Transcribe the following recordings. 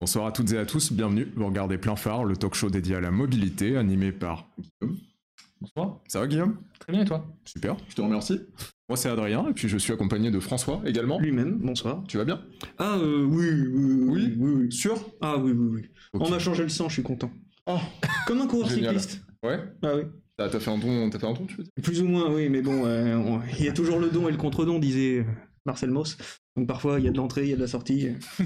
Bonsoir à toutes et à tous, bienvenue. Vous regardez Plein Phare, le talk show dédié à la mobilité, animé par Guillaume. Bonsoir. Ça va Guillaume? Très bien et toi? Super, je te remercie. Moi c'est Adrien et puis je suis accompagné de François également. Lui-même, bonsoir. Tu vas bien? Ah euh, oui, oui, oui, oui, oui. Sûr? Ah oui, oui, oui. On m'a changé le sang, je suis content. Oh, Comme un coureur Génial. cycliste. ouais Ah oui. T'as fait un don, t'as fait un don tu veux dire? Plus ou moins, oui, mais bon, euh, on- il y a toujours le don et le contre-don, disait euh, Marcel Mauss. Donc parfois, il y a de l'entrée, il y a de la sortie.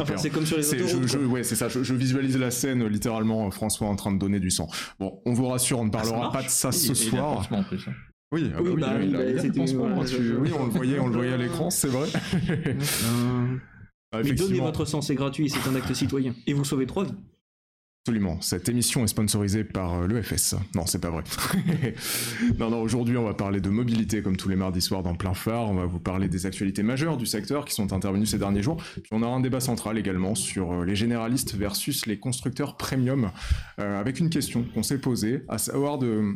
Enfin, c'est comme sur les C'est- je, ouais, c'est ça, je, je visualise la scène littéralement, François en train de donner du sang. Bon, on vous rassure, on ne parlera marche pas de ça ce soir. l'accrochement, en plus. hein. Oui, ah bah Oui, oui, bah il oui, a- bah, il a voilà, hein, tu- oui, on le voyait, on le voyait à l'écran, c'est vrai. Euh, Ah, mais donnez votre sang, c'est gratuit, c'est un acte citoyen. Et vous sauvez trois vies. Absolument. Cette émission est sponsorisée par euh, l'EFS. Non, c'est pas vrai. non, non, aujourd'hui, on va parler de mobilité comme tous les mardis soirs dans plein phare. On va vous parler des actualités majeures du secteur qui sont intervenues ces derniers jours. Puis on aura un débat central également sur euh, les généralistes versus les constructeurs premium euh, avec une question qu'on s'est posée, à savoir de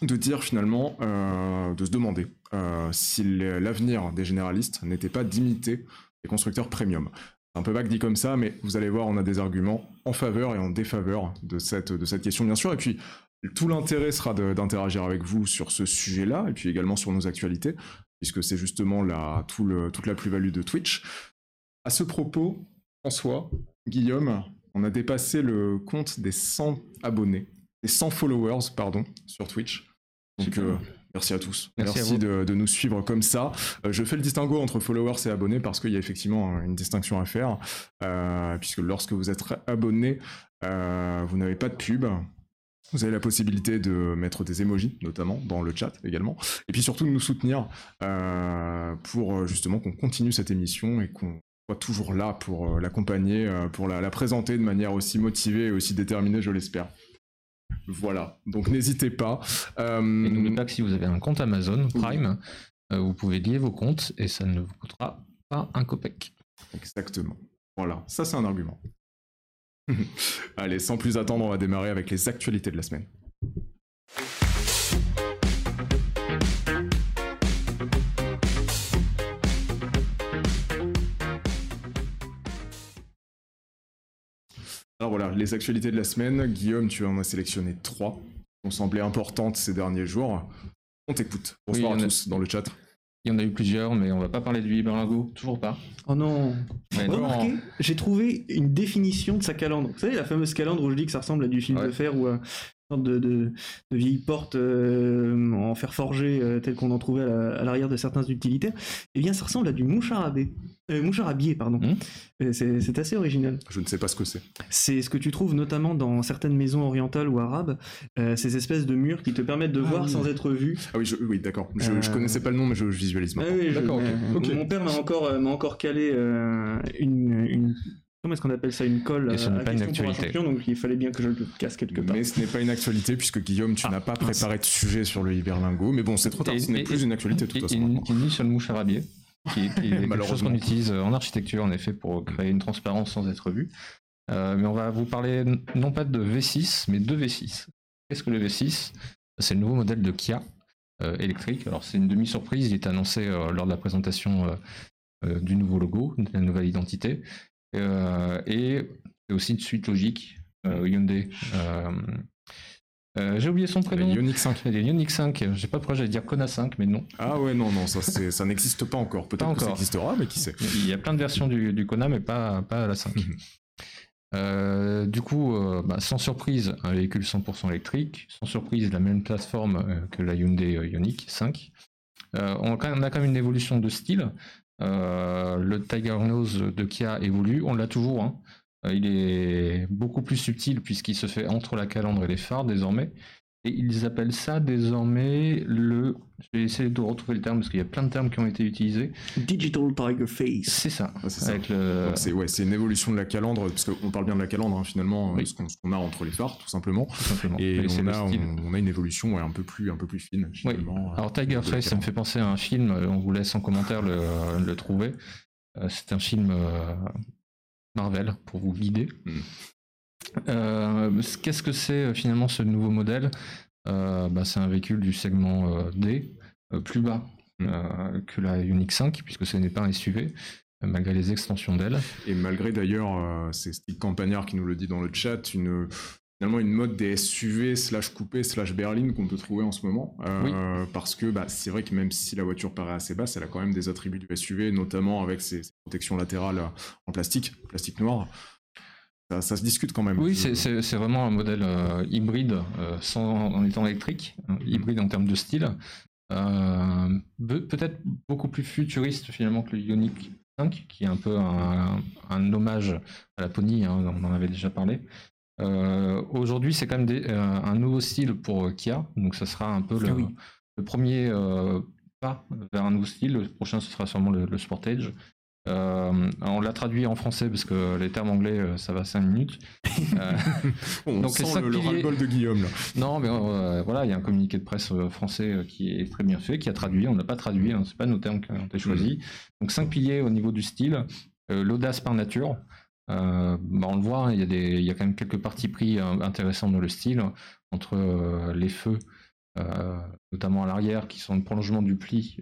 de dire finalement, de se demander si l'avenir des généralistes n'était pas d'imiter les constructeurs premium. Un peu vague dit comme ça, mais vous allez voir, on a des arguments en faveur et en défaveur de cette, de cette question, bien sûr. Et puis, tout l'intérêt sera d'interagir avec vous sur ce sujet-là, et puis également sur nos actualités, puisque c'est justement la, tout le, toute la plus-value de Twitch. À ce propos, François, Guillaume, on a dépassé le compte des 100 abonnés, des 100 followers, pardon, sur Twitch. Donc, euh, merci à tous. Merci Merci, à vous. de, de nous suivre comme ça. Euh, je fais le distinguo entre followers et abonnés parce qu'il y a effectivement euh, une distinction à faire. Euh, puisque lorsque vous êtes abonné, euh, vous n'avez pas de pub. Vous avez la possibilité de mettre des emojis, notamment dans le chat également. Et puis surtout de nous soutenir euh, pour justement qu'on continue cette émission et qu'on soit toujours là pour l'accompagner, pour la, la présenter de manière aussi motivée et aussi déterminée, je l'espère. Voilà, donc n'hésitez pas. Euh, Et n'oubliez pas que si vous avez un compte Amazon Prime, euh, vous pouvez lier vos comptes et ça ne vous coûtera pas un copec. Exactement. Voilà, ça c'est un argument. Allez, sans plus attendre, on va démarrer avec les actualités de la semaine. Alors voilà, les actualités de la semaine. Guillaume, tu en as sélectionné trois qui ont semblé importantes ces derniers jours. On t'écoute. Bonsoir Oui, à a- tous dans le chat. Il y en a eu plusieurs, mais on va pas parler du Iberlingo, toujours pas. Oh non Mais non. Remarquez, j'ai trouvé une définition de sa calandre. Vous savez, la fameuse calandre où je dis que ça ressemble à du fil Ouais. de fer ou à de, de, de vieille porte euh, en fer forgé euh, tel qu'on en trouvait à la- à l'arrière de certains utilitaires. Eh bien, ça ressemble à du moucharabé. Euh, moucharabier, pardon. Hmm. Euh, C'est assez original. Je ne sais pas ce que c'est. C'est ce que tu trouves notamment dans certaines maisons orientales ou arabes, euh, ces espèces de murs qui te permettent de Ah voir oui. sans être vu. Ah oui, je- oui d'accord. Je, je Euh, connaissais pas le nom, mais je, je visualise Ah maintenant. oui, d'accord, euh. Mon père m'a encore, euh, m'a encore calé euh, une, une- Comment est-ce qu'on appelle ça Une colle Et ce euh, n'est à pas une un actualité. champion, donc il fallait bien que je le casse quelque part. Mais ce n'est pas une actualité puisque Guillaume, tu Ah, n'as pas préparé de sujet sur le Hiberlingo. Mais bon, c'est trop tard, Et- ce n'est et- plus une actualité de toute façon. Qui est ni sur le moucharabier, qui, est- qui est quelque chose Malheureusement. qu'on utilise en architecture, en effet, pour créer une transparence sans être vu. Euh, mais on va vous parler non pas de V6, mais de V6. Qu'est-ce que le V6 C'est le nouveau modèle de Kia euh, électrique. Alors c'est une demi-surprise, il est annoncé euh, lors de la présentation euh, euh, du nouveau logo, de la nouvelle identité. Euh, et c'est aussi une suite logique, euh, Hyundai. euh, J'ai oublié son prénom. Ioniq 5. Il y a Ioniq 5, je sais pas pourquoi j'allais dire Kona 5, mais non. Ah ouais, non, non, ça, n'existe pas encore. Peut-être que ça existera, mais qui sait. Il y a plein de versions du, du Kona, mais pas, la 5. Mhm. Euh, du coup, euh, bah, sans surprise, un véhicule 100% électrique. Sans surprise, la même plateforme que la Hyundai Ioniq 5. Euh, on, a quand même, on a quand même une évolution de style. Euh, le Tiger Nose de Kia évolue, on l'a toujours. hein. Euh, il est beaucoup plus subtil puisqu'il se fait entre la calandre et les phares désormais. Et ils appellent ça désormais le. Je vais essayer de retrouver le terme parce qu'il y a plein de termes qui ont été utilisés. Digital Tiger Face. C'est ça. Ah, c'est le... Ouais, une évolution de la calandre, parce qu'on parle bien de la calandre hein, finalement, Oui. ce qu'on a entre les phares, tout simplement. tout simplement. Et c'est on a, on, on a une évolution ouais, un peu plus, un peu plus fine. Finalement, euh, Alors Tiger Face, ça me fait penser à un film, euh, on vous laisse en commentaire le, le trouver. Euh, C'est un film euh, Marvel pour vous guider. Mm. Euh, Qu'est-ce que c'est euh, finalement ce nouveau modèle? Euh, bah, C'est un véhicule du segment D, plus bas que la Unique 5, puisque ce n'est pas un SUV. malgré les extensions d'ailes. Et malgré d'ailleurs, c'est Stick Campagnard qui nous le dit dans le chat, une, finalement une mode des SUV slash coupé slash berline qu'on peut trouver en ce moment. Euh, parce que bah, c'est vrai que même si la voiture paraît assez basse, elle a quand même des attributs du SUV, notamment avec ses, protections latérales en plastique, plastique noir. Ça, se discute quand même. Oui, c'est vraiment un modèle euh, hybride sans, en étant électrique, hein, hybride en termes de style. Peut-être beaucoup plus futuriste finalement que le Ioniq qui est un peu un, hommage à la Pony, hein, on en avait déjà parlé. Euh, aujourd'hui, c'est quand même euh, un nouveau style pour Kia, donc ça sera un peu le, premier euh, pas vers un nouveau style. Le prochain, ce sera sûrement le Sportage. Euh, on l'a traduit en français parce que les termes anglais euh, ça va 5 minutes. Euh, on donc sent le, le de Guillaume là. Non mais voilà, il y a un communiqué de presse français qui est très bien fait, qui a traduit. On n'a pas traduit, hein, c'est pas nos termes qui ont été choisis. Mm. Donc cinq piliers au niveau du style, l'audace par nature. Bah, on le voit, hein, il y, a des, il y a quand même quelques parties pris intéressants dans le style entre les feux, notamment à l'arrière, qui sont le prolongement du pli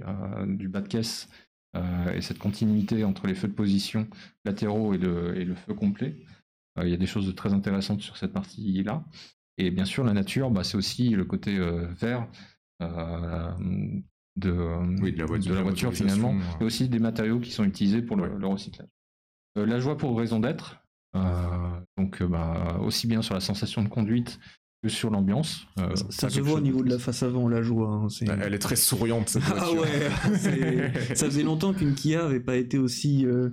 du bas de caisse euh, et cette continuité entre les feux de position latéraux et le, feu complet. Euh, il y a des choses très intéressantes sur cette partie-là. Et bien sûr, la nature, bah, c'est aussi le côté euh, vert de, la voiture, finalement, et aussi des matériaux qui sont utilisés pour le, recyclage. la joie pour raison d'être, donc bah, aussi bien sur la sensation de conduite sur l'ambiance. Euh, ça se voit au niveau de la face avant, la joie. Hein, Elle est très souriante cette ah voiture. Ah ouais, ça faisait longtemps qu'une Kia avait pas été aussi euh,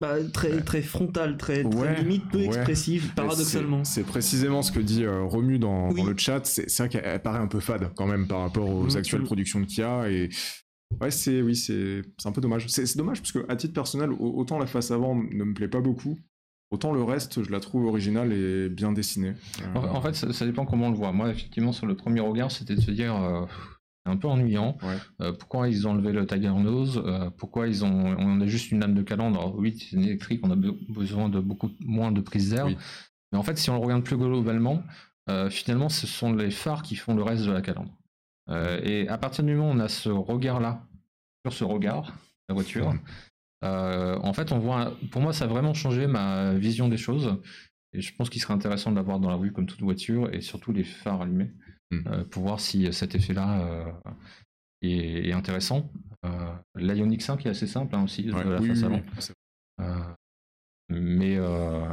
bah, très très frontale, très, limite, peu expressive, paradoxalement. C'est précisément ce que dit euh, Romu dans, le chat. C'est vrai qu'elle paraît un peu fade quand même par rapport aux mm, actuelles mm. productions de Kia et Ouais, c'est oui, c'est un peu dommage. C'est dommage parce que à titre personnel, autant la face avant ne me plaît pas beaucoup, Autant le reste, je la trouve originale et bien dessinée. En, fait, ça, dépend comment on le voit. Moi, effectivement, sur le premier regard, c'était de se dire, euh, un peu ennuyant. Euh, pourquoi ils ont enlevé le Tiger Nose euh, Pourquoi ils ont, on a juste une lame de calandre? Oui, c'est une électrique, on a besoin de beaucoup moins de prise d'air. Mais en fait, si on le regarde plus globalement, finalement, ce sont les phares qui font le reste de la calandre. et à partir du moment où on a ce regard-là, sur ce regard, la voiture, euh, en fait, on voit, pour moi, ça a vraiment changé ma vision des choses. Et je pense qu'il serait intéressant de l'avoir dans la rue comme toute voiture et surtout les phares allumés hmm. euh, pour voir si cet effet-là euh, est, intéressant. Ioniq 5 est assez simple hein, aussi de la face avant. mais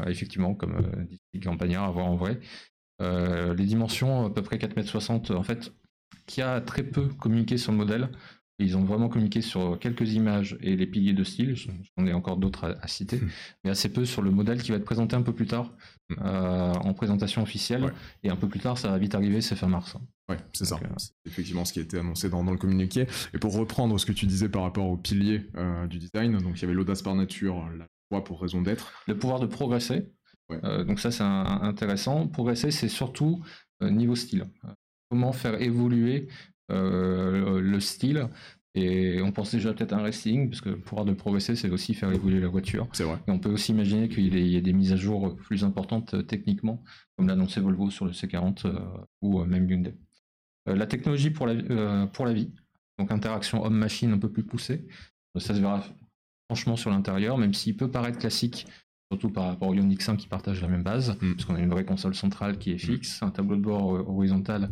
effectivement, comme dit Campagnard, à voir en vrai. les dimensions, à peu près 4m60, en fait, qui a très peu communiqué sur le modèle. Ils ont vraiment communiqué sur quelques images et les piliers de style, j'en ai encore d'autres à, citer, hmm. mais assez peu sur le modèle qui va être présenté un peu plus tard hmm. euh, en présentation officielle. Et un peu plus tard, ça va vite arriver, c'est fin mars. Ouais, c'est ça. Euh, c'est effectivement ce qui a été annoncé dans, le communiqué. Et pour reprendre ce que tu disais par rapport aux piliers euh, du design, donc il y avait l'audace par nature, la foi pour raison d'être. Le pouvoir de progresser. donc ça, c'est intéressant. Progresser, c'est surtout niveau style. Comment faire évoluer le style. Et on pense déjà peut-être à un racing, parce que le pouvoir de progresser, c'est aussi faire évoluer la voiture. C'est vrai. Et on peut aussi imaginer qu'il y ait des mises à jour plus importantes euh, techniquement, comme l'a annoncé Volvo sur le C40 euh, ou même Hyundai. la technologie pour la, pour la vie, donc interaction homme-machine un peu plus poussée. Ça se verra franchement sur l'intérieur, même s'il peut paraître classique, surtout par rapport au Ioniq 5 qui partage la même base, mm. parce qu'on a une vraie console centrale qui est fixe, un tableau de bord horizontal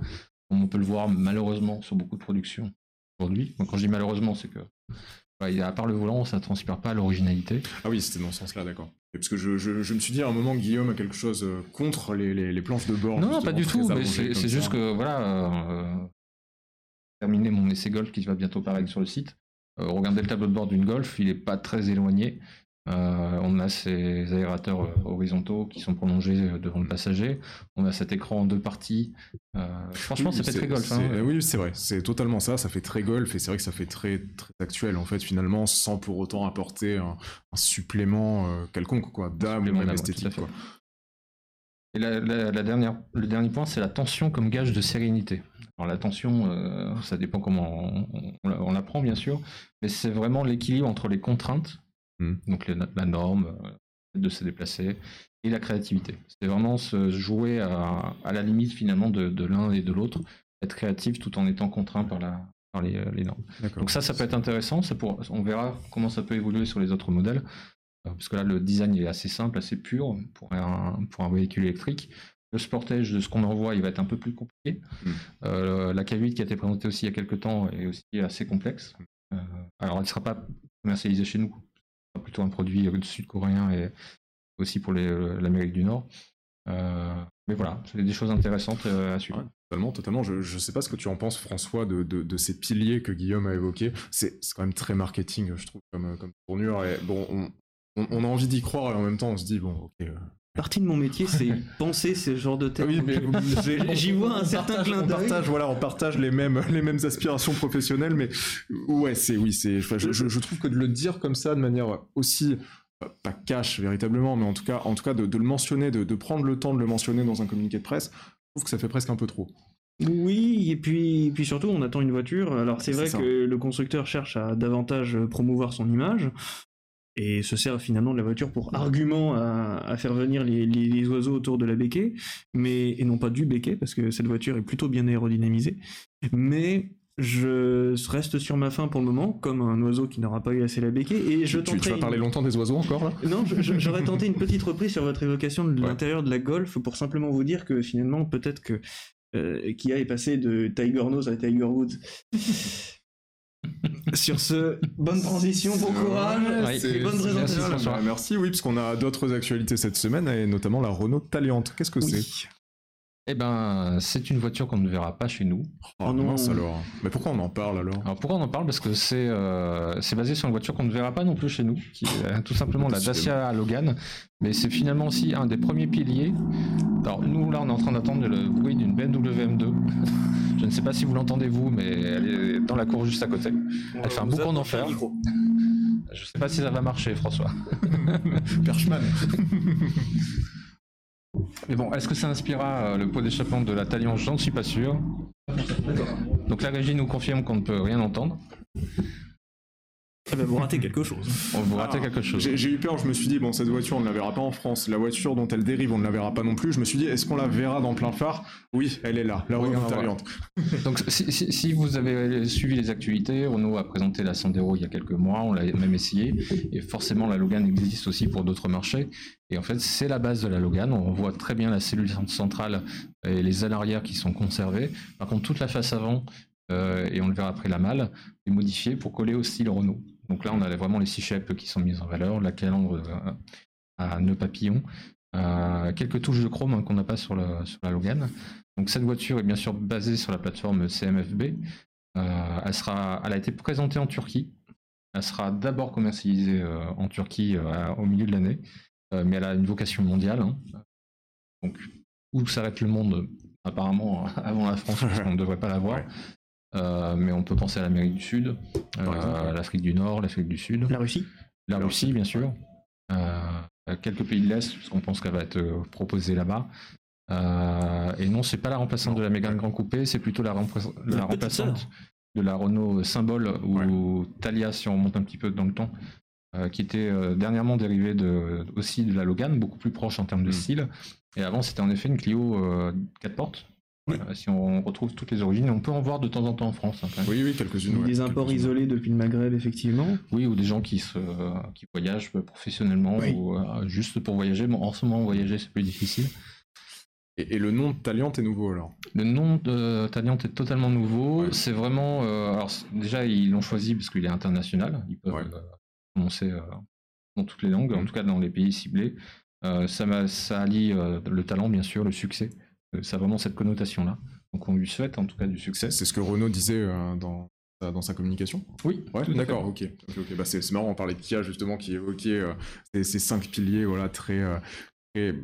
on peut le voir malheureusement sur beaucoup de productions aujourd'hui. quand je dis malheureusement, c'est que à part le volant, ça ne transpire pas l'originalité. Ah oui, c'était dans ce sens-là, d'accord. Parce que je, me suis dit à un moment que Guillaume a quelque chose euh, contre les, planches de bord. Non, pas du tout, mais c'est juste que, voilà, euh, terminer mon essai golf qui va bientôt paraître sur le site. Euh, regardez le tableau de bord d'une golf, il n'est pas très éloigné. Euh, on a ces aérateurs euh, horizontaux qui sont prolongés euh, devant le passager. On a cet écran en deux parties. franchement, ça fait très golf. Hein. Oui, c'est vrai. C'est totalement ça. Ça fait très golf et c'est vrai que ça fait très, très actuel en fait finalement, sans pour autant apporter un, supplément quelconque quoi, d'âme ou même esthétique. Et la, dernière, le dernier point, c'est la tension comme gage de sérénité. Alors la tension, ça dépend comment on, on l'apprend bien sûr, mais c'est vraiment l'équilibre entre les contraintes Mmh. Donc la, norme, euh, de se déplacer et la créativité. C'est vraiment se jouer à, la limite finalement de, l'un et de l'autre, être créatif tout en étant contraint par la, par les, les normes. Donc ça, ça peut être intéressant. Ça pour- on verra comment ça peut évoluer sur les autres modèles. Euh, Parce que là, le design est assez simple, assez pur pour un, pour un véhicule électrique. Le sportage de ce qu'on en voit, il va être un peu plus compliqué. Mm. Euh, la K8 qui a été présentée aussi il y a quelques temps est aussi assez complexe. Euh, alors, elle ne sera pas commercialisée chez nous. Plutôt un produit sud-coréen et aussi pour euh, l'Amérique du Nord. Euh, mais voilà, c'est des choses intéressantes euh, à suivre. Totalement, totalement. Je, je sais pas ce que tu en penses, François, de, de, ces piliers que Guillaume a évoqués. C'est quand même très marketing, je trouve, comme, comme tournure. Et bon, on, on, on a envie d'y croire et en même temps, on se dit, bon, ok. Partie de mon métier, c'est penser ce genre de Ah thème. oui, J'y vois un certain clin d'œil. partage, voilà, on partage les mêmes, les mêmes aspirations professionnelles, mais ouais, c'est oui, c'est. je, je- je trouve que de le dire comme ça, de manière aussi euh, pas cash véritablement, mais en tout cas, en tout cas, de, de le mentionner, de, de prendre le temps de le mentionner dans un communiqué de presse, je trouve que ça fait presque un peu trop. Oui, et puis, et puis surtout, on attend une voiture. Alors, c'est C'est vrai ça. que le constructeur cherche à davantage promouvoir son image et se sert finalement de la voiture pour argument à, à faire venir les, les- les oiseaux autour de la béquet, mais, et non pas du béquet, parce que cette voiture est plutôt bien aérodynamisée. Mais je reste sur ma faim pour le moment, comme un oiseau qui n'aura pas eu assez la béquet, et je tu, tu tenterai vas parler une- longtemps des oiseaux encore là? Non, j'aurais tenté une petite reprise sur votre évocation de Ouais. l'intérieur de la Golf pour simplement vous dire que finalement, peut-être que euh, Kia est passé de Tiger Nose à Tiger Woods. Sur ce, bonne transition, bon courage Ouais, et bonne présentation. merci, oui, parce qu'on a d'autres actualités cette semaine, et notamment la Renault Taliante. Qu'est-ce que Oui. c'est? Eh ben, c'est une voiture qu'on ne verra pas chez nous. Oh, non. mince alors. Mais pourquoi on en parle alors? Alors pourquoi on en parle? Parce que c'est euh, c'est basé sur une voiture qu'on ne verra pas non plus chez nous, qui est euh, tout simplement la Dacia Logan. Mais c'est finalement aussi un des premiers piliers. Alors nous là on est en train d'attendre le bruit d'une BMW M2. Je ne sais pas si vous l'entendez vous, mais elle est dans la cour juste à côté. Elle fait un boucan d'enfer. Je ne sais pas si ça va marcher François. Perchman. Mais bon, est-ce que ça inspirera euh, le pot d'échappement de la Talion J'en suis pas sûr. Donc la régie nous confirme qu'on ne peut rien entendre. Eh ben, vous ratez quelque chose. On vous ratez Ah, quelque chose. J'ai eu peur, je me suis dit, bon, cette voiture, on ne la verra pas en France. La voiture dont elle dérive, on ne la verra pas non plus. Je me suis dit, est-ce qu'on la verra dans plein phare? Oui, elle est là, la Oui. Donc, si, si- si vous avez suivi les actualités, Renault a présenté la Sandero il y a quelques mois, on l'a même essayé, et forcément la Logan existe aussi pour d'autres marchés. Et en fait, c'est la base de la Logan. On voit très bien la cellule centrale et les ailes arrière qui sont conservées. Par contre, toute la face avant, euh, et on le verra après la malle, est modifiée pour coller au style Renault. Donc là, on a vraiment les six chèpes qui sont mises en valeur, la calandre euh, à nœud papillon, euh, quelques touches de chrome hein, qu'on n'a pas sur, la Logan. Donc cette voiture est bien sûr basée sur la plateforme CMFB. Euh, elle, a été présentée en Turquie. Elle sera d'abord commercialisée euh, en Turquie au milieu de l'année, mais elle a une vocation mondiale. hein. Donc où s'arrête le monde Apparemment avant la France, parce qu'on ne devrait pas l'avoir. Euh, mais on peut penser à l'Amérique du Sud, euh, l'Afrique du Nord, l'Afrique du Sud, La Russie la Russie bien sûr, Euh, quelques pays de l'Est, parce qu'on pense qu'elle va être proposée là-bas. Et non, c'est pas la remplaçante de la Mégane Grand Coupé, c'est plutôt la, rempla- la remplaçante de la Renault Symbole ou Thalia, si on remonte un petit peu dans le temps, qui était dernièrement dérivée de, aussi de la Logan, beaucoup plus proche en termes de Mm. style. Et avant, c'était en effet une Clio euh, 4 portes. Euh, si on retrouve toutes les origines, on peut en voir de temps en temps en France. hein, quand même. Oui, oui, quelques-unes. ouais, Des imports isolés depuis le Maghreb, effectivement. Oui, ou des gens qui, se, qui voyagent professionnellement Oui. ou euh, juste pour voyager. Bon, en ce moment, voyager, c'est plus difficile. Et, et le nom de Taliante est nouveau alors? Le nom de Taliant est totalement nouveau. Ouais. C'est vraiment. euh, alors, déjà, ils l'ont choisi parce qu'il est international. Ils peuvent Ouais. euh, prononcer euh, dans toutes les langues, en Mhm. tout cas dans les pays ciblés. Euh, ça, ça allie euh, le talent, bien sûr, le succès. Euh, ça a vraiment cette connotation-là. Donc, on lui souhaite en tout cas du succès. C'est ce que Renault disait euh, dans, sa- dans sa communication? Oui, Ouais, tout à d'accord, ok. ok, ok. Bah, c'est marrant, on parlait de Kia justement qui évoquait euh, ces, ces cinq piliers voilà, très, euh, très,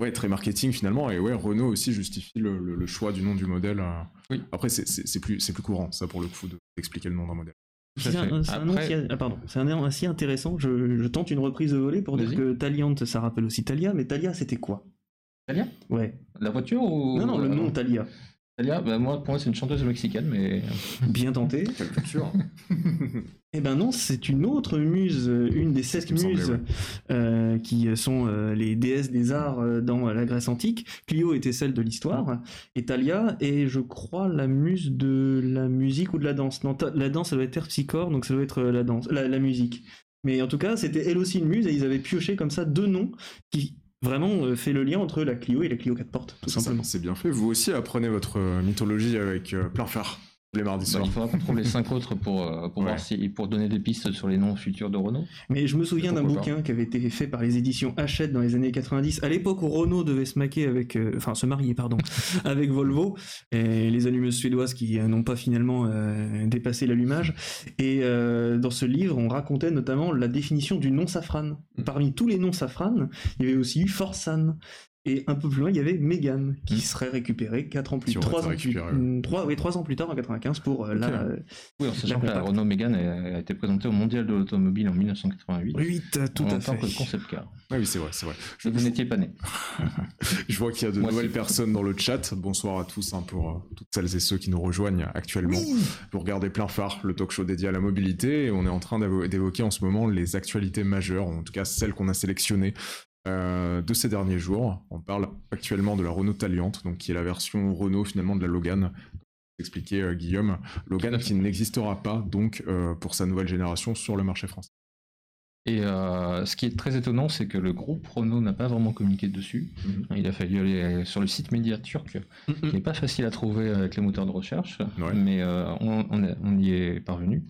ouais, très marketing finalement. Et ouais, Renault aussi justifie le, le- le choix du nom du modèle. euh. Oui. Après, c'est- plus, c'est plus courant, ça pour le coup, de- d'expliquer le nom d'un modèle. C'est un, nom Après- si, ah, pardon, c'est un nom assez intéressant. Je, je tente une reprise de volée pour dire que Taliante, ça rappelle aussi Talia, mais Talia, c'était quoi? Thalia? Ouais. La voiture ou. Non, non, le euh, nom Talia. Talia, bah, moi, pour moi, c'est une chanteuse mexicaine, mais. Bien tenté. Quelle culture. Eh ben non, c'est une autre muse, euh, une des sept semblait, muses ouais. euh, qui sont euh, les déesses des arts euh, dans la Grèce antique. Clio était celle de l'histoire, et Thalia est, je crois, la muse de la musique ou de la danse. Non, la danse, ça doit être Terpsichore, donc ça doit être euh, la danse, la, la musique. Mais en tout cas, c'était elle aussi une muse, et ils avaient pioché comme ça deux noms qui vraiment euh, fait le lien entre la Clio et la Clio 4 portes, tout simplement. C'est bien fait. Vous aussi apprenez votre euh, mythologie avec euh, plein phare les mardis Bah, soirs. il faudra qu'on trouve les cinq autres pour, euh, pour Ouais. voir si, pour donner des pistes sur les noms futurs de Renault. Mais je me souviens d'un bouquin qui avait été fait par les éditions Hachette dans les années 90, à l'époque où Renault devait se maquer avec, euh, enfin se marier pardon, avec Volvo, et les allumeuses suédoises qui euh, n'ont pas finalement euh, dépassé l'allumage. Et euh, dans ce livre, on racontait notamment la définition du nom safran. Mm. Parmi tous les noms safran, il y avait aussi eu Forsan. Et un peu plus loin, il y avait Mégane, qui Mm. serait récupéré 4 ans plus trois été ans plus, récupéré, mm, trois- oui, trois ans plus tard, en 95, pour euh, la euh, Oui, en sachant que la. Renault Mégane a, a été présentée au Mondial de l'Automobile en 1988. 8, tout en à tant fait. que concept car. Ah oui, c'est vrai, c'est vrai. Je, vous n'étiez pas né. Je vois qu'il y a de Moi, nouvelles personnes dans le chat. Bonsoir à tous hein, pour euh, toutes celles et ceux qui nous rejoignent actuellement. Vous regardez plein phare, le talk show dédié à la mobilité, et on est en train d'évoquer en ce moment les actualités majeures, en tout cas celles qu'on a sélectionnées euh, de ces derniers jours. On parle actuellement de la Renault Taliante, donc qui est la version Renault finalement de la Logan. Expliqué euh, Guillaume, Logan qui n'existera pas donc euh, pour sa nouvelle génération sur le marché français. Et euh, ce qui est très étonnant, c'est que le groupe Renault n'a pas vraiment communiqué dessus. Il a fallu aller sur le site média turc, qui n'est pas facile à trouver avec les moteurs de recherche, Ouais. mais on, on est- on y est parvenu.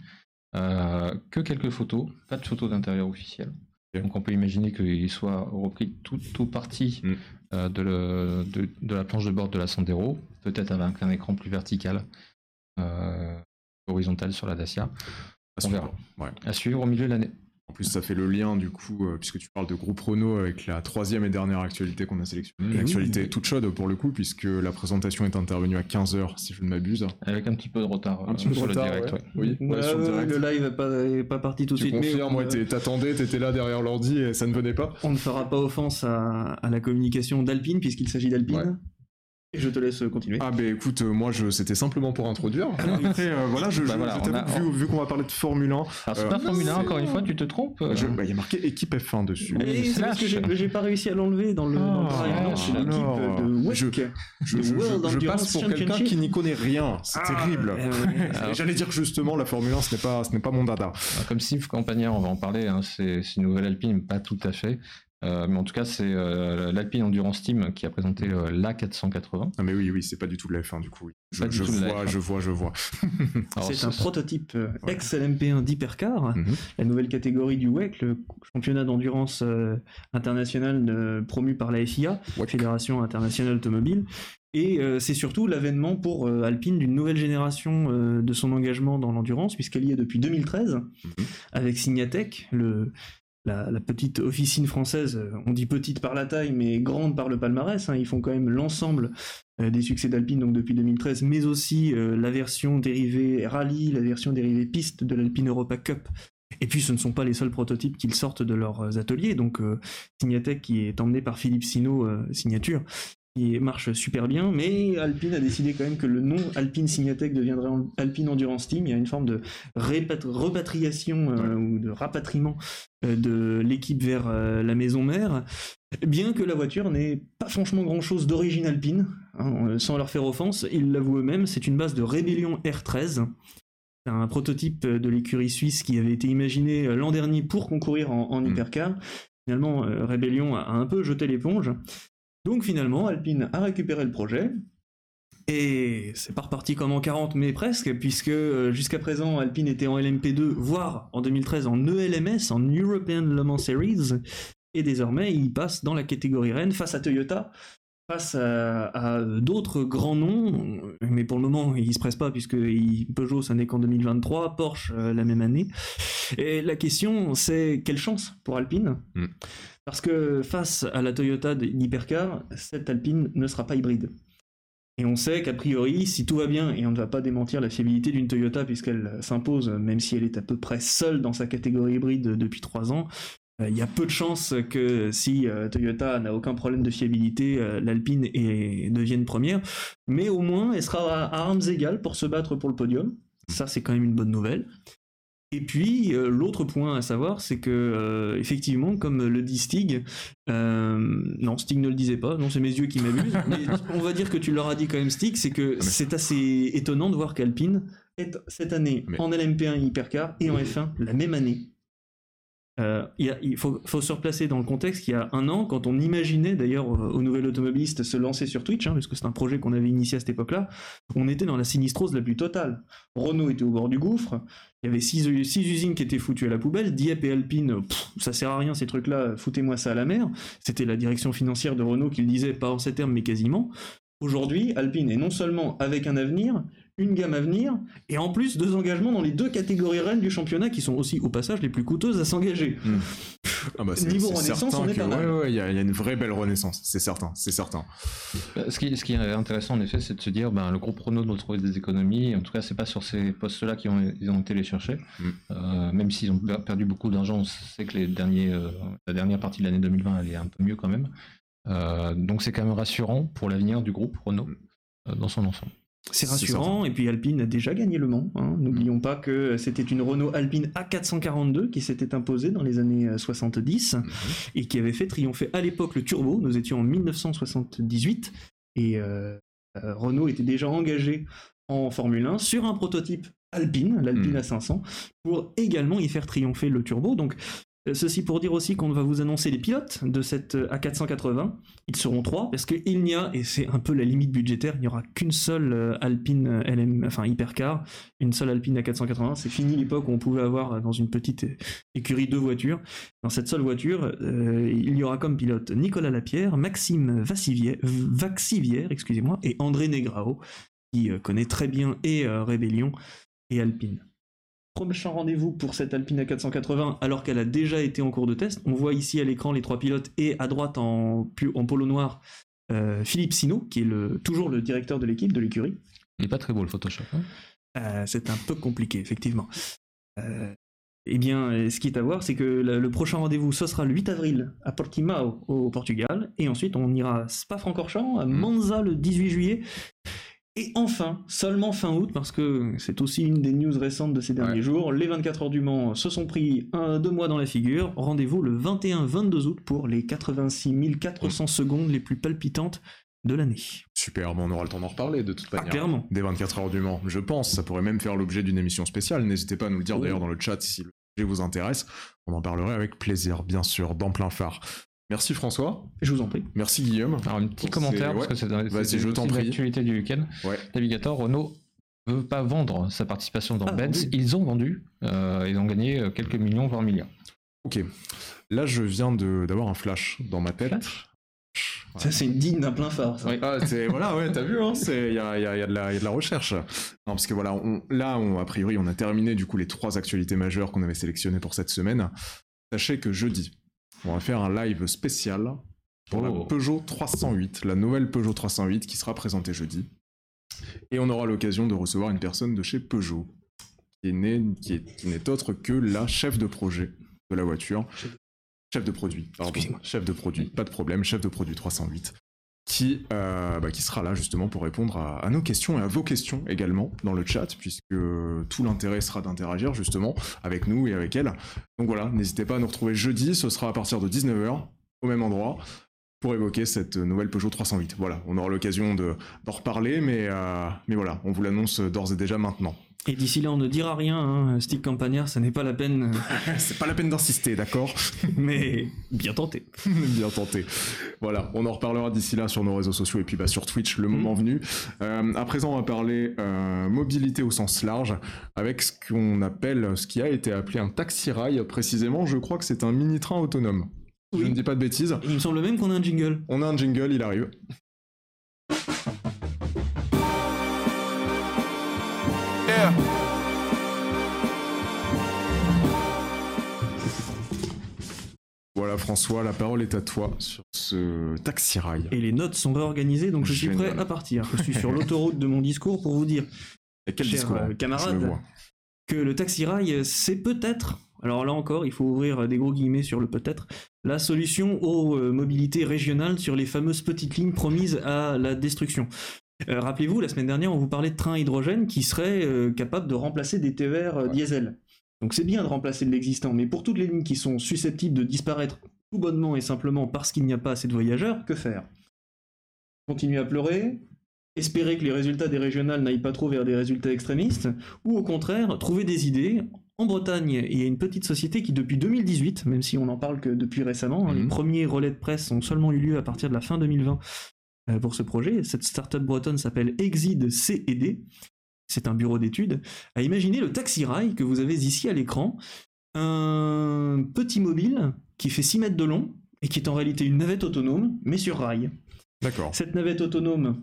Que quelques photos, pas de photos d'intérieur officielles. Donc on peut imaginer qu'il soit repris tout, tout parti Mm. euh, de, le- de- de la planche de bord de la Sandero, peut-être avec un écran plus vertical, euh, horizontal sur la Dacia. À On verra. suivre. Ouais. À suivre au milieu de l'année. En plus, ça fait le lien, du coup, euh, puisque tu parles de groupe Renault avec la troisième et dernière actualité qu'on a sélectionnée. Eh Une oui. actualité toute chaude pour le coup, puisque la présentation est intervenue à 15h, si je ne m'abuse. Avec un petit peu de retard Un euh, petit peu de sur retard, le direct. ouais. ouais. Oui, ouais, Ouais, sur le ouais, direct. le live n'est pas, est pas parti tout de suite. mais on, t'es- t'attendais, t'étais là derrière l'ordi et ça ne venait pas. on ne fera pas offense à, à la communication d'Alpine puisqu'il s'agit d'Alpine. Je te laisse continuer. Ah, bah écoute, euh, moi, je, c'était simplement pour introduire. Après, euh, voilà, je, Bah je- voilà, je on t'avoue a- que vu, vu qu'on va parler de Formule 1, Alors c'est Euh, pas Formule 1, c'est- encore une fois, tu te trompes. je- bah, il y a marqué équipe F1 dessus. C'est parce que j'ai pas réussi à l'enlever dans le, dans le Ah. C'est l'équipe de WEC. je- Je, The je- passe pour quelqu'un qui n'y connaît rien. C'est Ah, terrible. euh, ouais. J'allais dire que justement, la Formule 1, ce n'est pas, ce n'est pas mon dada. Comme Steve Campagnard, on va en parler, hein, c'est c'est une nouvelle Alpine, pas tout à fait. Euh, mais en tout cas, c'est euh, l'Alpine Endurance Team qui a présenté euh, l'A480. Ah mais oui, oui, c'est pas du tout de la F1 du coup. oui. Je, vois, F1. je vois, je vois. C'est un prototype euh, Ouais. ex-LMP1 d'Hypercar, Mhm. la nouvelle catégorie du WEC, le championnat d'endurance euh, international euh, promu par la FIA, WEC. Fédération internationale automobile. Et euh, c'est surtout l'avènement pour euh, Alpine d'une nouvelle génération euh, de son engagement dans l'endurance, puisqu'elle y est depuis 2013, Mhm. avec Signatech, le, la, petite officine française, euh, on dit petite par la taille, mais grande par le palmarès. hein. ils font quand même l'ensemble euh, des succès d'Alpine donc depuis 2013, mais aussi euh, la version dérivée rallye, la version dérivée piste de l'Alpine Europa Cup. Et puis ce ne sont pas les seuls prototypes qu'ils sortent de leurs ateliers, donc Signatech qui est emmené par Philippe Sino, signature, qui marche super bien, mais Alpine a décidé quand même que le nom Alpine Signatech deviendrait en- Alpine Endurance Team. Il y a une forme de repatriation euh, ou de rapatriement euh, de l'équipe vers euh, la maison mère, bien que la voiture n'ait pas franchement grand-chose d'origine alpine, hein, sans leur faire offense, ils l'avouent eux-mêmes, c'est une base de Rébellion R13. C'est un prototype de l'écurie suisse qui avait été imaginé l'an dernier pour concourir en, en Mm. hypercar. Finalement, Rébellion a un peu jeté l'éponge. Donc finalement, Alpine a récupéré le projet. Et c'est pas reparti comme en 40, mais presque, puisque euh, jusqu'à présent, Alpine était en LMP2, voire en 2013 en ELMS, en European Le Mans Series. Et désormais, il passe dans la catégorie Rennes face à Toyota, face à, à d'autres grands noms. Mais pour le moment, il se presse pas, puisque Peugeot, ça n'est qu'en 2023, Porsche euh, la même année. Et la question, c'est quelle chance pour Alpine Mm. Parce que face à la Toyota d'Hypercar, cette Alpine ne sera pas hybride. Et on sait qu'a priori, si tout va bien, et on ne va pas démentir la fiabilité d'une Toyota puisqu'elle s'impose, même si elle est à peu près seule dans sa catégorie hybride depuis trois ans, il y a peu de chances que si Toyota n'a aucun problème de fiabilité, l'Alpine devienne première. Mais au moins, elle sera à armes égales pour se battre pour le podium. Ça, c'est quand même une bonne nouvelle. Et puis euh, l'autre point à savoir, c'est que euh, effectivement, comme le dit Stig, euh, non, Stig ne le disait pas, non, c'est mes yeux qui m'abusent. mais on va dire que tu leur as dit quand même Stig, c'est que c'est assez étonnant de voir qu'Alpine est cette année en LMP1 Hypercar et en F1 la même année. Euh, il, faut, se replacer dans le contexte qu'il y a un an, quand on imaginait d'ailleurs aux nouvelles automobilistes se lancer sur Twitch, hein, parce que c'est un projet qu'on avait initié à cette époque-là, on était dans la sinistrose la plus totale. Renault était au bord du gouffre, il y avait six, usines qui étaient foutues à la poubelle, Dieppe et Alpine, ça sert à rien ces trucs-là, foutez-moi ça à la mer. C'était la direction financière de Renault qui le disait, pas en ces termes, mais quasiment. Aujourd'hui, Alpine est non seulement avec un avenir, une gamme à venir, et en plus deux engagements dans les deux catégories reines du championnat qui sont aussi au passage les plus coûteuses à s'engager. Hmm. Ah bah, Niveau renaissance, on est pas mal. il y, a une vraie belle renaissance, c'est certain, c'est certain. Euh, ce qui, ce qui, est intéressant en effet, c'est de se dire, ben, le groupe Renault doit trouver des économies. En tout cas, c'est pas sur ces postes-là qu'ils ont, ils ont été les chercher. Hmm. Euh, même s'ils ont perdu beaucoup d'argent, on sait que les derniers, euh, la dernière partie de l'année 2020, elle est un peu mieux quand même. Donc c'est quand même rassurant pour l'avenir du groupe Renault hmm. dans son ensemble. C'est rassurant, et puis Alpine a déjà gagné le Mans. Hein. N'oublions mm. pas que c'était une Renault Alpine A442 qui s'était imposée dans les années 70 euh, mm-hmm. et qui avait fait triompher à l'époque le turbo. Nous étions en 1978 et euh, euh, Renault était déjà engagé en Formule 1 sur un prototype Alpine, l'Alpine mm. A500, pour également y faire triompher le turbo. Donc euh, ceci pour dire aussi qu'on va vous annoncer les pilotes de cette euh, A480. Ils seront trois parce qu'il n'y a, et c'est un peu la limite budgétaire, il n'y aura qu'une seule euh, Alpine LM, enfin hypercar, une seule Alpine A480. C'est fini l'époque où on pouvait avoir dans une petite écurie deux voitures. Dans cette seule voiture, il y aura comme pilote Nicolas Lapierre, Maxime Vaxivière, excusez-moi, et André Negrao, qui connaît très bien et Rébellion et Alpine prochain rendez-vous pour cette Alpine A480 alors qu'elle a déjà été en cours de test. On voit ici à l'écran les trois pilotes et à droite en, en polo noir euh, Philippe Sino qui est le, toujours le directeur de l'équipe, de l'écurie. Il n'est pas très beau le Photoshop. Hein. Euh, c'est un peu compliqué, effectivement. Euh, eh bien, ce qui est à voir, c'est que le, prochain rendez-vous, ce sera le 8 avril à Portimao, au Portugal. Et ensuite, on ira à Spa-Francorchamps, à mm. Monza le 18 juillet. Et enfin, seulement fin août, parce que c'est aussi une des news récentes de ces derniers jours, les 24 heures du Mans se sont pris un, deux mois dans la figure. Rendez-vous le 21-22 août pour les 86 400 secondes les plus palpitantes de l'année. Super, bon, on aura le temps d'en reparler de toute ah, manière. clairement. Des 24 heures du Mans, je pense. Ça pourrait même faire l'objet d'une émission spéciale. N'hésitez pas à nous le dire d'ailleurs dans le chat si le sujet vous intéresse. On en parlerait avec plaisir, bien sûr, dans plein phare. Merci François. Je vous en prie. Merci Guillaume. Alors un petit commentaire, parce que c'est l'actualité du week-end. Navigator, Renault ne veut pas vendre sa participation dans ah, Benz. Ils ont vendu. Euh, ils ont gagné euh, quelques millions, voire milliards. Ok. Là, je viens d'avoir un flash dans ma tête. Ça, c'est digne d'un plein phare. Ah, voilà, ouais, t'as vu, hein, il y a, y, a, y a, de la recherche. Non, parce que voilà, on, là, on, a priori, on a terminé du coup les trois actualités majeures qu'on avait sélectionnées pour cette semaine. Sachez que jeudi, on va faire un live spécial pour la oh. Peugeot 308, la nouvelle Peugeot 308 qui sera présentée jeudi. Et on aura l'occasion de recevoir une personne de chez Peugeot, qui n'est autre que la chef de projet de la voiture. Chef de produit, pardon. Chef de produit, pas de problème, chef de produit 308 qui, euh, bah, qui sera là justement pour répondre à, nos questions et à vos questions également dans le chat, puisque tout l'intérêt sera d'interagir justement avec nous et avec elle. Donc voilà, n'hésitez pas à nous retrouver jeudi, ce sera à partir de 19h au même endroit pour évoquer cette nouvelle Peugeot 308. Voilà, on aura l'occasion d'en reparler, mais, euh, mais voilà, on vous l'annonce d'ores et déjà maintenant. Et d'ici là, on ne dira rien, hein. Stick Campagnard, ça n'est pas la peine. c'est pas la peine d'insister, d'accord Mais bien tenté. bien tenté. Voilà, on en reparlera d'ici là sur nos réseaux sociaux et puis bah, sur Twitch le moment mm. venu. Euh, à présent, on va parler euh, mobilité au sens large avec ce qu'on appelle, ce qui a été appelé un taxi-rail. Précisément, je crois que c'est un mini-train autonome. Je ne dis pas de bêtises. Il me semble même qu'on a un jingle. On a un jingle, il arrive. Voilà François, la parole est à toi sur ce taxi rail. Et les notes sont réorganisées, donc je suis prêt à partir. Je suis sur l'autoroute de mon discours pour vous dire, Et quel discours euh, camarades, que le taxi rail, c'est peut-être alors là encore, il faut ouvrir des gros guillemets sur le peut-être, la solution aux euh, mobilités régionales sur les fameuses petites lignes promises à la destruction. Euh, Rappelez-vous, la semaine dernière, on vous parlait de trains à hydrogène qui seraient euh, capables de remplacer des TER euh, Ouais. diesel. Donc c'est bien de remplacer de l'existant, mais pour toutes les lignes qui sont susceptibles de disparaître tout bonnement et simplement parce qu'il n'y a pas assez de voyageurs, que faire? Continuer à pleurer Espérer que les résultats des régionales n'aillent pas trop vers des résultats extrémistes Ou au contraire, trouver des idées en Bretagne, il y a une petite société qui, depuis 2018, même si on n'en parle que depuis récemment, hein, les Mhm. premiers relais de presse ont seulement eu lieu à partir de la fin 2020 euh, pour ce projet. Cette startup bretonne s'appelle Exid CED. C'est un bureau d'études. A imaginé le taxi rail que vous avez ici à l'écran. Un petit mobile qui fait 6 mètres de long et qui est en réalité une navette autonome, mais sur rail. D'accord. Cette navette autonome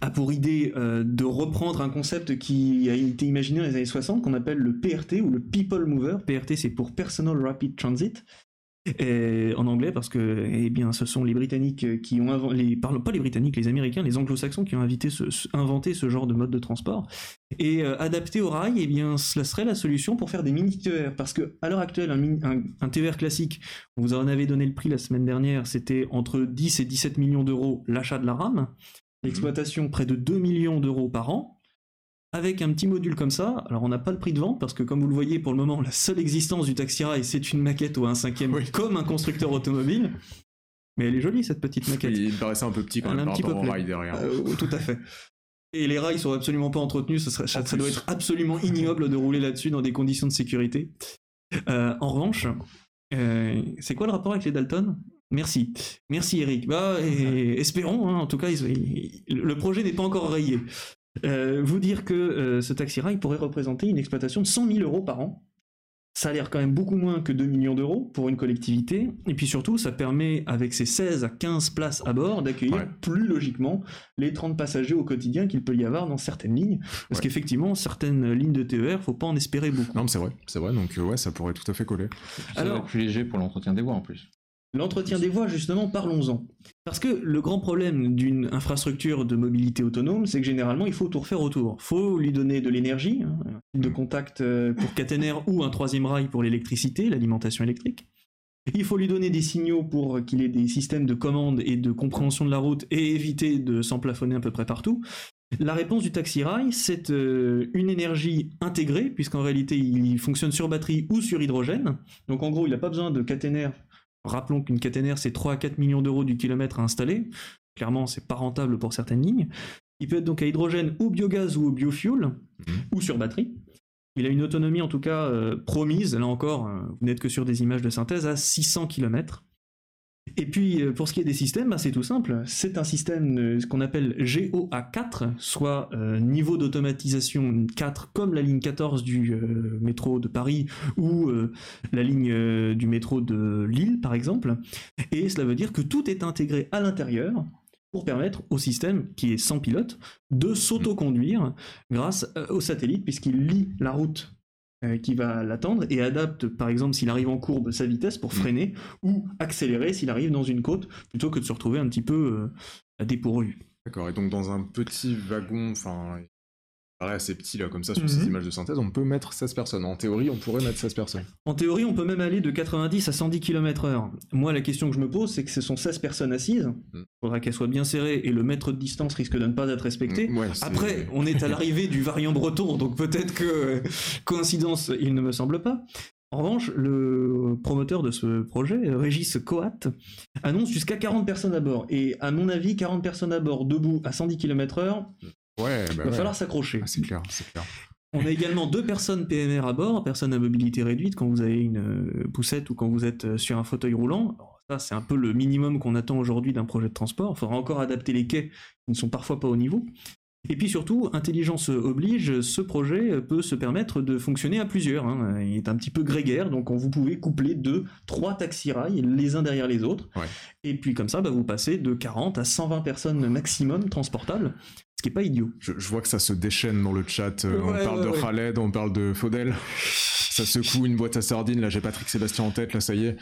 a pour idée euh, de reprendre un concept qui a été imaginé dans les années 60 qu'on appelle le PRT ou le People Mover. PRT c'est pour Personal Rapid Transit. Et en anglais parce que eh bien ce sont les Britanniques qui ont inventé les pas les Britanniques les Américains les Anglo-Saxons qui ont ce- inventé ce genre de mode de transport. Et euh, adapté au rail eh bien cela serait la solution pour faire des mini TER parce que à l'heure actuelle un, un, TER classique vous en avait donné le prix la semaine dernière c'était entre 10 et 17 millions d'euros l'achat de la rame. L'exploitation près de 2 millions d'euros par an avec un petit module comme ça, alors on n'a pas le prix de vente parce que comme vous le voyez pour le moment, la seule existence du Taxi Rail c'est une maquette ou un cinquième Oui. comme un constructeur automobile. Mais elle est jolie cette petite maquette. Il paraissait un peu petit quand Elle même un petit peu au rail derrière. Euh, tout à fait. Et les rails sont absolument pas entretenus, ça, serait- ça- En ça doit être absolument ignoble de rouler là-dessus dans des conditions de sécurité. Euh, en revanche, euh, c'est quoi le rapport avec les Dalton? Merci. Merci Eric. Bah, et- espérons, hein, en tout cas, ils- ils- le projet n'est pas encore rayé. Euh, vous dire que euh, ce taxi rail pourrait représenter une exploitation de 100 000 euros par an. Ça a l'air quand même beaucoup moins que 2 millions d'euros pour une collectivité. Et puis surtout, ça permet, avec ses 16 à 15 places à bord, d'accueillir Ouais. plus logiquement les 30 passagers au quotidien qu'il peut y avoir dans certaines lignes. Parce Ouais. qu'effectivement, certaines lignes de TER, faut pas en espérer beaucoup. Non, mais c'est vrai, c'est vrai, donc euh, ouais, ça pourrait tout à fait coller. Ça Alors- va être plus léger pour l'entretien des voies en plus. L'entretien des voies, justement, parlons-en. Parce que le grand problème d'une infrastructure de mobilité autonome, c'est que généralement, il faut tout refaire autour. faut lui donner de l'énergie, hein, un fil de contact euh, pour caténaire ou un troisième rail pour l'électricité, l'alimentation électrique. Il faut lui donner des signaux pour qu'il ait des systèmes de commande et de compréhension de la route et éviter de s'emplafonner à peu près partout. La réponse du taxi rail, c'est euh, une énergie intégrée, puisqu'en réalité, il fonctionne sur batterie ou sur hydrogène. Donc en gros, il n'a pas besoin de caténaire Rappelons qu'une caténaire, c'est 3 à 4 millions d'euros du kilomètre à installer. Clairement, c'est pas rentable pour certaines lignes. Il peut être donc à hydrogène ou biogaz ou au biofuel, ou sur batterie. Il a une autonomie en tout cas euh, promise, là encore, euh, vous n'êtes que sur des images de synthèse, à 600 km. Et puis euh, pour ce qui est des systèmes, bah, c'est tout simple. C'est un système qu'on appelle GOA4, soit euh, niveau d'automatisation 4 comme la ligne 14 du euh, métro de Paris ou la ligne du métro de Lille par exemple. Et cela veut dire que tout est intégré à l'intérieur pour permettre au système qui est sans pilote de s'autoconduire grâce au satellite puisqu'il lit la route qui va l'attendre et adapte par exemple s'il arrive en courbe sa vitesse pour freiner ou accélérer s'il arrive dans une côte plutôt que de se retrouver un petit peu euh, dépourvu. D'accord, et donc dans un petit wagon, enfin, paraît assez petit là, comme ça, sur Mhm. ces images de synthèse, on peut mettre 16 personnes. En théorie, on pourrait mettre 16 personnes. En théorie, on peut même aller de 90 à 110 km/h. Moi, la question que je me pose, c'est que ce sont 16 personnes assises. Il Mm. faudra qu'elles soient bien serrées et le mètre de distance risque de ne pas être respecté. Ouais, c'est- Après, on est à l'arrivée du variant breton, donc peut-être que coïncidence, il ne me semble pas. En revanche, le promoteur de ce projet, Régis Coat, annonce jusqu'à 40 personnes à bord. Et à mon avis, 40 personnes à bord, debout, à 110 km/h, Ouais, bah il va ouais. falloir s'accrocher. Ah, c'est clair, c'est clair. On a également deux personnes PMR à bord, personnes à mobilité réduite quand vous avez une euh, poussette ou quand vous êtes euh, sur un fauteuil roulant. Alors, ça, c'est un peu le minimum qu'on attend aujourd'hui d'un projet de transport. Il faudra encore adapter les quais qui ne sont parfois pas au niveau. Et puis surtout, intelligence oblige, ce projet peut se permettre de fonctionner à plusieurs. hein. Il est un petit peu grégaire, donc on- vous pouvez coupler deux, trois taxi-rails les uns derrière les autres. Ouais. Et puis comme ça, bah, vous passez de 40 à 120 personnes maximum transportables, ce qui n'est pas idiot. Je, je vois que ça se déchaîne dans le chat. euh, on Ouais, parle ouais, de ouais. Khaled, on parle de Faudel. Ça secoue une boîte à sardines. Là, j'ai Patrick Sébastien en tête. Là, ça y est.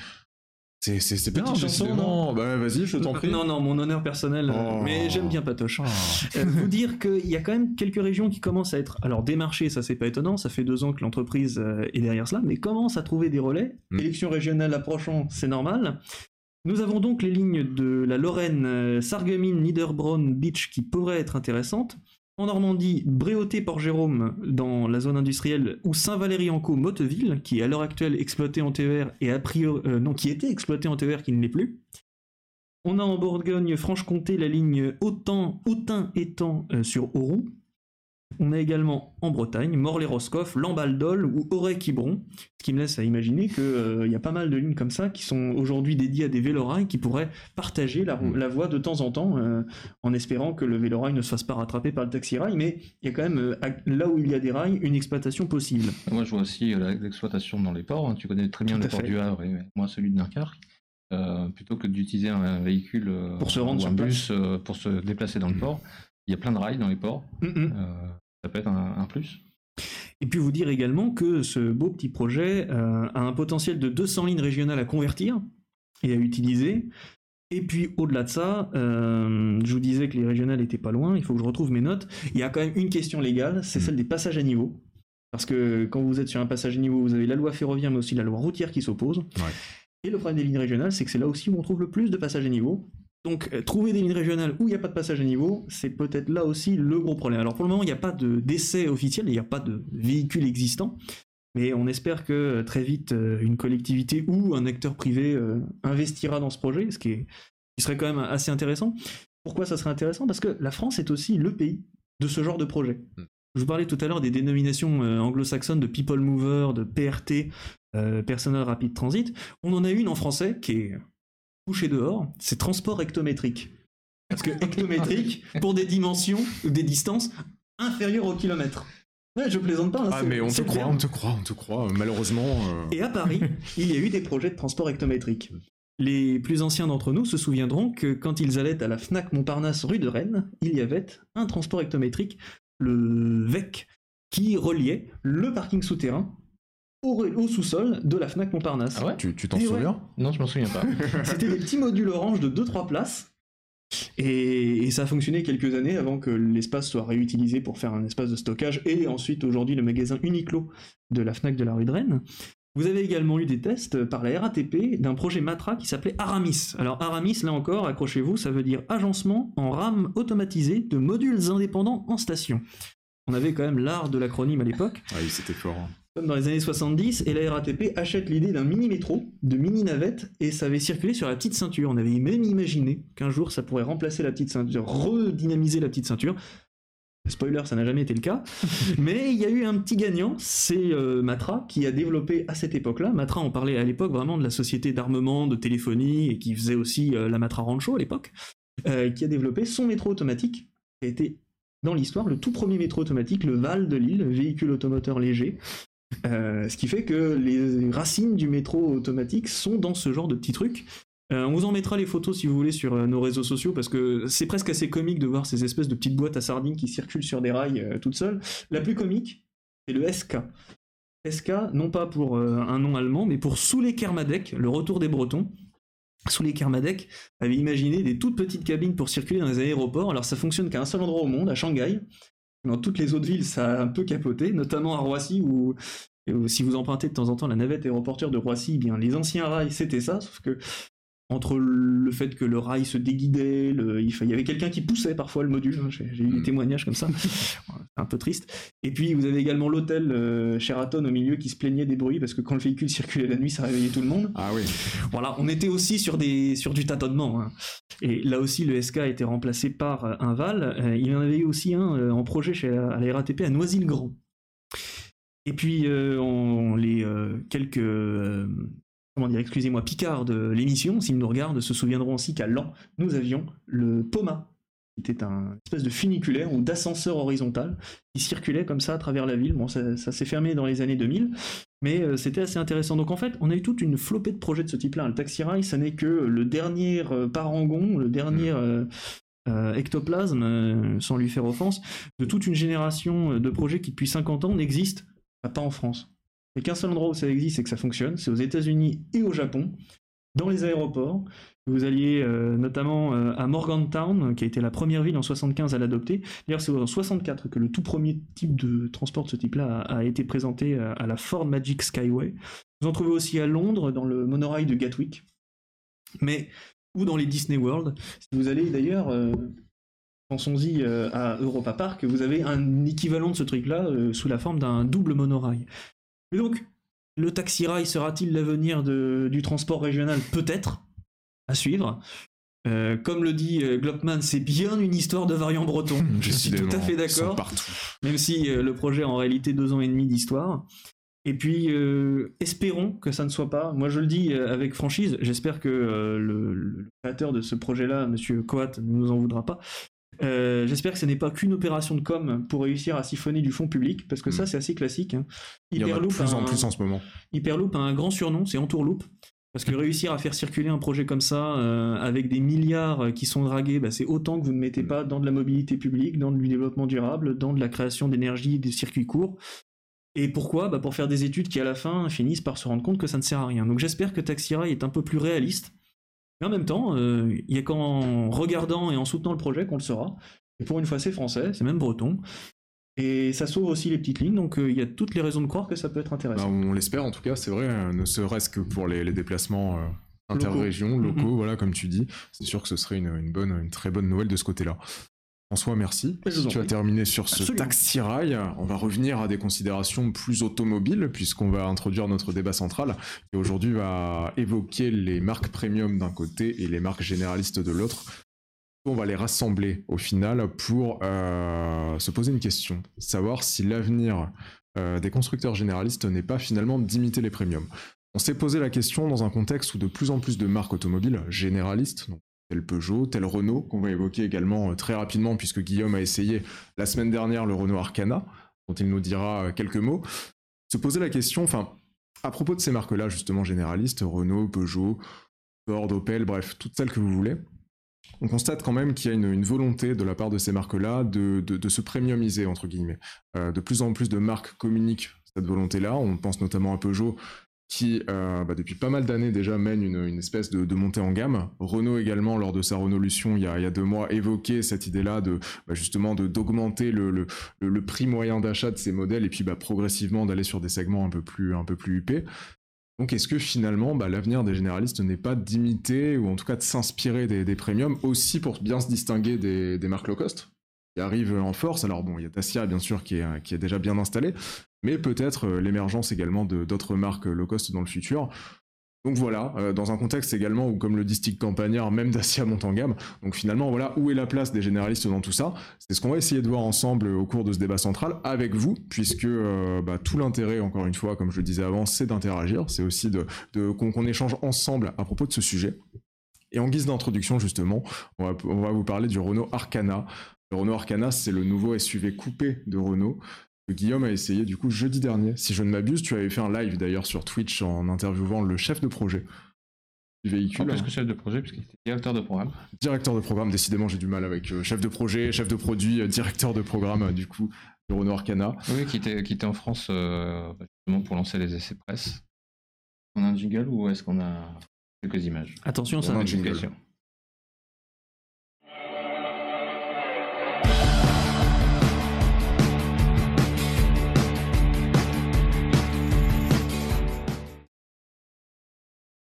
C'est c'est c'est Non, petit, j'entends, décidément. Bah vas-y, je t'en prie. Non, non, mon honneur personnel, euh, Oh. mais j'aime bien Patoche. Ah. Euh, vous dire qu'il y a quand même quelques régions qui commencent à être alors démarchées, ça c'est pas étonnant, ça fait deux ans que l'entreprise euh, est derrière cela, mais commence à trouver des relais. Mm. Élections régionales approchant, c'est normal. Nous avons donc les lignes de la Lorraine, euh, Sarreguemines, Niederbronn, Beach qui pourraient être intéressantes. En Normandie, Bréauté, Port-Jérôme dans la zone industrielle ou Saint-Valery-en-Caux, Motteville, qui est à l'heure actuelle exploité en TER et a priori, euh, non, qui était exploité en TER qui ne l'est plus. On a en Bourgogne-Franche-Comté la ligne Autun, Autun étant euh, sur Auroux. On a également en Bretagne Morlaix-Roscoff, Lambaldol ou Aurey-Quiberon, ce qui me laisse à imaginer qu'il y a pas mal de lignes comme ça qui sont aujourd'hui dédiées à des vélorails qui pourraient partager la, Mm. la voie de temps en temps euh, en espérant que le vélorail ne se fasse pas rattraper par le taxi-rail, mais il y a quand même, euh, là où il y a des rails, une exploitation possible. Moi, je vois aussi euh, l'exploitation dans les ports. hein. Tu connais très bien Tout le port fait. du Havre et moi celui de Dunkerque. Euh, plutôt que d'utiliser un véhicule euh, Pour se rendre ou sur un bus euh, pour se déplacer dans le Mhm. port, il y a plein de rails dans les ports. Mm, mm. Euh, ça peut être un, un plus. Et puis vous dire également que ce beau petit projet euh, a un potentiel de 200 lignes régionales à convertir et à utiliser. Et puis au-delà de ça, euh, je vous disais que les régionales étaient pas loin, il faut que je retrouve mes notes. Il y a quand même une question légale, c'est celle des passages à niveau. Parce que quand vous êtes sur un passage à niveau, vous avez la loi ferroviaire mais aussi la loi routière qui s'opposent. Et le problème des lignes régionales, c'est que c'est là aussi où on trouve le plus de passages à niveau. Donc, euh, trouver des lignes régionales où il n'y a pas de passage à niveau, c'est peut-être là aussi le gros problème. Alors, pour le moment, il n'y a pas de- d'essai officiel, il n'y a pas de véhicule existant. Mais on espère que euh, très vite, euh, une collectivité ou un acteur privé euh, investira dans ce projet, ce qui, est- qui serait quand même assez intéressant. Pourquoi ça serait intéressant? Parce que la France est aussi le pays de ce genre de projet. Mm. Je vous parlais tout à l'heure des dénominations anglo-saxonnes de People Mover, de PRT, euh, Personal Rapid Transit. On en a une en français qui est couchée dehors, c'est transport hectométrique. Parce que hectométrique, pour des dimensions, des distances inférieures au kilomètre. Ouais, je plaisante pas. hein, Ah mais on te croit, on te croit, on te croit. Malheureusement. euh, Et à Paris, il y a eu des projets de transport hectométrique. Les plus anciens d'entre nous se souviendront que quand ils allaient à la Fnac Montparnasse rue de Rennes, il y avait un transport hectométrique, le VEC, qui reliait le parking souterrain au, au sous-sol de la Fnac Montparnasse. Ah ouais Tu tu t'en ouais. souviens? Non, je m'en souviens pas. C'était des petits modules orange de 2-3 places. Et, et ça a fonctionné quelques années avant que l'espace soit réutilisé pour faire un espace de stockage et ensuite aujourd'hui le magasin Uniqlo de la FNAC de la rue de Rennes. Vous avez également eu des tests par la RATP d'un projet Matra qui s'appelait Aramis. Alors Aramis, là encore, accrochez-vous, ça veut dire agencement en rame automatisé de modules indépendants en station. On avait quand même l'art de l'acronyme à l'époque Ah oui, c'était fort. Comme dans les années 70, et la RATP achète l'idée d'un mini-métro, de mini-navette, et ça avait circulé sur la petite ceinture. On avait même imaginé qu'un jour ça pourrait remplacer la petite ceinture, redynamiser la petite ceinture. Spoiler, ça n'a jamais été le cas. Mais il y a eu un petit gagnant, c'est euh, Matra, qui a développé à cette époque-là. Matra, on parlait à l'époque vraiment de la société d'armement, de téléphonie, et qui faisait aussi euh, la Matra Rancho à l'époque, euh, qui a développé son métro automatique, qui a été dans l'histoire le tout premier métro automatique, le Val de Lille, véhicule automoteur léger. Euh, ce qui fait que les racines du métro automatique sont dans ce genre de petits trucs. Euh, on vous en mettra les photos si vous voulez sur euh, nos réseaux sociaux parce que c'est presque assez comique de voir ces espèces de petites boîtes à sardines qui circulent sur des rails toutes seules. La plus comique, c'est le SK. SK, non pas pour un nom allemand, mais pour Sous les Kermadec, le retour des Bretons. Sous les Kermadec avait imaginé des toutes petites cabines pour circuler dans les aéroports. Alors ça fonctionne qu'à un seul endroit au monde, à Shanghai. Dans toutes les autres villes, ça a un peu capoté, notamment à Roissy où si vous empruntez de temps en temps la navette aéroportuaire de Roissy, eh bien les anciens rails c'était ça, sauf que entre le fait que le rail se déguidait, le- il, y avait quelqu'un qui poussait parfois le module, hein, j'ai eu des Mm. témoignages comme ça, c'est un peu triste. Et puis vous avez également l'hôtel euh, Sheraton au milieu qui se plaignait des bruits parce que quand le véhicule circulait la nuit, ça réveillait tout le monde. Ah oui. Voilà, on était aussi sur, des, sur du tâtonnement. hein. Et là aussi, le SK a été remplacé par euh, un VAL. Euh, il y en avait eu aussi un euh, en projet chez la, à la RATP à Noisy-le-Grand. Et puis, euh, on, les euh, quelques. euh, comment dire, excusez-moi, picards de l'émission, s'ils nous regardent, se souviendront aussi qu'à Lan, nous avions le POMA, qui était un espèce de funiculaire ou d'ascenseur horizontal qui circulait comme ça à travers la ville. Bon, ça, ça s'est fermé dans les années 2000, mais euh, c'était assez intéressant. Donc en fait, on a eu toute une flopée de projets de ce type-là. Le Taxi Rail, ça n'est que le dernier euh, parangon, le dernier euh, euh, ectoplasme, sans lui faire offense, de toute une génération de projets qui depuis 50 ans n'existent pas en France. Il n'y a qu'un seul endroit où ça existe et que ça fonctionne, c'est aux États-Unis et au Japon. dans les aéroports. Vous alliez euh, notamment euh, à Morgantown, qui a été la première ville en 75 à l'adopter. D'ailleurs, c'est en 64 que le tout premier type de transport de ce type-là a, été présenté à, à la Ford Magic Skyway. Vous en trouvez aussi à Londres, dans le monorail de Gatwick. Mais, ou dans les Disney World. Si vous allez d'ailleurs, euh, pensons-y euh, à Europa Park, vous avez un équivalent de ce truc-là euh, sous la forme d'un double monorail. Donc, le taxi rail sera-t-il l'avenir du transport régional? Peut-être, à suivre. Euh, comme le dit euh, Glockman, c'est bien une histoire de variant breton. Je suis tout à fait d'accord partout. même si euh, le projet a en réalité deux ans et demi d'histoire. Et puis, euh, espérons que ça ne soit pas, moi je le dis avec franchise, j'espère que le, le créateur de ce projet-là, Monsieur Coat, ne nous en voudra pas. Euh, j'espère que ce n'est pas qu'une opération de com pour réussir à siphonner du fonds public, parce que ça Mm. c'est assez classique. hein. Il y en a de Hyperloop plus a en un- plus en ce moment. Hyperloop a un grand surnom, c'est Entourloop. Parce que réussir à faire circuler un projet comme ça, euh, avec des milliards euh, qui sont dragués, bah, c'est autant que vous ne mettez pas dans de la mobilité publique, dans du développement durable, dans de la création d'énergie, des circuits courts. Et pourquoi? Bah Pour faire des études qui, à la fin, finissent par se rendre compte que ça ne sert à rien. Donc j'espère que Taxi Rail est un peu plus réaliste. Mais en même temps, euh, il n'y a qu'en regardant et en soutenant le projet qu'on le saura. Et pour une fois, c'est français, c'est même breton. Et ça sauve aussi les petites lignes, donc euh, il y a toutes les raisons de croire que ça peut être Bah, intéressant. on l'espère en tout cas, c'est vrai, euh, ne serait-ce que pour les, les déplacements euh, interrégions, locaux, Mhm. voilà, comme tu dis. C'est sûr que ce serait une, une bonne, une très bonne nouvelle de ce côté-là. François, merci. Si tu as terminé sur ce Absolument. taxi rail, on va revenir à des considérations plus automobiles, puisqu'on va introduire notre débat central, qui aujourd'hui va évoquer les marques premium d'un côté et les marques généralistes de l'autre. On va les rassembler au final pour euh, se poser une question, savoir si l'avenir euh, des constructeurs généralistes n'est pas finalement d'imiter les premiums. On s'est posé la question dans un contexte où de plus en plus de marques automobiles généralistes, donc tel Peugeot, tel Renault, qu'on va évoquer également euh, très rapidement puisque Guillaume a essayé la semaine dernière le Renault Arcana, dont il nous dira euh, quelques mots, se poser la question, enfin, à propos de ces marques-là justement généralistes, Renault, Peugeot, Ford, Opel, bref, toutes celles que vous voulez, on constate quand même qu'il y a une, volonté de la part de ces marques-là de, de- de se premiumiser, entre guillemets. Euh, de plus en plus de marques communiquent cette volonté-là. On pense notamment à Peugeot, qui, euh, bah, depuis pas mal d'années déjà, mène une, une espèce de, montée en gamme. Renault également, lors de sa Renaulution il y a, deux mois, évoquait cette idée-là de bah, d'augmenter le, le, le- le prix moyen d'achat de ces modèles et puis bah, progressivement d'aller sur des segments un peu plus, un peu plus huppés. Donc est-ce que finalement bah, l'avenir des généralistes n'est pas d'imiter ou en tout cas de s'inspirer des, des premiums aussi pour bien se distinguer des, des marques low cost qui arrivent en force? Alors bon, il y a Dacia bien sûr qui est, qui est déjà bien installé, mais peut-être euh, l'émergence également de- d'autres marques low cost dans le futur. Donc voilà, euh, dans un contexte également où, comme le dit Stick Campagnard, même Dacia monte en gamme. Donc finalement, voilà, où est la place des généralistes dans tout ça C'est ce qu'on va essayer de voir ensemble au cours de ce débat central avec vous, puisque euh, bah, tout l'intérêt, encore une fois, comme je le disais avant, c'est d'interagir, c'est aussi de, qu'on échange ensemble à propos de ce sujet. Et en guise d'introduction, justement, on va, on va vous parler du Renault Arcana. Le Renault Arcana, c'est le nouveau SUV coupé de Renault Guillaume a essayé du coup jeudi dernier. Si je ne m'abuse, tu avais fait un live d'ailleurs sur Twitch en interviewant le chef de projet du véhicule. plus que chef de projet, puisqu'il était directeur de programme. Directeur de programme, décidément j'ai du mal avec euh, chef de projet, chef de produit, euh, directeur de programme euh, du coup du Renault Arcana. Oui, qui était, qui était en France euh, justement pour lancer les essais presse. On a un jingle ou est-ce qu'on a quelques images? Attention, On ça a un jingle.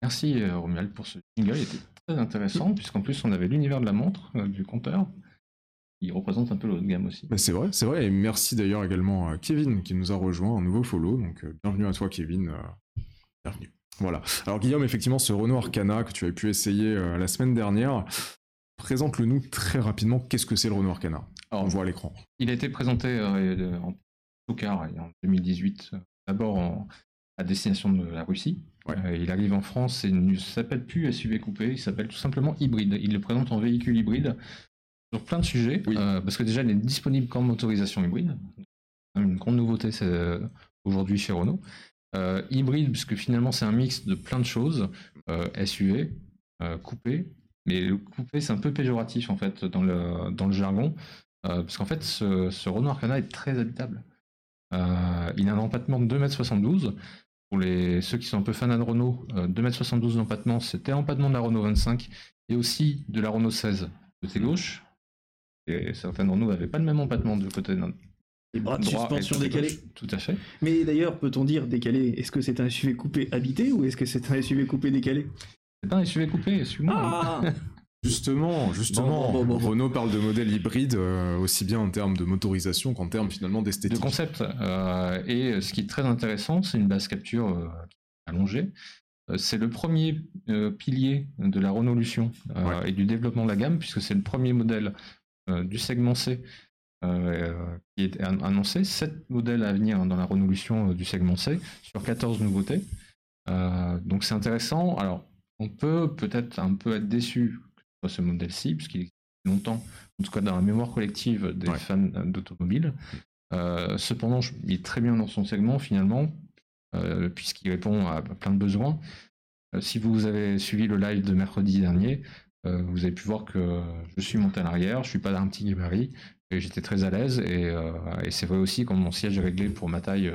Merci euh, Romuald pour ce jingle, il était très intéressant puisqu'en plus on avait l'univers de la montre euh, du compteur. Il représente un peu de gamme aussi. Bah, c'est vrai, c'est vrai, et merci d'ailleurs également à Kevin qui nous a rejoint, un nouveau follow, donc euh, bienvenue à toi Kevin, bienvenue. Voilà. Alors Guillaume, effectivement, ce Renault Arcana que tu as pu essayer la semaine dernière, présente-le nous très rapidement, qu'est-ce que c'est le Renault Arcana? On Alors, voit à l'écran. Il a été présenté en tout cas en 2018, euh, d'abord à destination de la Russie. Ouais. Euh, il arrive en France et ne s'appelle plus SUV coupé, il s'appelle tout simplement hybride. Il le présente en véhicule hybride sur plein de sujets, Oui. euh, parce que déjà il est disponible qu'en motorisation hybride. Une grande nouveauté c'est, euh, aujourd'hui chez Renault. Euh, hybride, puisque finalement c'est un mix de plein de choses, euh, SUV, coupé, mais le coupé c'est un peu péjoratif en fait dans le, dans le jargon. Parce qu'en fait, ce, ce Renault Arcana est très habitable. Il a un empattement de 2m72. Pour les, ceux qui sont un peu fans de Renault, 2m72 d'empattement, c'était l'empattement de la Renault 25 et aussi de la Renault 16 côté gauche. Et certaines Renault n'avaient pas le même empattement de côté les bras de suspension décalés. Tout à fait. Mais d'ailleurs, peut-on dire décalé Est-ce que c'est un SUV coupé habité ou est-ce que c'est un SUV coupé décalé? C'est pas un SUV coupé, excuse-moi. Ah Justement, justement, Renault parle de modèle hybride euh, aussi bien en termes de motorisation qu'en termes finalement d'esthétique. De concept. Euh, et ce qui est très intéressant, c'est une base capture euh, allongée. C'est le premier pilier de la Renault et du développement de la gamme, puisque c'est le premier modèle du segment C qui est annoncé. 7 modèles à venir dans la Renault du segment C, sur 14 nouveautés. donc c'est intéressant. Alors, on peut peut-être un peu être déçu ce modèle-ci, puisqu'il existe longtemps, en tout cas dans la mémoire collective des fans d'automobile. Euh, cependant, il est très bien dans son segment finalement, euh, puisqu'il répond à plein de besoins. Euh, si vous avez suivi le live de mercredi dernier, vous avez pu voir que je suis monté à l'arrière, je suis pas d'un petit gabarit, et j'étais très à l'aise, et, et c'est vrai aussi quand mon siège est réglé pour ma taille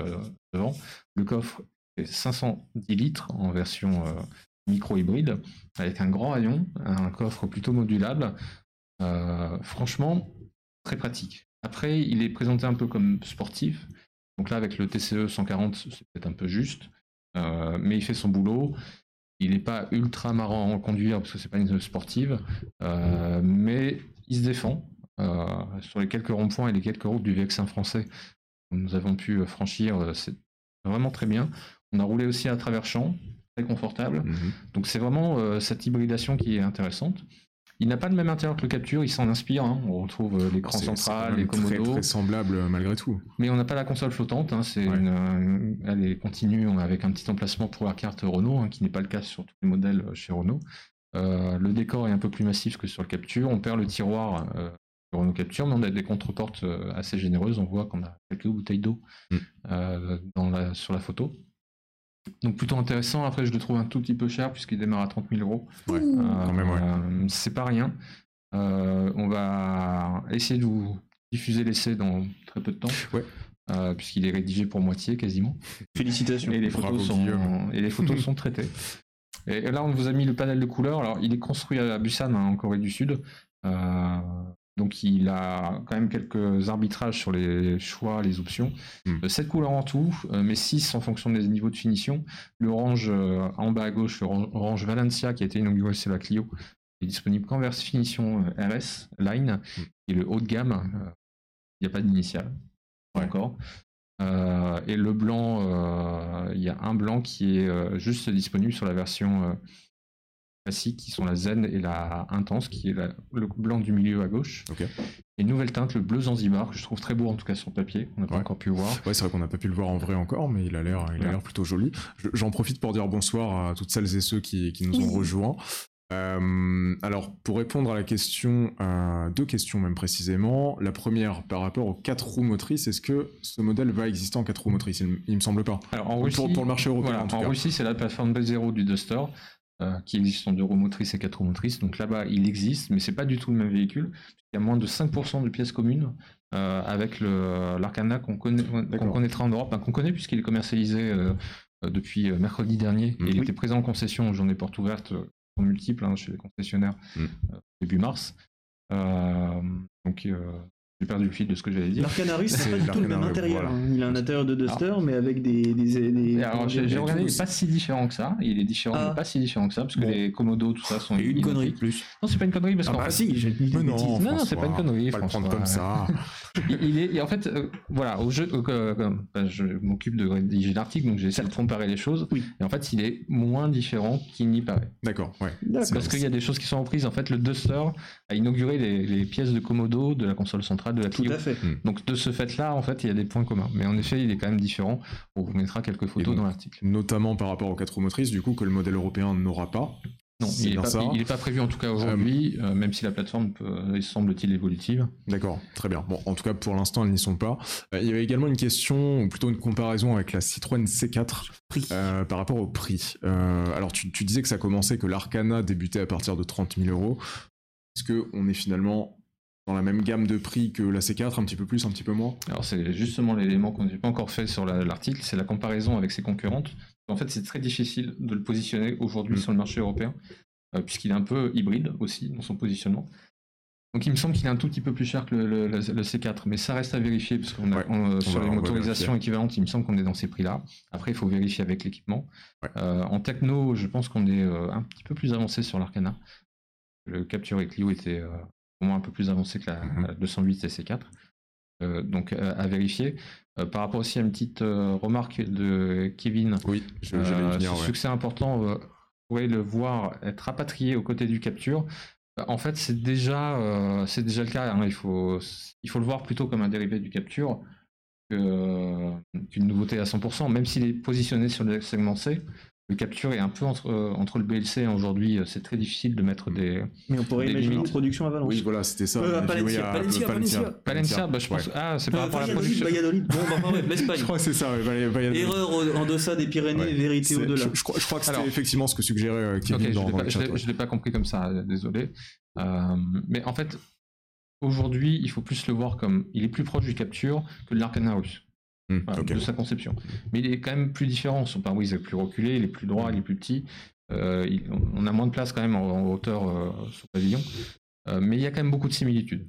devant. Le coffre est 510 litres en version micro-hybride, avec un grand rayon, un coffre plutôt modulable. Euh, franchement, très pratique. Après, il est présenté un peu comme sportif. Donc là, avec le TCE 140, c'est peut-être un peu juste. Euh, mais il fait son boulot. Il n'est pas ultra marrant à conduire parce que c'est pas une sportive. Euh, mais il se défend. sur les quelques ronds-points et les quelques routes du VX1 français nous avons pu franchir, c'est vraiment très bien. On a roulé aussi à travers champs confortable. Mhm. Donc c'est vraiment euh, cette hybridation qui est intéressante. Il n'a pas le même intérieur que le Capture, il s'en inspire. Hein. On retrouve euh, l'écran central, les commodos. Très, très semblable euh, malgré tout. Mais on n'a pas la console flottante. Hein. C'est une, elle est continue avec un petit emplacement pour la carte Renault, hein, qui n'est pas le cas sur tous les modèles chez Renault. le décor est un peu plus massif que sur le Capture. On perd le tiroir Renault Capture, mais on a des contreportes assez généreuses. On voit qu'on a quelques bouteilles d'eau mm. sur la photo. Donc plutôt intéressant. Après, je le trouve un tout petit peu cher puisqu'il démarre à 30 000 euros. Ouais, quand même, euh, c'est pas rien. Euh, on va essayer de vous diffuser l'essai dans très peu de temps. Ouais. Euh, puisqu'il est rédigé pour moitié quasiment. Félicitations. Et les photos, sont, et les photos sont traitées. Et là, on vous a mis le panel de couleurs. Alors, il est construit à Busan, hein, en Corée du Sud. Donc il a quand même quelques arbitrages sur les choix, les options. 7 hmm. euh, couleurs en tout, euh, mais 6 en fonction des niveaux de finition. L'orange euh, en bas à gauche, l'orange Valencia qui a été inauguré chez la Clio, est disponible qu'en version finition RS Line, hmm. est le haut de gamme. Il n'y a pas d'initial, encore. et le blanc, il y a un blanc qui est juste disponible sur la version classiques qui sont la zen et la intense, qui est le blanc du milieu à gauche. Et une nouvelle teinte, le bleu Zanzibar, que je trouve très beau en tout cas sur papier, on n'a pas encore pu le voir. Ouais, c'est vrai qu'on n'a pas pu le voir en vrai encore, mais il a l'air, il a l'air plutôt joli. J'en profite pour dire bonsoir à toutes celles et ceux qui, qui nous ont rejoints. Euh, alors, pour répondre à la question, euh, deux questions même précisément. La première, par rapport aux quatre roues motrices, est-ce que ce modèle va exister en quatre roues motrices? Il, me semble pas. Alors, en Russie, pour, le marché européen. en, Russie, c'est la plateforme B0 du Duster. Euh, qui existe en deux roues motrices et quatre roues motrices. Donc là-bas, il existe, mais c'est pas du tout le même véhicule. Il y a moins de 5% de pièces communes euh, avec l'Arcana qu'on connaît, qu'on connaîtra en Europe, qu'on connaît puisqu'il est commercialisé euh, depuis mercredi dernier. et il était présent en concession aux journées portes ouvertes en multiples hein, chez les concessionnaires mm. début mars. donc j'ai perdu le fil de ce que j'allais dire. L'Arcanarus, c'est pas du tout le même intérieur. Hein. Il a un intérieur de Duster, mais avec des. des, des alors, j'ai regardé, il n'est pas si différent que ça. Il est différent, mais ah. pas si différent que ça, parce que les Komodo, tout ça sont. Et une connerie plus. Non, c'est pas une connerie, parce ah qu'en bah fait. si, j'ai une non, non, non, c'est pas une connerie. Pas le prendre comme ça. il, est, en fait, euh, voilà, au jeu, euh, ben, je m'occupe de rédiger l'article, donc j'essaie de comparer les choses. Oui. Et en fait, il est moins différent qu'il n'y paraît. D'accord, ouais. Parce qu'il y a des choses qui sont reprises. En fait, le Duster a inauguré les pièces de Komodo de la console centrale de la Clio. Tout à fait. Hmm. Donc de ce fait-là, en fait, il y a des points communs. Mais en effet, il est quand même différent. On vous mettra quelques photos dans l'article. Notamment par rapport aux quatre roues motrices, du coup, que le modèle européen n'aura pas. Non, il n'est pas, prévu en tout cas aujourd'hui, euh, même si la plateforme peut, semble-t-il évolutive. D'accord, très bien. Bon, en tout cas, pour l'instant, elles n'y sont pas. Euh, il y avait également une question, ou plutôt une comparaison avec la Citroën C4 euh, par rapport au prix. alors, tu, tu, disais que ça commençait, que l'Arcana débutait à partir de 30 000 euros. Est-ce qu'on est finalement dans la même gamme de prix que la C4, un petit peu plus, un petit peu moins Alors c'est justement l'élément qu'on n'a pas encore fait sur la- l'article, c'est la comparaison avec ses concurrentes. En fait, c'est très difficile de le positionner aujourd'hui Mm. sur le marché européen, euh, puisqu'il est un peu hybride aussi dans son positionnement. Donc il me semble qu'il est un tout petit peu plus cher que le, le- le- le C4, mais ça reste à vérifier, parce qu'on a Ouais, euh, sur va- les motorisations équivalentes, il me semble qu'on est dans ces prix-là. Après, il faut vérifier avec l'équipement. Ouais. Euh, en techno, je pense qu'on est un petit peu plus avancé sur l'Arcana. Le Capture et Clio était au moins un peu plus avancé que la, Mhm. la 208 et C4. Euh, donc euh, à vérifier. Euh, par rapport aussi à une petite remarque de Kevin, Oui, je- venir, ce ouais. succès important, vous pourrez le voir être rapatrié aux côtés du capture. En fait, c'est déjà, c'est déjà le cas. hein. Il, faut, il faut le voir plutôt comme un dérivé du capture qu'une nouveauté à 100%, même s'il est positionné sur le segment C. Le capture est un peu entre, euh, entre le BLC et aujourd'hui. euh, C'est très difficile de mettre des. Mais on pourrait Des imaginer une production à Valence. Oui, voilà, c'était ça. Euh, oui, Palencia, Palencia, Palencia. Palencia, bah, je pense. ouais. Ah, c'est par Euh, rapport à la production. Valladolid. Bon, bah, enfin, bref, l'Espagne. Je crois que c'est ça, ouais. Erreur en deçà des Pyrénées, Ouais. vérité au-delà. Je, je crois, je crois que c'était effectivement ce que suggérait euh, Kevin Ok, je dans, dans pas- le je chat. l'ai- ouais. je l'ai pas compris comme ça, désolé. Euh, mais en fait, aujourd'hui, il faut plus le voir comme il est plus proche du capture que de l'Arcana russe, Ok. de sa conception. Mais il est quand même plus différent. Son pare-brise est plus reculé, il est plus droit, il est plus petit. Euh, il- on a moins de place quand même en, en hauteur euh, sur le pavillon. Euh, mais il y a quand même beaucoup de similitudes.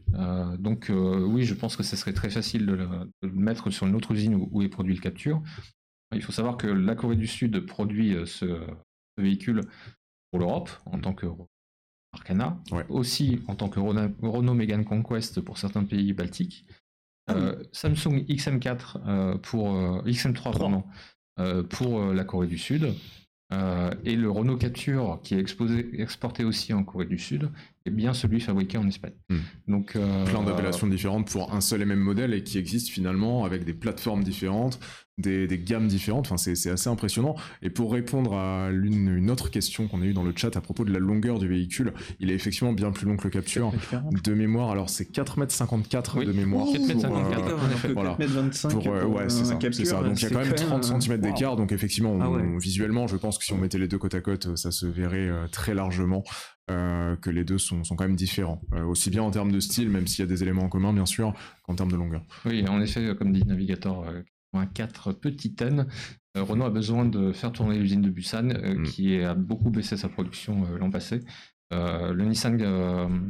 Donc oui, je pense que ce serait très facile de le, de le mettre sur une autre usine où, où est produit le capture. Il faut savoir que la Corée du Sud produit ce, ce véhicule pour l'Europe en tant que Arcana, Ouais. aussi en tant que Renault, Megane Conquest pour certains pays baltiques. Euh, Samsung XM4 euh, pour euh, XM3 pardon, pour la Corée du Sud, et le Renault Capture qui est exposé, exporté aussi en Corée du Sud est bien celui fabriqué en Espagne. Hmm. Donc Plein d'appellations différentes pour un seul et même modèle et qui existent finalement avec des plateformes différentes, des, des gammes différentes. Enfin, c'est c'est assez impressionnant. Et pour répondre à l'une une autre question qu'on a eue dans le chat à propos de la longueur du véhicule, il est effectivement bien plus long que le Capture. De mémoire, alors c'est 4m54 Oui. de mémoire. 4m54, pour, euh, D'accord, en alors effet, que voilà. 4m25 pour, euh, pour ouais, c'est ça, ça. Donc il y a quand même 30 un- cm d'écart. Donc effectivement, Ah on- visuellement, je pense que si on mettait les deux côte à côte, euh, ça se verrait euh, très largement euh, que les deux sont, sont quand même différents. Euh, aussi bien en termes de style, même s'il y a des éléments en commun, bien sûr, qu'en termes de longueur. Oui, en effet, comme dit Navigator euh, 84 petite N, euh, Renault a besoin de faire tourner l'usine de Busan, euh, Mm. qui a beaucoup baissé sa production euh, l'an passé. Le Nissan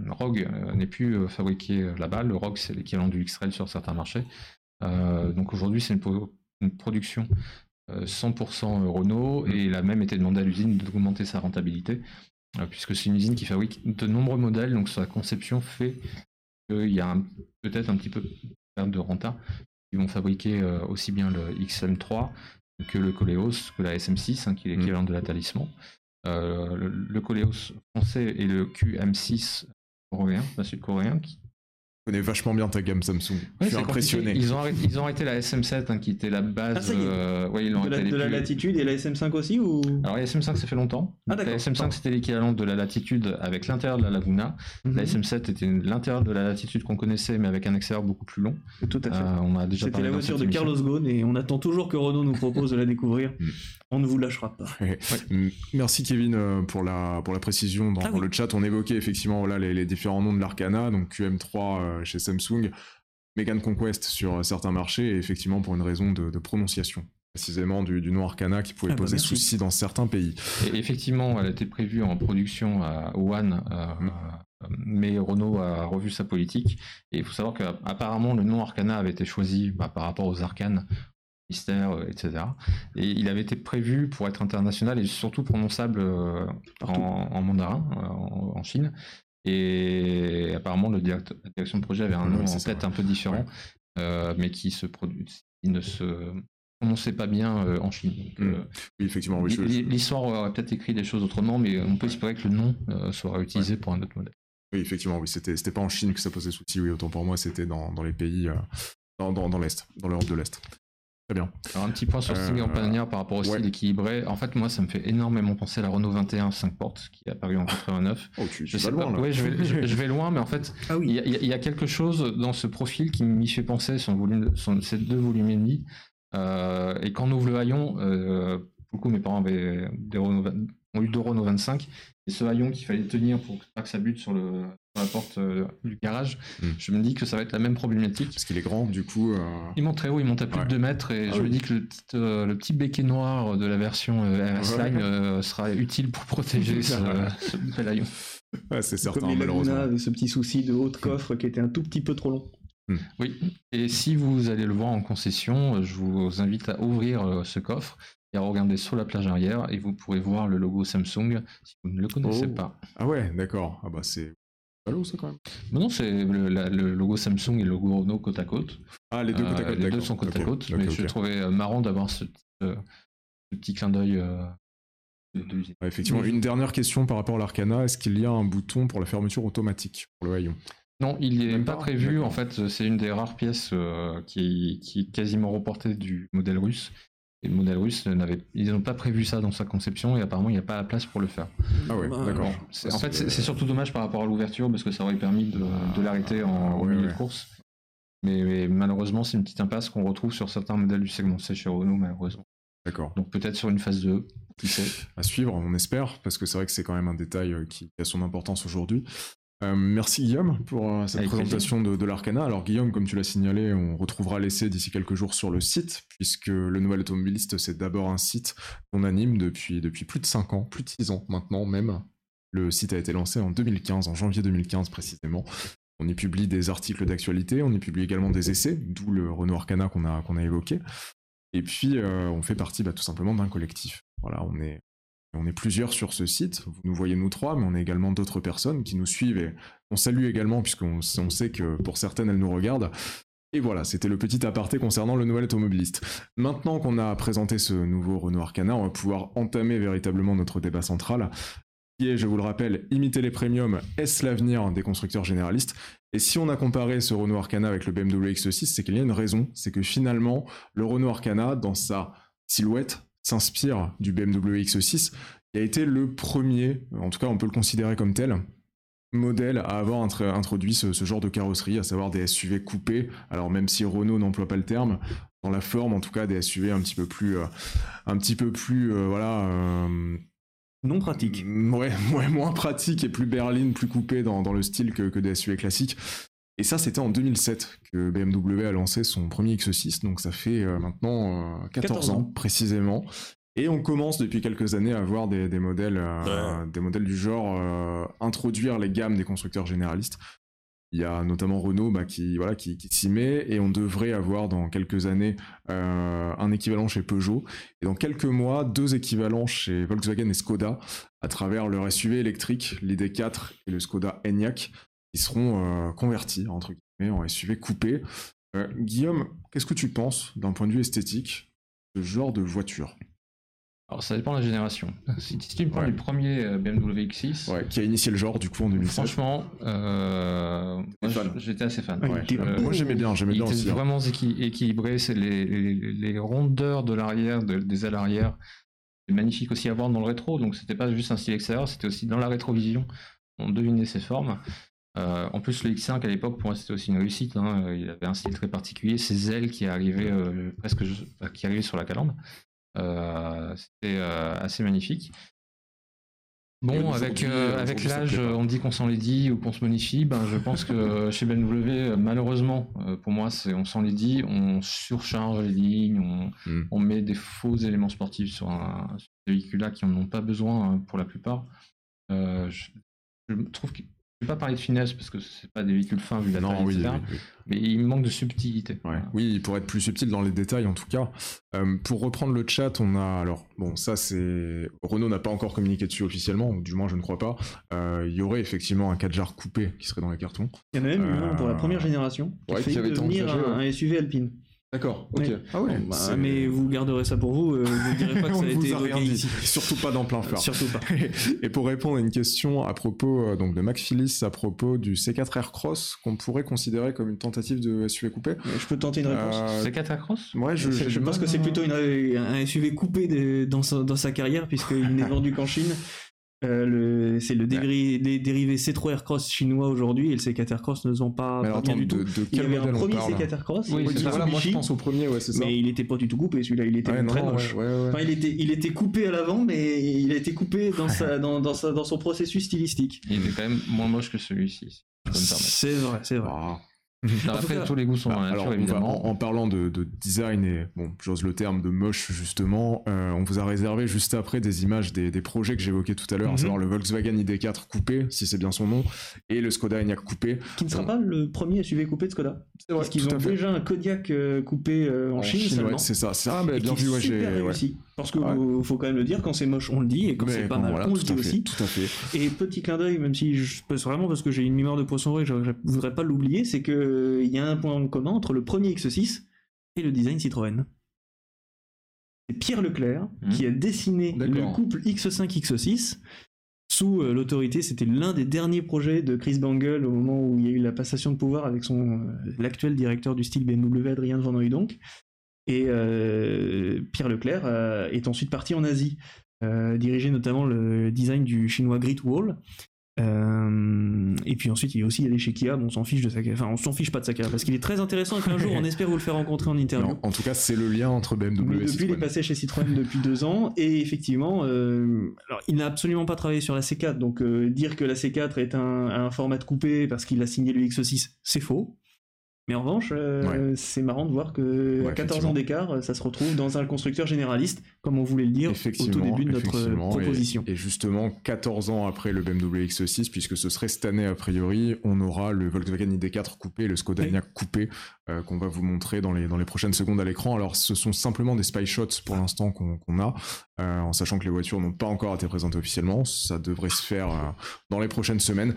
Rogue n'est plus fabriqué là-bas. Le Rogue, c'est l'équivalent du X-Trail sur certains marchés. Donc aujourd'hui, c'est une, production euh, 100% Renault et il a même été demandé à l'usine d'augmenter sa rentabilité, puisque c'est une usine qui fabrique de nombreux modèles, donc sa conception fait qu'il y a peut-être un petit peu de renta. Ils vont fabriquer euh, aussi bien le XM3 que le Coleos, que la SM6, hein, qui est l'équivalent de la Talisman. Euh, le, le Coleos français et le QM6 coréen, sud-coréen, qui connais vachement bien ta gamme Samsung. Ouais, je suis c'est impressionné. Ils ont, arrêté, ils ont arrêté la SM7 hein, qui était la base. Ah, euh, ouais, ils l'ont De la, de la latitude et la SM5 aussi ou? Alors la SM5 ça fait longtemps. Ah, la d'accord. SM5 Pardon. c'était l'équivalent de la latitude avec l'intérieur de la Laguna. La Mhm. SM7 était l'intérieur de la latitude qu'on connaissait mais avec un extérieur beaucoup plus long. Tout à fait. Euh, on a déjà C'était la voiture de émission. Carlos Ghosn et on attend toujours que Renault nous propose de la découvrir. Mm. On ne vous lâchera pas. Merci Kevin euh, pour la, pour la précision. Dans, Ah oui. le chat, on évoquait effectivement voilà, les, les différents noms de l'Arcana, donc QM3 euh, chez Samsung, Megane Conquest sur euh, certains marchés, et effectivement pour une raison de, de prononciation, précisément du, du nom Arcana qui pouvait Ah bah poser merci. souci dans certains pays. Et effectivement, elle était prévue en production à Wuhan, euh, Mm. euh, mais Renault a revu sa politique. Et il faut savoir qu'apparemment, le nom Arcana avait été choisi bah, par rapport aux arcanes, mystères, etc. Et il avait été prévu pour être international et surtout prononçable euh, en, en mandarin, en, en Chine. Et apparemment, le direct- la direction de projet avait un nom en tête un peu différent, euh, mais qui se produit, ne se prononçait pas bien euh, en Chine. Donc, Mm. euh, Oui, effectivement, oui, L'histoire aurait peut-être écrit des choses autrement, mais on peut espérer que le nom sera utilisé pour un autre modèle. oui, effectivement, oui, c'était c'était pas en Chine que ça posait souci, oui, autant pour moi, c'était dans, dans les pays, euh, dans, dans, dans l'Est, dans l'Europe de l'Est. Très bien. Alors un petit point sur Euh, Stinger Pioneer par rapport au ouais. style équilibré. En fait, moi, ça me fait énormément penser à la Renault 21 5 portes qui est apparue en 89. Oh, tu, tu Je vas sais loin, pas, là. ouais, je vais, je, je vais loin, mais en fait, Ah il y, a- y y quelque chose dans ce profil qui m'y fait penser, son volume, son, ces deux volumes et demi. Euh, et quand on ouvre le haillon, euh, pour le coup, mes parents avaient des Renault 20 ont eu deux Renault 25, et ce haillon qu'il fallait tenir pour pas que ça bute sur le, la porte euh, du garage, Mm. je me dis que ça va être la même problématique. Parce qu'il est grand, du coup. euh, Il monte très haut, il monte à plus Ouais. de 2 mètres et Ah je me oui. dis que le petit, euh, le petit béquet noir de la version euh, RS Ouais. Line euh, sera utile pour protéger ce, ce médaillon. ouais, c'est certain, Comme les Laguna malheureusement. avec ce petit souci de haut de coffre qui était un tout petit peu trop long. Oui, et si vous allez le voir en concession, je vous invite à ouvrir euh, ce coffre et à regarder sur la plage arrière et vous pourrez voir le logo Samsung si vous ne le connaissez Oh. pas. Ah ouais, d'accord. Ah bah c'est. Ballot, ça quand même. Mais non, c'est le, la- le logo Samsung et le logo Renault côte à côte. Ah, les deux côte à Euh, côte, les deux d'accord. sont côte à Ok, côte, ok, mais ok. je trouvais euh, marrant d'avoir ce, petit, euh, ce petit clin d'œil euh, de, de l'usine. Ouais, effectivement, Oui. une dernière question par rapport à l'Arcana. Est-ce qu'il y a un bouton pour la fermeture automatique pour le haillon? Non, il n'est Même pas pas prévu. D'accord. En fait, c'est une des rares pièces euh, qui, qui est quasiment reportée du modèle russe. Et n'avait, ils n'ont pas prévu ça dans sa conception et apparemment, il n'y a pas la place pour le faire. Ah ouais, Bah, d'accord. En fait, c'est, surtout dommage par rapport à l'ouverture parce que ça aurait permis de, de l'arrêter en Ah, au ouais, milieu ouais. de course. Mais, mais malheureusement, c'est une petite impasse qu'on retrouve sur certains modèles du segment C chez Renault, malheureusement. D'accord. Donc peut-être sur une phase 2, qui sait. À suivre, on espère, parce que c'est vrai que c'est quand même un détail euh, qui a son importance aujourd'hui. Euh, merci Guillaume pour euh, cette Avec présentation de, de l'Arcana. Alors Guillaume, comme tu l'as signalé, on retrouvera l'essai d'ici quelques jours sur le site, puisque le Nouvel Automobiliste, c'est d'abord un site qu'on anime depuis, depuis plus de 5 ans, plus de 6 ans maintenant même. Le site a été lancé en 2015, en janvier 2015 précisément. On y publie des articles d'actualité, on y publie également des essais, d'où le Renault Arcana qu'on a, qu'on a évoqué. Et puis, euh, on fait partie bah, tout simplement d'un collectif. Voilà, on est, on est plusieurs sur ce site. Vous nous voyez nous trois, mais on est également d'autres personnes qui nous suivent et on salue également, puisqu'on on sait que pour certaines, elles nous regardent. Et voilà, c'était le petit aparté concernant le nouvel automobiliste. Maintenant qu'on a présenté ce nouveau Renault Arcana, on va pouvoir entamer véritablement notre débat central, qui est, je vous le rappelle, imiter les premiums, est-ce l'avenir des constructeurs généralistes? Et si on a comparé ce Renault Arcana avec le BMW X6, c'est qu'il y a une raison, c'est que finalement, le Renault Arcana, dans sa silhouette, s'inspire du BMW X6, qui a été le premier, en tout cas on peut le considérer comme tel, modèle à avoir introduit ce, ce genre de carrosserie, à savoir des SUV coupés. Alors même si Renault n'emploie pas le terme, dans la forme en tout cas des SUV un petit peu plus, euh, un petit peu plus, euh, voilà. euh, Non pratique. Ouais, ouais, moins pratique et plus berline, plus coupé dans, dans le style que, que des SUV classiques. Et ça, c'était en 2007 que BMW a lancé son premier X6, donc ça fait euh, maintenant euh, 14, 14 ans ans. précisément. Et on commence depuis quelques années à voir des, des modèles, euh, des modèles du genre euh, introduire les gammes des constructeurs généralistes. Il y a notamment Renault bah, qui, voilà, qui, qui s'y met et on devrait avoir dans quelques années euh, un équivalent chez Peugeot et dans quelques mois deux équivalents chez Volkswagen et Skoda à travers leur SUV électrique, l'ID4 et le Skoda Enyaq, qui seront euh, convertis entre guillemets en SUV coupés. Euh, Guillaume, qu'est-ce que tu penses d'un point de vue esthétique de ce genre de voiture? Alors ça dépend de la génération. Si, tu me parles Ouais. du premier euh, BMW X6, ouais, Qui a initié le genre du coup en 2007 franchement, euh, j'étais assez fan. Ouais, Euh, Moi j'aimais bien, j'aimais bien aussi. hein. vraiment équi- équilibré, c'est les, les, les rondeurs de l'arrière, de- des ailes arrière. C'est magnifique aussi à voir dans le rétro, donc c'était pas juste un style extérieur, c'était aussi dans la rétrovision. On devinait ses formes. Euh, en plus, le X5 à l'époque, pour moi, c'était aussi une réussite. hein. Il avait un style très particulier, ses ailes qui arrivaient euh, presque qui arrivaient sur la calandre. Euh, c'était euh, assez magnifique. Bon, avec, euh, euh, avec l'âge, on dit qu'on s'en les dit ou qu'on se bonifie. Ben, je pense que chez BMW, euh, malheureusement, euh, pour moi, c'est on s'en les dit, on surcharge les lignes, on, Mm. on met des faux éléments sportifs sur, un, sur ces véhicules-là qui n'en ont pas besoin euh, pour la plupart. Euh, je, je trouve que vais pas parler de finesse parce que c'est pas des véhicules fins vu la taille, Non, oui, etc. oui, oui. Mais il manque de subtilité. Ouais. Voilà. Oui, pour être plus subtil dans les détails en tout cas. Euh, pour reprendre le chat, on a alors bon ça c'est Renault n'a pas encore communiqué dessus officiellement, ou du moins je ne crois pas. Euh, Il y aurait effectivement un 4 jar coupé qui serait dans les cartons. Il y en a même eu un pour la première génération qui ouais, qui failli avait devenir un SUV Alpine. D'accord. ok. Ah Bon, bah, mais vous garderez ça pour vous, euh, vous ne direz pas que ça a été a rien évoqué dit. ici. Surtout pas dans plein phare. Surtout pas. Et pour répondre à une question à propos euh, donc de Mac Phillis à propos du C4 Air Cross qu'on pourrait considérer comme une tentative de SUV coupé. Euh, Je peux tenter une réponse. Euh, C'est 4 Cross? Ouais, je, je, pense que c'est plutôt une- un SUV coupé de- dans, sa, dans sa carrière puisqu'il n'est vendu qu'en Chine. Euh, le- c'est le dégri- les dérivés C3 Aircross chinois aujourd'hui et le C4 Aircross ne sont pas, Mais alors, attends, du de, tout. de Il y avait un premier parle C4 Aircross, Oui, Oui, c'est ça. voilà, moi je pense au premier, ouais, c'est ça. mais il était pas du tout coupé celui-là, il était Ouais, très non, moche. ouais, ouais, ouais. Enfin, il était, il était coupé à l'avant, mais il a été coupé dans, sa, dans, dans, sa- dans son processus stylistique. Il était quand même moins moche que celui-ci. C'est vrai, c'est vrai. Ah. Alors après, cas- tous les goûts sont Bah, alors, évidemment. en, en parlant de, de design et, bon, j'ose le terme de moche, justement, euh, on vous a réservé juste après des images des, des projets que j'évoquais tout à l'heure, Mhm. à savoir le Volkswagen ID4 coupé, si c'est bien son nom, et le Skoda Enyaq coupé. Qui ne sera pas le premier SUV coupé de Skoda. C'est Parce qu'ils ont déjà un Kodiak euh, coupé euh, en, Chine, seulement. ouais, c'est ça. C'est ah, bah, bien vu, ouais, super j'ai. Parce qu'il Ouais. faut quand même le dire, quand c'est moche, on le dit, et quand c'est pas bon, mal, voilà, on le dit fait, aussi. Tout à fait. Et petit clin d'œil, même si je pense vraiment parce que j'ai une mémoire de poisson rouge, je, je voudrais pas l'oublier, c'est que euh, il y a un point en commun entre le premier X6 et le design Citroën. C'est Pierre Leclerc qui a dessiné le couple X5 X6 sous euh, l'autorité, c'était l'un des derniers projets de Chris Bangle au moment où il y a eu la passation de pouvoir avec son euh, l'actuel directeur du style BMW, Adrien Van Hooydonk. Et euh, Pierre Leclerc euh, est ensuite parti en Asie, euh, diriger notamment le design du chinois Great Wall. Et puis ensuite, il est aussi allé chez Kia. Bon, on s'en fiche de sa enfin, on s'en fiche pas de sa carrière parce qu'il est très intéressant et qu'un jour, on espère vous le faire rencontrer en interview. Non, en tout cas, c'est le lien entre BMW Mais et depuis, il est Citroën. passé chez Citroën depuis deux ans et effectivement, euh, alors il n'a absolument pas travaillé sur la C4. Donc euh, dire que la C4 est un, un format coupé parce qu'il a signé le X6, c'est faux. Mais en revanche, euh, c'est marrant de voir que Ouais, à 14 effectivement. ans d'écart, ça se retrouve dans un constructeur généraliste, comme on voulait le dire au tout début de notre et- proposition. Et, justement, 14 ans après le BMW X6, puisque ce serait cette année a priori, on aura le Volkswagen ID4 coupé, le Skoda Oui. Enyaq coupé, euh, qu'on va vous montrer dans les, dans les prochaines secondes à l'écran. Alors, ce sont simplement des spy shots pour l'instant qu'on a, euh, en sachant que les voitures n'ont pas encore été présentées officiellement. Ça devrait se faire euh, dans les prochaines semaines.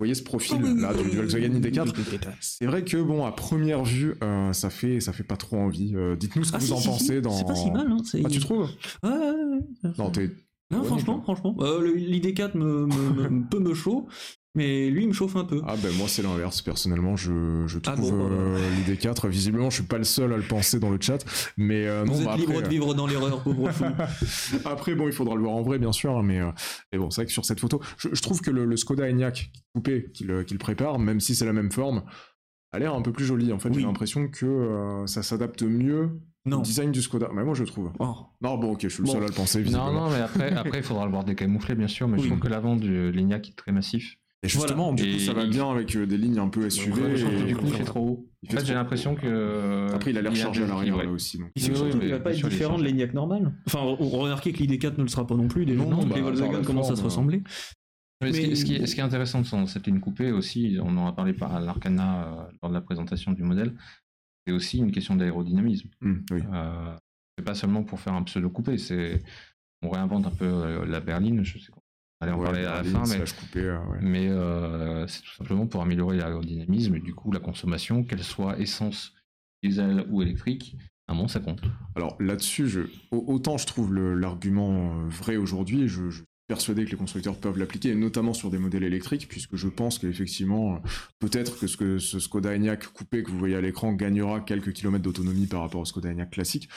Vous voyez ce profil là du Volkswagen ID4 C'est vrai que bon, à première vue, euh, ça fait ça fait pas trop envie. Euh, Dites-nous ce que Ah, vous si, en si, pensez si, dans. C'est pas si mal, hein. Ah, tu trouves Ouais, ouais, ouais. Non, franchement, franchement. Euh, le- L'ID4 me, me, me- peut me chaud, mais lui, il me chauffe un peu. Ah ben moi c'est l'inverse personnellement je, je Ah trouve bon, bah, euh, l'idée 4 visiblement je suis pas le seul à le penser dans le chat mais euh, non Vous êtes bah, libre après, de vivre dans l'erreur, pauvre fou. euh, après bon il faudra le voir en vrai bien sûr hein, mais, euh, mais bon c'est vrai que sur cette photo je, je trouve que le, le Skoda Enyaq coupé qu'il euh, prépare même si c'est la même forme a l'air un peu plus joli en fait Oui. j'ai l'impression que euh, ça s'adapte mieux Non. au design du Skoda mais moi je trouve Oh. non bon ok je suis le Bon. seul à le penser Non, visiblement non, mais après, après, il faudra le voir décamouflé, bien sûr, mais Oui. je trouve que l'avant du Lignac est très massif. Et justement du Et coup ça va il- bien avec euh, des lignes un peu SUV Ouais, et- du coup, il fait trop haut. il En fait j'ai l'impression que. après il a l'air chargé à l'arrière ouais. là aussi donc c'est Oui, qu'il va pas être il différent de l'ENIAC normal. Enfin, remarquez que l'ID4 ne le sera pas non plus, déjà. Non, Non, bah, les Volkswagen commencent à se ressembler. Mais ce, qui, Mais- ce qui est, ce qui est intéressant dans cette ligne coupée aussi, on en a parlé par l'Arcana euh, lors de la présentation du modèle, c'est aussi une question d'aérodynamisme. Hum, oui Euh, c'est pas seulement pour faire un pseudo coupé, c'est on réinvente un peu euh, la berline. Je sais allait en Ouais, parler à la fin, mais, euh, ouais. mais euh, c'est tout simplement pour améliorer l'aérodynamisme et du coup la consommation, qu'elle soit essence, diesel ou électrique, à mon ça compte. Alors là-dessus, je... autant je trouve le- l'argument euh, vrai aujourd'hui, je, je suis persuadé que les constructeurs peuvent l'appliquer, et notamment sur des modèles électriques, puisque je pense qu'effectivement, peut-être que ce, que ce Skoda Enyaq coupé que vous voyez à l'écran gagnera quelques kilomètres d'autonomie par rapport au Skoda Enyaq classique.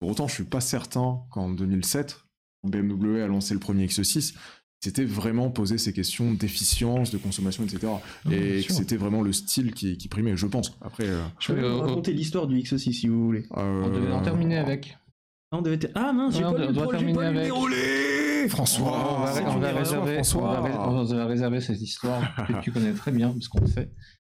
Pour autant, je suis pas certain qu'en 2007, quand BMW a lancé le premier X6, c'était vraiment posé ces questions d'efficience, de consommation, etc. et que c'était vraiment le style qui, qui primait, je pense. Après, euh, Je peux Euh, vous euh, raconter l'histoire du X6 si vous voulez. On devait en euh, terminer avec. Ah, on devait Ah mince, j'ai pas le doit terminer pas avec. déroulé François, on va, on réserver, François. on va ré- on va réserver cette histoire que tu connais très bien, parce qu'on le fait,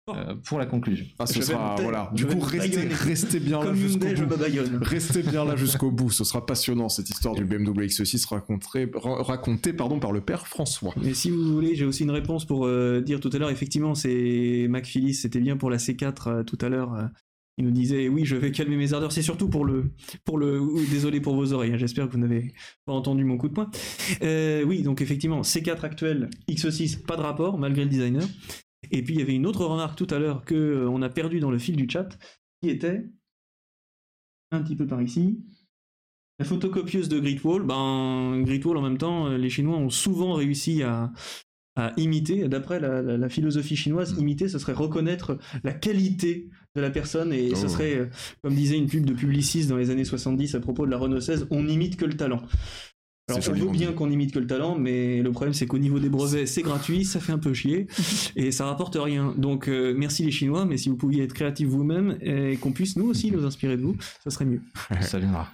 euh, pour la conclusion. Ah, ce sera, voilà. Du coup, restez, bien là jusqu'au bout. Restez bien là jusqu'au bout. Ce sera passionnant, cette histoire du BMW X6 racontée, ra- racontée pardon, par le père François. Mais si vous voulez, j'ai aussi une réponse pour euh, dire tout à l'heure, effectivement, c'est Mac Phillips, c'était bien pour la C4 euh, tout à l'heure. euh, il nous disait, oui, je vais calmer mes ardeurs. C'est surtout pour le, pour le, oui, désolé pour vos oreilles. hein, J'espère que vous n'avez pas entendu mon coup de poing. Euh, oui, donc effectivement, C4 actuel, X6, pas de rapport malgré le designer. Et puis il y avait une autre remarque tout à l'heure que euh, on a perdu dans le fil du chat, qui était un petit peu par ici. La photocopieuse de Great Wall, ben Great Wall en même temps, euh, les Chinois ont souvent réussi à, à imiter, d'après la, la- la philosophie chinoise, imiter, ce serait reconnaître la qualité de la personne et ce Oh. serait, euh, comme disait une pub de Publicis dans les années 70 à propos de la Renault 16, on n'imite que le talent. Alors, on veut bien qu'on imite que le talent, mais le problème c'est qu'au niveau des brevets, c'est gratuit, ça fait un peu chier et ça rapporte rien. Donc euh, merci les Chinois, mais si vous pouviez être créatifs vous-même et qu'on puisse nous aussi nous inspirer de vous, ça serait mieux. Ça viendra.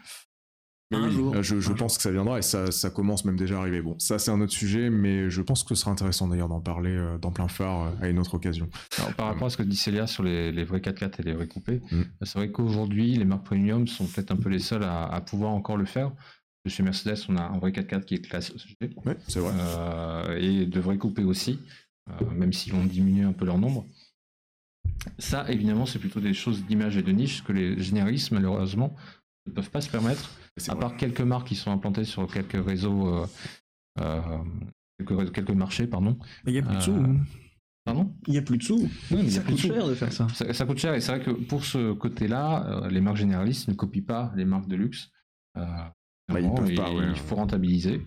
Un oui, jour. euh, je, je Un pense que ça viendra et ça, ça commence même déjà à arriver. Bon, ça c'est un autre sujet, mais je pense que ce sera intéressant d'ailleurs d'en parler euh, dans plein phare euh, à une autre occasion. Alors, par rapport à ce que dit Célia sur les, les vrais 4x4 et les vrais coupés, Mm. c'est vrai qu'aujourd'hui, les marques premium sont peut-être un peu les seules à, à pouvoir encore le faire. Chez Mercedes, on a un vrai 4x4 qui est classe G, Ouais, c'est vrai. euh, et de vrais coupés aussi, euh, même s'ils ont diminué un peu leur nombre. Ça, évidemment, c'est plutôt des choses d'image et de niche que les généralistes, malheureusement, ne peuvent pas se permettre, C'est à vrai. part quelques marques qui sont implantées sur quelques réseaux, euh, euh, quelques, réseaux- quelques marchés, pardon. Il y a plus de sous. hein. Pardon? Il y a plus de sous. Non, mais il y a ça plus de coûte sous. cher de faire ça. Ça, ça coûte cher et c'est vrai que pour ce côté-là, euh, les marques généralistes ne copient pas les marques de luxe. Euh, Bah, ils vraiment, peuvent et pas, ouais. Il faut rentabiliser.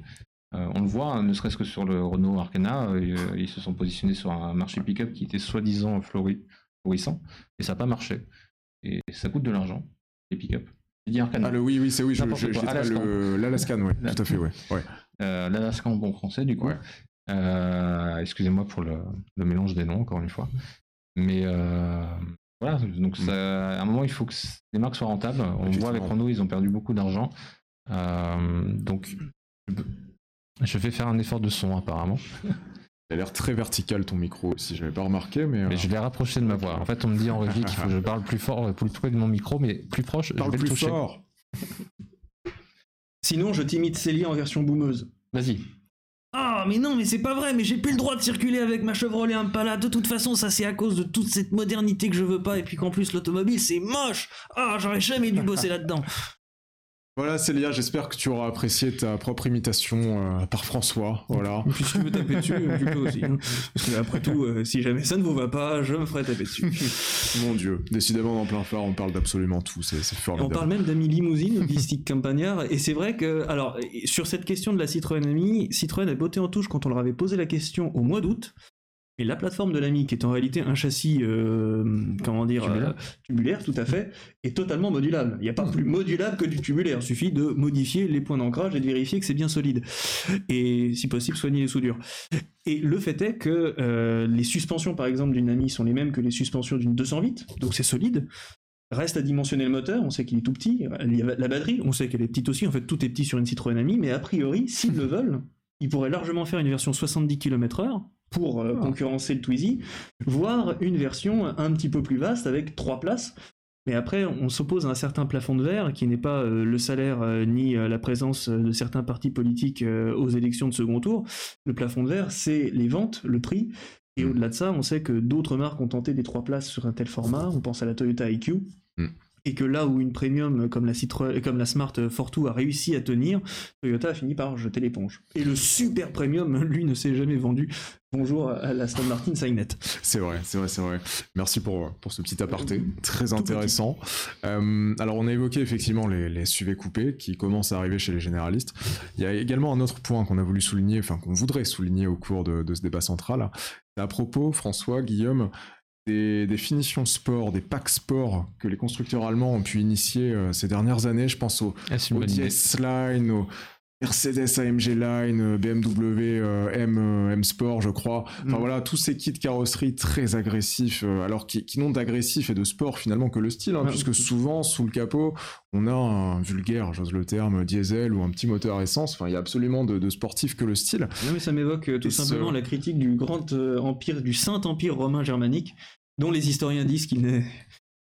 Euh, on le voit, hein, ne serait-ce que sur le Renault Arcana, euh, ils se sont positionnés sur un marché pick-up qui était soi-disant flori- florissant et ça n'a pas marché. Et ça coûte de l'argent, les pick-up. J'ai dit Arcana. Ah le oui oui c'est oui je, N'importe je, quoi. j'ai pas Alaskan. le l'Alaskan ouais tout à fait ouais ouais Euh, L'Alaska en bon français, du coup. Ouais. Euh, Excusez-moi pour le, le mélange des noms, encore une fois. Mais euh, voilà, donc ça- à un moment, il faut que les marques soient rentables. On voit avec. Renault, ils ont perdu beaucoup d'argent. Euh, donc, je- je vais faire un effort de son, apparemment. il a l'air très vertical ton micro si j'avais pas remarqué mais, Mais euh, je l'ai rapproché de ma voix. En fait, on me dit en régie qu'il faut que je parle plus fort, euh, plus près de mon micro, mais plus proche, je parle vais le plus toucher. fort Sinon, je t'imite Célia en version boumeuse. Vas-y. Ah, mais non, mais c'est pas vrai, mais j'ai plus le droit de circuler avec ma Chevrolet Impala. De toute façon, ça c'est à cause de toute cette modernité que je veux pas, et puis qu'en plus l'automobile c'est moche. Ah, j'aurais jamais dû bosser là-dedans. Voilà Célia j'espère que tu auras apprécié ta propre imitation euh, par François voilà Et puis si tu veux taper dessus, tu peux aussi. hein. Parce que après tout, euh, si jamais ça ne vous va pas, je me ferai taper dessus. mon dieu décidément dans plein phare on parle d'absolument tout c'est c'est On formidable parle même d'amis limousine, Bistic Campagnard, et c'est vrai que, alors, sur cette question de la Citroën Ami, Citroën a botté en touche quand on leur avait posé la question au mois d'août. Et la plateforme de l'Ami, qui est en réalité un châssis, euh, comment dire, Tubulaire. euh, tubulaire, tout à fait, est totalement modulable. Il n'y a pas plus modulable que du tubulaire. Il suffit de modifier les points d'ancrage et de vérifier que c'est bien solide. Et si possible, soigner les soudures. Et le fait est que euh, les suspensions, par exemple, d'une Ami sont les mêmes que les suspensions d'une 208, donc c'est solide. Reste à dimensionner le moteur, on sait qu'il est tout petit. La batterie, on sait qu'elle est petite aussi. En fait, tout est petit sur une Citroën Ami, mais a priori, s'ils le veulent, ils pourraient largement faire une version 70 km/h pour euh, Ah. concurrencer le Twizy, voire une version un petit peu plus vaste avec trois places. Mais après, on s'oppose à un certain plafond de verre qui n'est pas euh, le salaire euh, ni la présence de certains partis politiques aux élections de second tour. Le plafond de verre, c'est les ventes, le prix. Et Mm. au-delà de ça, on sait que d'autres marques ont tenté des trois places sur un tel format. On pense à la Toyota IQ. Mm. Et que là où une premium comme la, Citroën, comme la Smart Fortwo a réussi à tenir, Toyota a fini par jeter l'éponge. Et le super premium, lui, ne s'est jamais vendu. Bonjour à la Aston Martin Signet. C'est vrai, c'est vrai, c'est vrai. Merci pour, pour ce petit aparté, très intéressant. Euh, alors, on a évoqué effectivement les, les SUV coupés qui commencent à arriver chez les généralistes. Il y a également un autre point qu'on a voulu souligner, enfin qu'on voudrait souligner au cours de, de ce débat central. C'est à propos, François, Guillaume, des, des finitions sport, des packs sport que les constructeurs allemands ont pu initier euh, ces dernières années. Je pense au, Ah, au. DS Line, au Mercedes AMG Line, euh, BMW euh, M, euh, M Sport, je crois. Enfin Mm. voilà, tous ces kits carrosserie très agressifs, euh, alors qui, qui n'ont d'agressif et de sport finalement que le style, hein, Ouais. puisque souvent sous le capot, on a un vulgaire, j'ose le terme, diesel ou un petit moteur essence. Enfin, il y a absolument de, de sportif que le style. Non mais ça m'évoque euh, tout Et simplement ce- la critique du grand euh, empire, du saint empire romain germanique, dont les historiens disent qu'il n'est-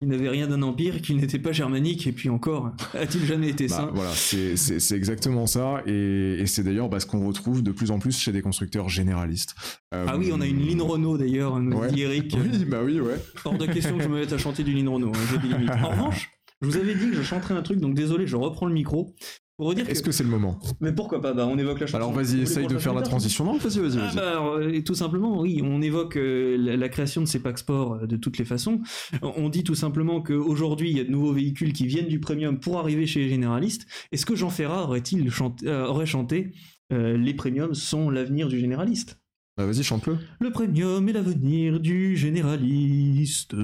qu'il n'avait rien d'un empire, qu'il n'était pas germanique, et puis encore, a-t-il jamais été Bah, saint? voilà, c'est exactement ça, et, et c'est d'ailleurs bah, ce qu'on retrouve de plus en plus chez des constructeurs généralistes. Euh, Ah oui, on a une ligne Renault d'ailleurs, nous Ouais. dit Eric. Oui, bah oui, ouais. Hors de question que je me mette à chanter du ligne Renault, hein, j'ai des limites. En revanche, je vous avais dit que je chanterais un truc, donc désolé, je reprends le micro. Pour Est-ce que... que c'est le moment Mais pourquoi pas Bah on évoque la chanson. Alors vas-y, essaye de faire la transition. Non, vas-y, vas-y, Ah bah, alors, euh, tout simplement, oui, on évoque euh, la, la création de ces packs sport euh, de toutes les façons. On dit tout simplement qu'aujourd'hui, il y a de nouveaux véhicules qui viennent du premium pour arriver chez les généralistes. Est-ce que Jean Ferrat aurait-il chanté, euh, aurait chanté euh, Les premiums sont l'avenir du généraliste Bah vas-y, chante-le. Le premium est l'avenir du généraliste.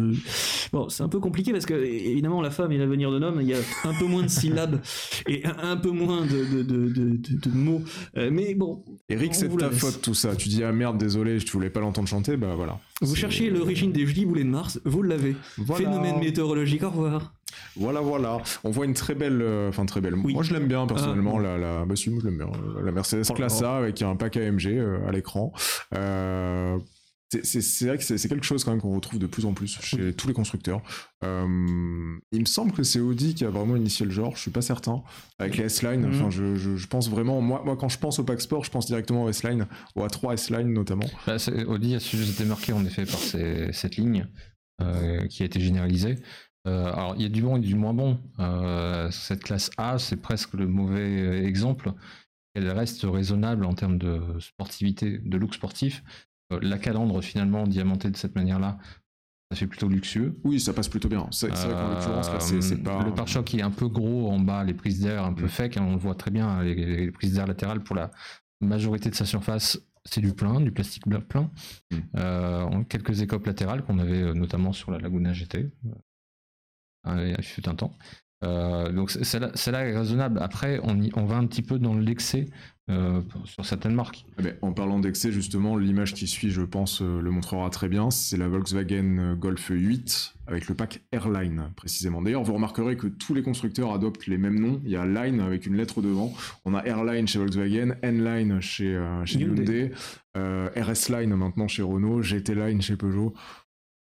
Bon, c'est un peu compliqué parce que, évidemment, la femme est l'avenir de l'homme. Il y a un peu moins de syllabes et un, peu moins de, de, de, mots. Euh, mais bon, Eric, c'est de ta laisse. faute tout ça. Tu dis ah merde, désolé, je voulais pas l'entendre chanter, bah voilà. vous cherchiez l'origine des jeudis boulets de Mars, vous l'avez. Voilà. Phénomène météorologique, au revoir. Voilà, voilà. On voit une très belle, euh, enfin très belle. Oui. Moi, je l'aime bien personnellement. Ah. la, la, bah, si, moi, je l'aime bien. Euh, La Mercedes Oh Classe là. A avec un pack AMG euh, à l'écran. Euh, c'est- vrai que c'est quelque chose quand même qu'on retrouve de plus en plus chez tous les constructeurs. Euh, il me semble que c'est Audi qui a vraiment initié le genre. Je suis pas certain. Avec les S-Line, Mhm. enfin, je, je, je pense vraiment. Moi, moi, quand je pense au pack sport, je pense directement au S-Line, au A3 S-Line notamment. Bah, Audi a su se démarquer en effet par ces- cette ligne euh, qui a été généralisée. Euh, alors il y a du bon et du moins bon. Euh, cette classe A, c'est presque le mauvais exemple. Elle reste raisonnable en termes de sportivité, de look sportif. Euh, la calandre finalement diamantée de cette manière-là, ça fait plutôt luxueux. Oui, ça passe plutôt bien. C'est vrai qu'en l'occurrence, c'est pas. Le pare-choc est un peu gros en bas, les prises d'air un peu Mm. fake, hein, on le voit très bien, les, les prises d'air latérales pour la majorité de sa surface, c'est du plein, du plastique plein. Mm. Euh, quelques écopes latérales qu'on avait notamment sur la Laguna GT, il fut un temps. Euh, donc celle-là celle-là est raisonnable. Après, on, y- on va un petit peu dans l'excès euh, sur certaines marques. Eh en parlant d'excès, justement, l'image qui suit, je pense, euh, le montrera très bien. C'est la Volkswagen Golf 8 avec le pack Airline, précisément. D'ailleurs, vous remarquerez que tous les constructeurs adoptent les mêmes noms. Il y a Line avec une lettre devant. On a Airline chez Volkswagen, N-Line chez, euh, chez Hyundai. Hyundai, euh, RS Line maintenant chez Renault, GT Line chez Peugeot.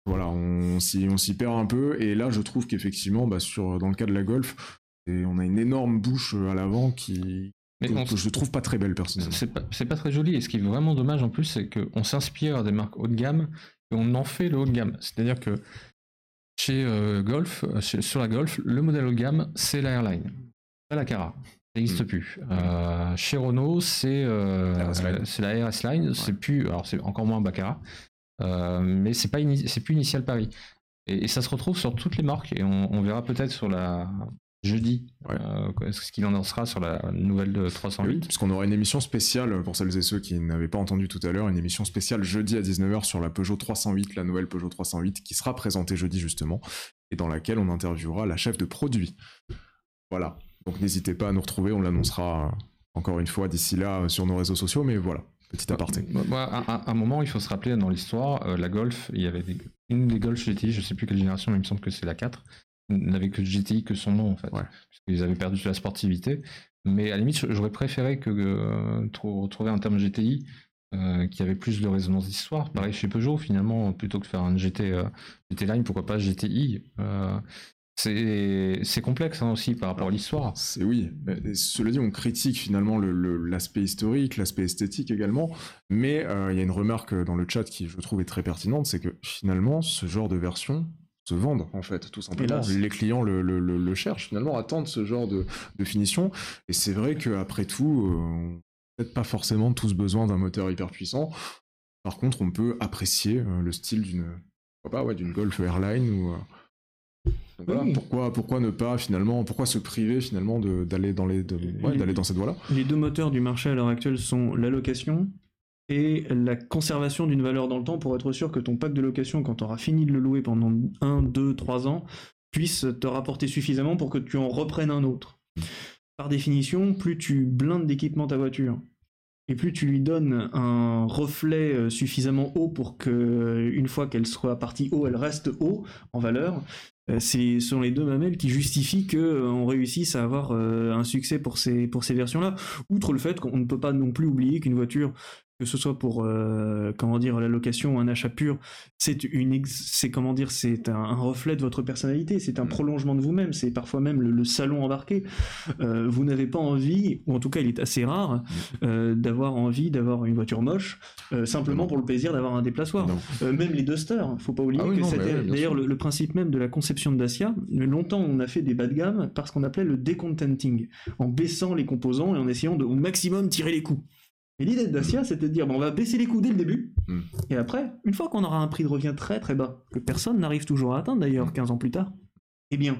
Voilà, on s'y on s'y perd un peu. Et là, je trouve qu'effectivement, bah, sur, dans le cas de la Golf, et on a une énorme bouche euh, à l'avant qui, Mais que, on- je trouve pas très belle, personnellement. C'est pas, c'est pas très joli. Et ce qui est vraiment dommage en plus, c'est qu'on s'inspire des marques haut de gamme et on en fait le haut de gamme. C'est-à-dire que chez euh, Golf, euh, chez- sur la Golf, le modèle haut de gamme, c'est la Airline, pas la Cara. Ça n'existe Mm. plus. Euh, chez Renault, c'est euh, RS Line. c'est la RS Line. C'est plus, alors c'est encore moins Baccara, euh, mais c'est pas c'est plus Initial Paris. Et, et ça se retrouve sur toutes les marques et on, on verra peut-être sur la jeudi Ouais. euh, ce qu'il en sera sur la nouvelle de Oui, 308. puisqu'on aura une émission spéciale, pour celles et ceux qui n'avaient pas entendu tout à l'heure, une émission spéciale jeudi à 19h sur la Peugeot 308, la nouvelle Peugeot 308, qui sera présentée jeudi justement, et dans laquelle on interviewera la chef de produit. Voilà, donc n'hésitez pas à nous retrouver, on l'annoncera encore une fois d'ici là euh, sur nos réseaux sociaux, mais voilà, petit aparté. À, un moment, il faut se rappeler dans l'histoire, euh, la Golf, il y avait des- une des Golf GTI, je sais plus quelle génération, mais il me semble que c'est la 4, n'avait que GTI que son nom en fait, Ouais. parce qu'ils avaient perdu la sportivité. Mais à la limite, j'aurais préféré que euh, trou- retrouver un terme GTI euh, qui avait plus de résonance d'histoire. Pareil chez Peugeot, finalement, plutôt que faire un GT, euh, GT Line, pourquoi pas GTI c'est c'est complexe hein, aussi par rapport à l'histoire. C'est oui. Et cela dit, on critique finalement le- le- l'aspect historique, l'aspect esthétique également, mais euh, il y a une remarque dans le chat qui, je trouve, est très pertinente, c'est que finalement, ce genre de version se vendent en fait, tout simplement. Hélas. Les clients le, le- le- le cherchent finalement, attendent ce genre de, de finition, et c'est vrai qu'après tout, euh, on n'a peut-être pas forcément tous besoin d'un moteur hyper puissant. Par contre, on peut apprécier euh, le style d'une, pas, ouais, d'une Golf Airline ou euh, donc voilà, Oui. pourquoi, pourquoi ne pas finalement, pourquoi se priver finalement d'aller dans les, de- ouais, Oui. d'aller dans cette voie-là Les deux moteurs du marché à l'heure actuelle sont la location et la conservation d'une valeur dans le temps pour être sûr que ton pack de location, quand tu auras fini de le louer pendant 1, 2, 3 ans, puisse te rapporter suffisamment pour que tu en reprennes un autre. Par définition, plus tu blindes d'équipement ta voiture et plus tu lui donnes un reflet euh, suffisamment haut pour que une fois qu'elle soit partie haut, elle reste haut en valeur, ce sont les deux mamelles qui justifient que euh, réussisse à avoir euh, un succès pour ces pour ces versions-là. Outre le fait qu'on ne peut pas non plus oublier qu'une voiture, que ce soit pour euh, comment dire la location ou un achat pur, c'est une c'est comment dire c'est un, un reflet de votre personnalité, c'est un Mm. prolongement de vous-même, c'est parfois même le, le salon embarqué. Euh, vous n'avez pas envie, ou en tout cas il est assez rare, euh, d'avoir envie d'avoir une voiture moche simplement Non. pour le plaisir d'avoir un déplaçoir. Même les Dusters, faut pas oublier Ah oui, que c'était d'ailleurs le, le principe même de la conception de Dacia. Longtemps, on a fait des bas de gamme parce qu'on appelait le decontenting, en baissant les composants et en essayant de au maximum tirer les coûts. Et l'idée de Dacia, c'était de dire bon, on va baisser les coûts dès le début, Mm. et après, une fois qu'on aura un prix de revient très très bas, que personne n'arrive toujours à atteindre d'ailleurs 15 ans plus tard, eh bien,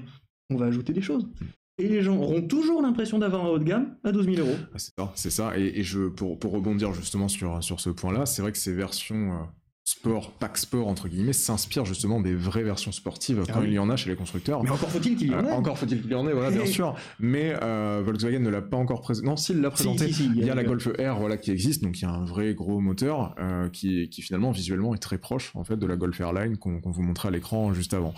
on va ajouter des choses. Et les gens auront toujours l'impression d'avoir un haut de gamme à 12 000 euros. Ah, c'est ça, c'est ça. Et, et je, pour, pour rebondir justement sur, sur ce point-là, c'est vrai que ces versions euh, sport, pack sport entre guillemets, s'inspirent justement des vraies versions sportives Ah quand oui. il y en a chez les constructeurs. Mais encore faut-il qu'il y en Euh, ait. encore faut-il qu'il y en ait, voilà, bien sûr. Mais euh, Volkswagen ne l'a pas encore présenté. Non, s'il l'a présenté. si, si, Il y a la Golf R voilà, qui existe, donc il y a un vrai gros moteur euh, qui, qui finalement visuellement est très proche en fait de la Golf Airline qu'on vous montrait à l'écran juste avant.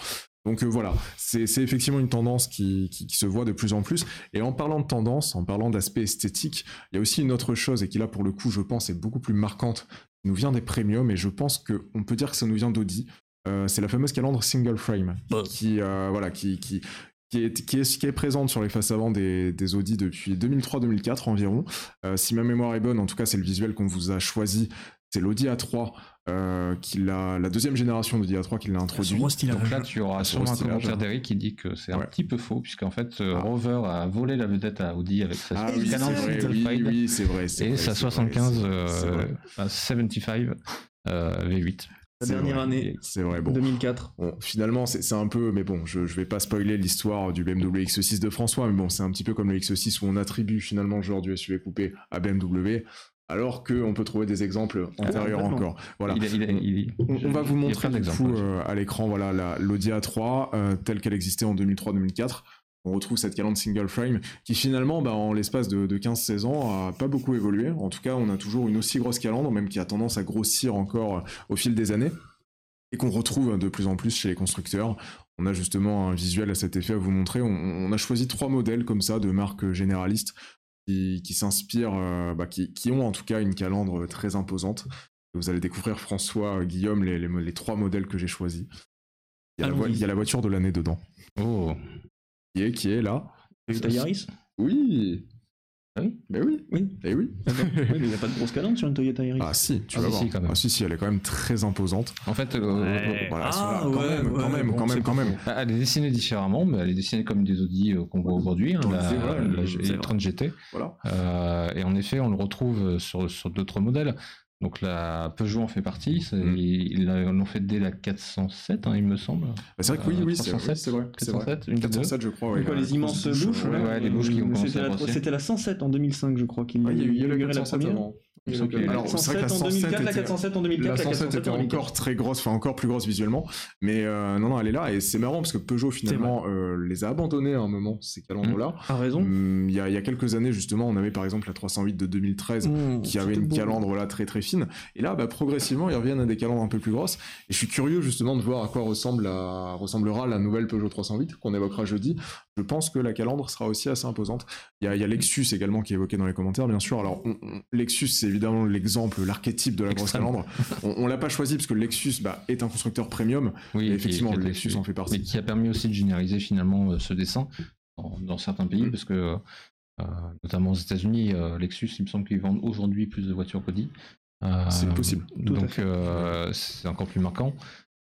Donc euh, voilà, c'est effectivement une tendance qui, qui, qui se voit de plus en plus. Et en parlant de tendance, en parlant d'aspect esthétique, il y a aussi une autre chose et qui là pour le coup je pense est beaucoup plus marquante, nous vient des premiums et je pense qu'on peut dire que ça nous vient d'Audi. Euh, c'est la fameuse calandre single frame qui euh, voilà qui, qui qui est, qui, est, qui est présente sur les faces avant des, des Audi depuis 2003-2004 environ. Euh, si ma mémoire est bonne, en tout cas, c'est le visuel qu'on vous a choisi. C'est l'Audi A3, euh, qui l'a, la deuxième génération d'Audi A3 qui l'a introduit. Donc là, tu auras Sur sûrement un commentaire d'Eric qui dit que c'est un petit peu faux, puisqu'en fait, euh, Ah. Rover a volé la vedette à Audi avec sa Ah oui, c'est vrai, oui, oui, c'est vrai. et vrai, sa c'est vrai, 75 c'est- euh, c'est vrai. à 75 euh, V8. La dernière vrai. année, C'est vrai, bon. 2004. Bon, finalement, c'est c'est un peu, mais bon, je, je vais pas spoiler l'histoire du BMW X6 de François, mais bon, c'est un petit peu comme le X6 où on attribue finalement le genre du SUV coupé à BMW, alors qu'on peut trouver des exemples antérieurs complètement. encore. Voilà. Il, est- il, est- il est- On, on va vous montrer du coup euh, à l'écran voilà la- l'Audi A3 euh, telle qu'elle existait en 2003-2004. On retrouve cette calandre single frame qui finalement, bah, en l'espace de, de 15-16 ans, a pas beaucoup évolué. En tout cas, on a toujours une aussi grosse calandre, même qui a tendance à grossir encore euh, au fil des années, et qu'on retrouve de plus en plus chez les constructeurs. On a justement un visuel à cet effet à vous montrer. On, on a choisi trois modèles comme ça de marques généralistes qui, qui s'inspirent, euh, bah, qui, qui ont en tout cas une calandre très imposante. Vous allez découvrir François, euh, Guillaume, les, les, les trois modèles que j'ai choisis. Il y, a la, Allons-y. vo- il y a la voiture de l'année dedans. Oh, Qui est, qui est là Toyota Yaris? Oui Ah oui Mais oui Oui. Eh oui Oui, mais il n'y a pas de grosse calandre sur une Toyota Yaris. Ah si, tu Ah, vas si, voir. si, quand même. Ah si, si, elle est quand même très imposante. en fait, euh, Ouais. Voilà, Ah, quand ouais, même, ouais, quand même, bon, quand même, quand même. Ah, Elle est dessinée différemment, mais elle est dessinée comme des Audi euh, qu'on voit aujourd'hui, hein, la, la vrai. e-tron GT. Voilà. Euh, et en effet, on le retrouve sur, sur d'autres modèles. Donc la Peugeot en fait partie. c'est- Mm. Ils l'ont fait dès la 407, hein, il me semble. Bah, c'est vrai que oui, Euh, oui, c'est 307, c'est vrai. c'est vrai. 407, une des deux. 407, je crois. ouais, Quoi, les immenses bouches, ouais. là ouais, les bouches qui ont commencé C'était la, grossir. c'était la 107 en 2005, je crois, qu'il Ah, il y a eu il y a eu la inauguré 407 première. avant. Il me Alors, c'est vrai que la 407 en 2004, la était- 407 en 2004, La la 107 407 était en 2004. encore très grosse, enfin encore plus grosse visuellement, mais euh, non, non, elle est là et c'est marrant parce que Peugeot finalement euh, les a abandonnés à un moment ces calandres-là. A raison. Il y, a, il y a quelques années justement, on avait par exemple la 308 de 2013 Mmh, qui avait une beau. calandre là très très fine, et là bah, progressivement ils reviennent à des calandres un peu plus grosses. Et je suis curieux justement de voir à quoi ressemble la- ressemblera la nouvelle Peugeot 308 qu'on évoquera jeudi. Je pense que la calandre sera aussi assez imposante. Il y a, il y a Lexus également qui est évoqué dans les commentaires, bien sûr. Alors, on- on- Lexus, c'est évidemment l'exemple, l'archétype de la grosse calandre. On, on l'a pas choisi parce que Lexus bah, est un constructeur premium. Oui, et effectivement, le Lexus en fait mais partie. qui a permis aussi de généraliser finalement euh, ce dessin dans, dans certains pays, Mm. parce que euh, notamment aux États-Unis, euh, Lexus, il me semble qu'ils vendent aujourd'hui plus de voitures qu'Audi. Euh, C'est possible. Tout Donc euh, c'est encore plus marquant.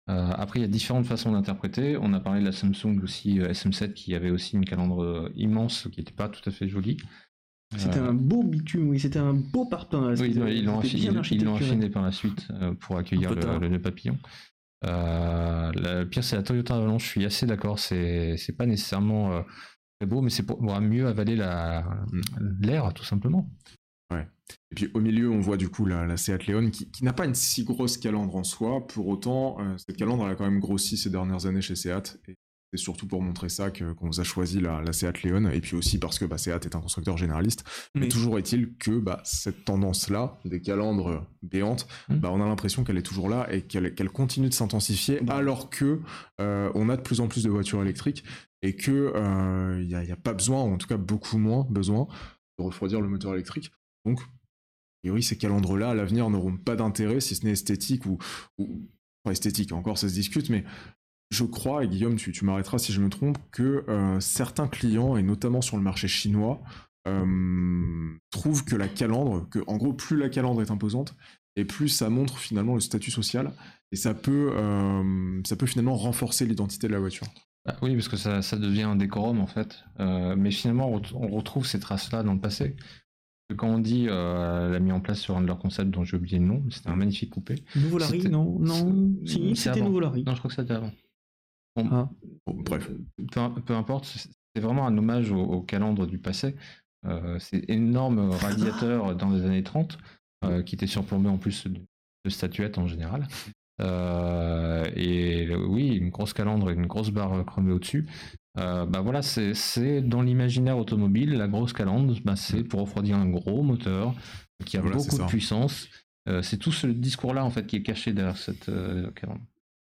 Euh, après, il y a différentes façons d'interpréter. On a parlé de la Samsung aussi, euh, SM7, qui avait aussi une calandre euh, immense, qui n'était pas tout à fait jolie. C'était un beau bitume, oui, c'était un beau parpaing. oui, ils l'ont affiné, par la suite pour accueillir le, le nœud papillon. La- le pire, c'est la Toyota Avalanche. Je suis assez d'accord. C'est pas nécessairement très beau, mais c'est pour, mieux avaler la- l'air, tout simplement. Et puis au milieu, on voit du coup la, la Seat Leon qui, qui n'a pas une si grosse calandre en soi. Pour autant, euh, cette calandre elle a quand même grossi ces dernières années chez Seat. Et c'est surtout pour montrer ça que- qu'on vous a choisi la, la Seat Leon. Et puis aussi parce que bah, Seat est un constructeur généraliste. Mais Mais- toujours est-il que bah, cette tendance-là, des calandres béantes, Mm. bah, on a l'impression qu'elle est toujours là et qu'elle continue de s'intensifier alors que euh, on a de plus en plus de voitures électriques et que il n'y a, y a pas besoin, ou en tout cas beaucoup moins besoin, de refroidir le moteur électrique. Donc, a priori, ces calandres-là, à l'avenir, n'auront pas d'intérêt, si ce n'est esthétique ou, pas esthétique, encore ça se discute, mais je crois, et Guillaume, tu, m'arrêteras si je me trompe, que euh, certains clients, et notamment sur le marché chinois, euh, trouvent que la calandre, que en gros, plus la calandre est imposante, et plus ça montre finalement le statut social, et ça peut, euh, finalement renforcer l'identité de la voiture. Bah oui, parce que ça, devient un décorum en fait. Mais finalement, on retrouve ces traces-là dans le passé. Quand on dit euh, elle a mis en place sur un de leurs concepts dont j'ai oublié le nom, c'était un magnifique coupé. Nouveau Larry, non Non, si, c'était. Nouveau Larry. Non, je crois que c'était avant. Bon, Ah. Bon, bref. peu, peu importe, c'est vraiment un hommage au, au calandre du passé. Euh, ces énormes radiateurs dans les années 30, euh, qui étaient surplombés en plus de, de statuettes en général. Euh, et oui, une grosse calandre et une grosse barre chromée au-dessus. Euh, bah voilà, c'est dans l'imaginaire automobile, la grosse calandre, bah c'est pour refroidir un gros moteur qui a Voilà, beaucoup de puissance. Euh, c'est tout ce discours-là en fait qui est caché derrière cette euh, calandre.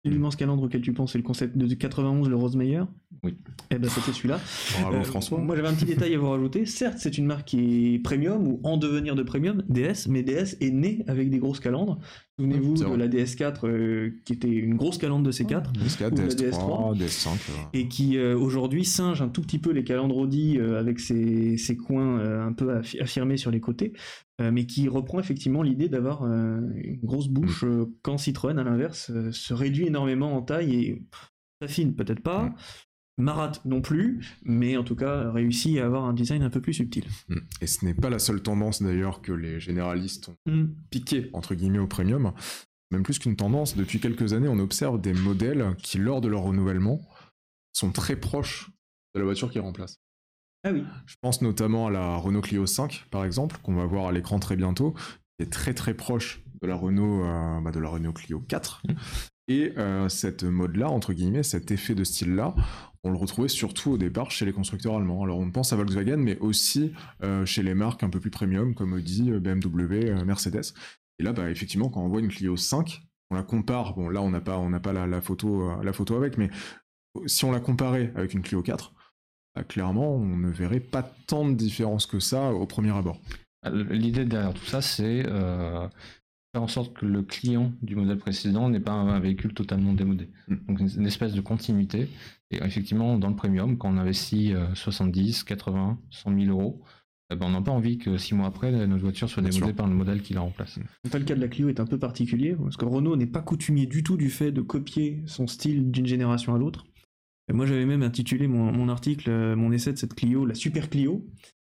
L'immense calendre auquel tu penses, c'est le concept de 91, le Rosemeyer Oui. Eh ben, c'était celui-là. Bravo Euh, François. Moi, j'avais un petit détail à vous rajouter. Certes, c'est une marque qui est premium ou en devenir de premium, DS, mais DS est né avec des grosses calandres. Souvenez-vous de la DS4 euh, qui était une grosse calandre de C4 DS4, ou la DS3, DS5. euh, et qui euh, aujourd'hui singe un tout petit peu les calandres Audi euh, avec ses, ses coins un peu affi- affirmés sur les côtés, mais qui reprend effectivement l'idée d'avoir une grosse bouche euh, quand Citroën, à l'inverse, se réduit énormément en taille et s'affine peut-être pas. Marat non plus, mais en tout cas réussit à avoir un design un peu plus subtil. mm. Et ce n'est pas la seule tendance d'ailleurs que les généralistes ont Mm. piqué entre guillemets au premium. Même plus qu'une tendance, depuis quelques années, on observe des modèles qui, lors de leur renouvellement, sont très proches de la voiture qui remplace. Ah oui. Je pense notamment à la Renault Clio 5, par exemple, qu'on va voir à l'écran très bientôt, qui est très très proche de la Renault, euh, bah, de la Renault Clio 4. Mm. Et euh, cette mode-là, entre guillemets, cet effet de style-là, on le retrouvait surtout au départ chez les constructeurs allemands. Alors on pense à Volkswagen, mais aussi euh, chez les marques un peu plus premium, comme Audi, euh, BMW, Mercedes. Et là, bah, effectivement, quand on voit une Clio 5, on la compare, bon là on n'a pas, on pas la, photo, la photo avec, mais si on la comparait avec une Clio 4, bah, clairement, on ne verrait pas tant de différence que ça au premier abord. L'idée derrière tout ça, c'est faire en sorte que le client du modèle précédent n'est pas un, véhicule totalement démodé. Mm. Donc une, espèce de continuité. Et effectivement, dans le premium, quand on investit euh, 70, 80, 100 000 euros, eh ben, on n'a pas envie que six mois après, notre voiture soit démodée par le modèle qui la remplace. Enfin, le cas de la Clio est un peu particulier, parce que Renault n'est pas coutumier du tout du fait de copier son style d'une génération à l'autre. Et Moi, j'avais même intitulé mon, mon article, euh, mon essai de cette Clio, la Super Clio.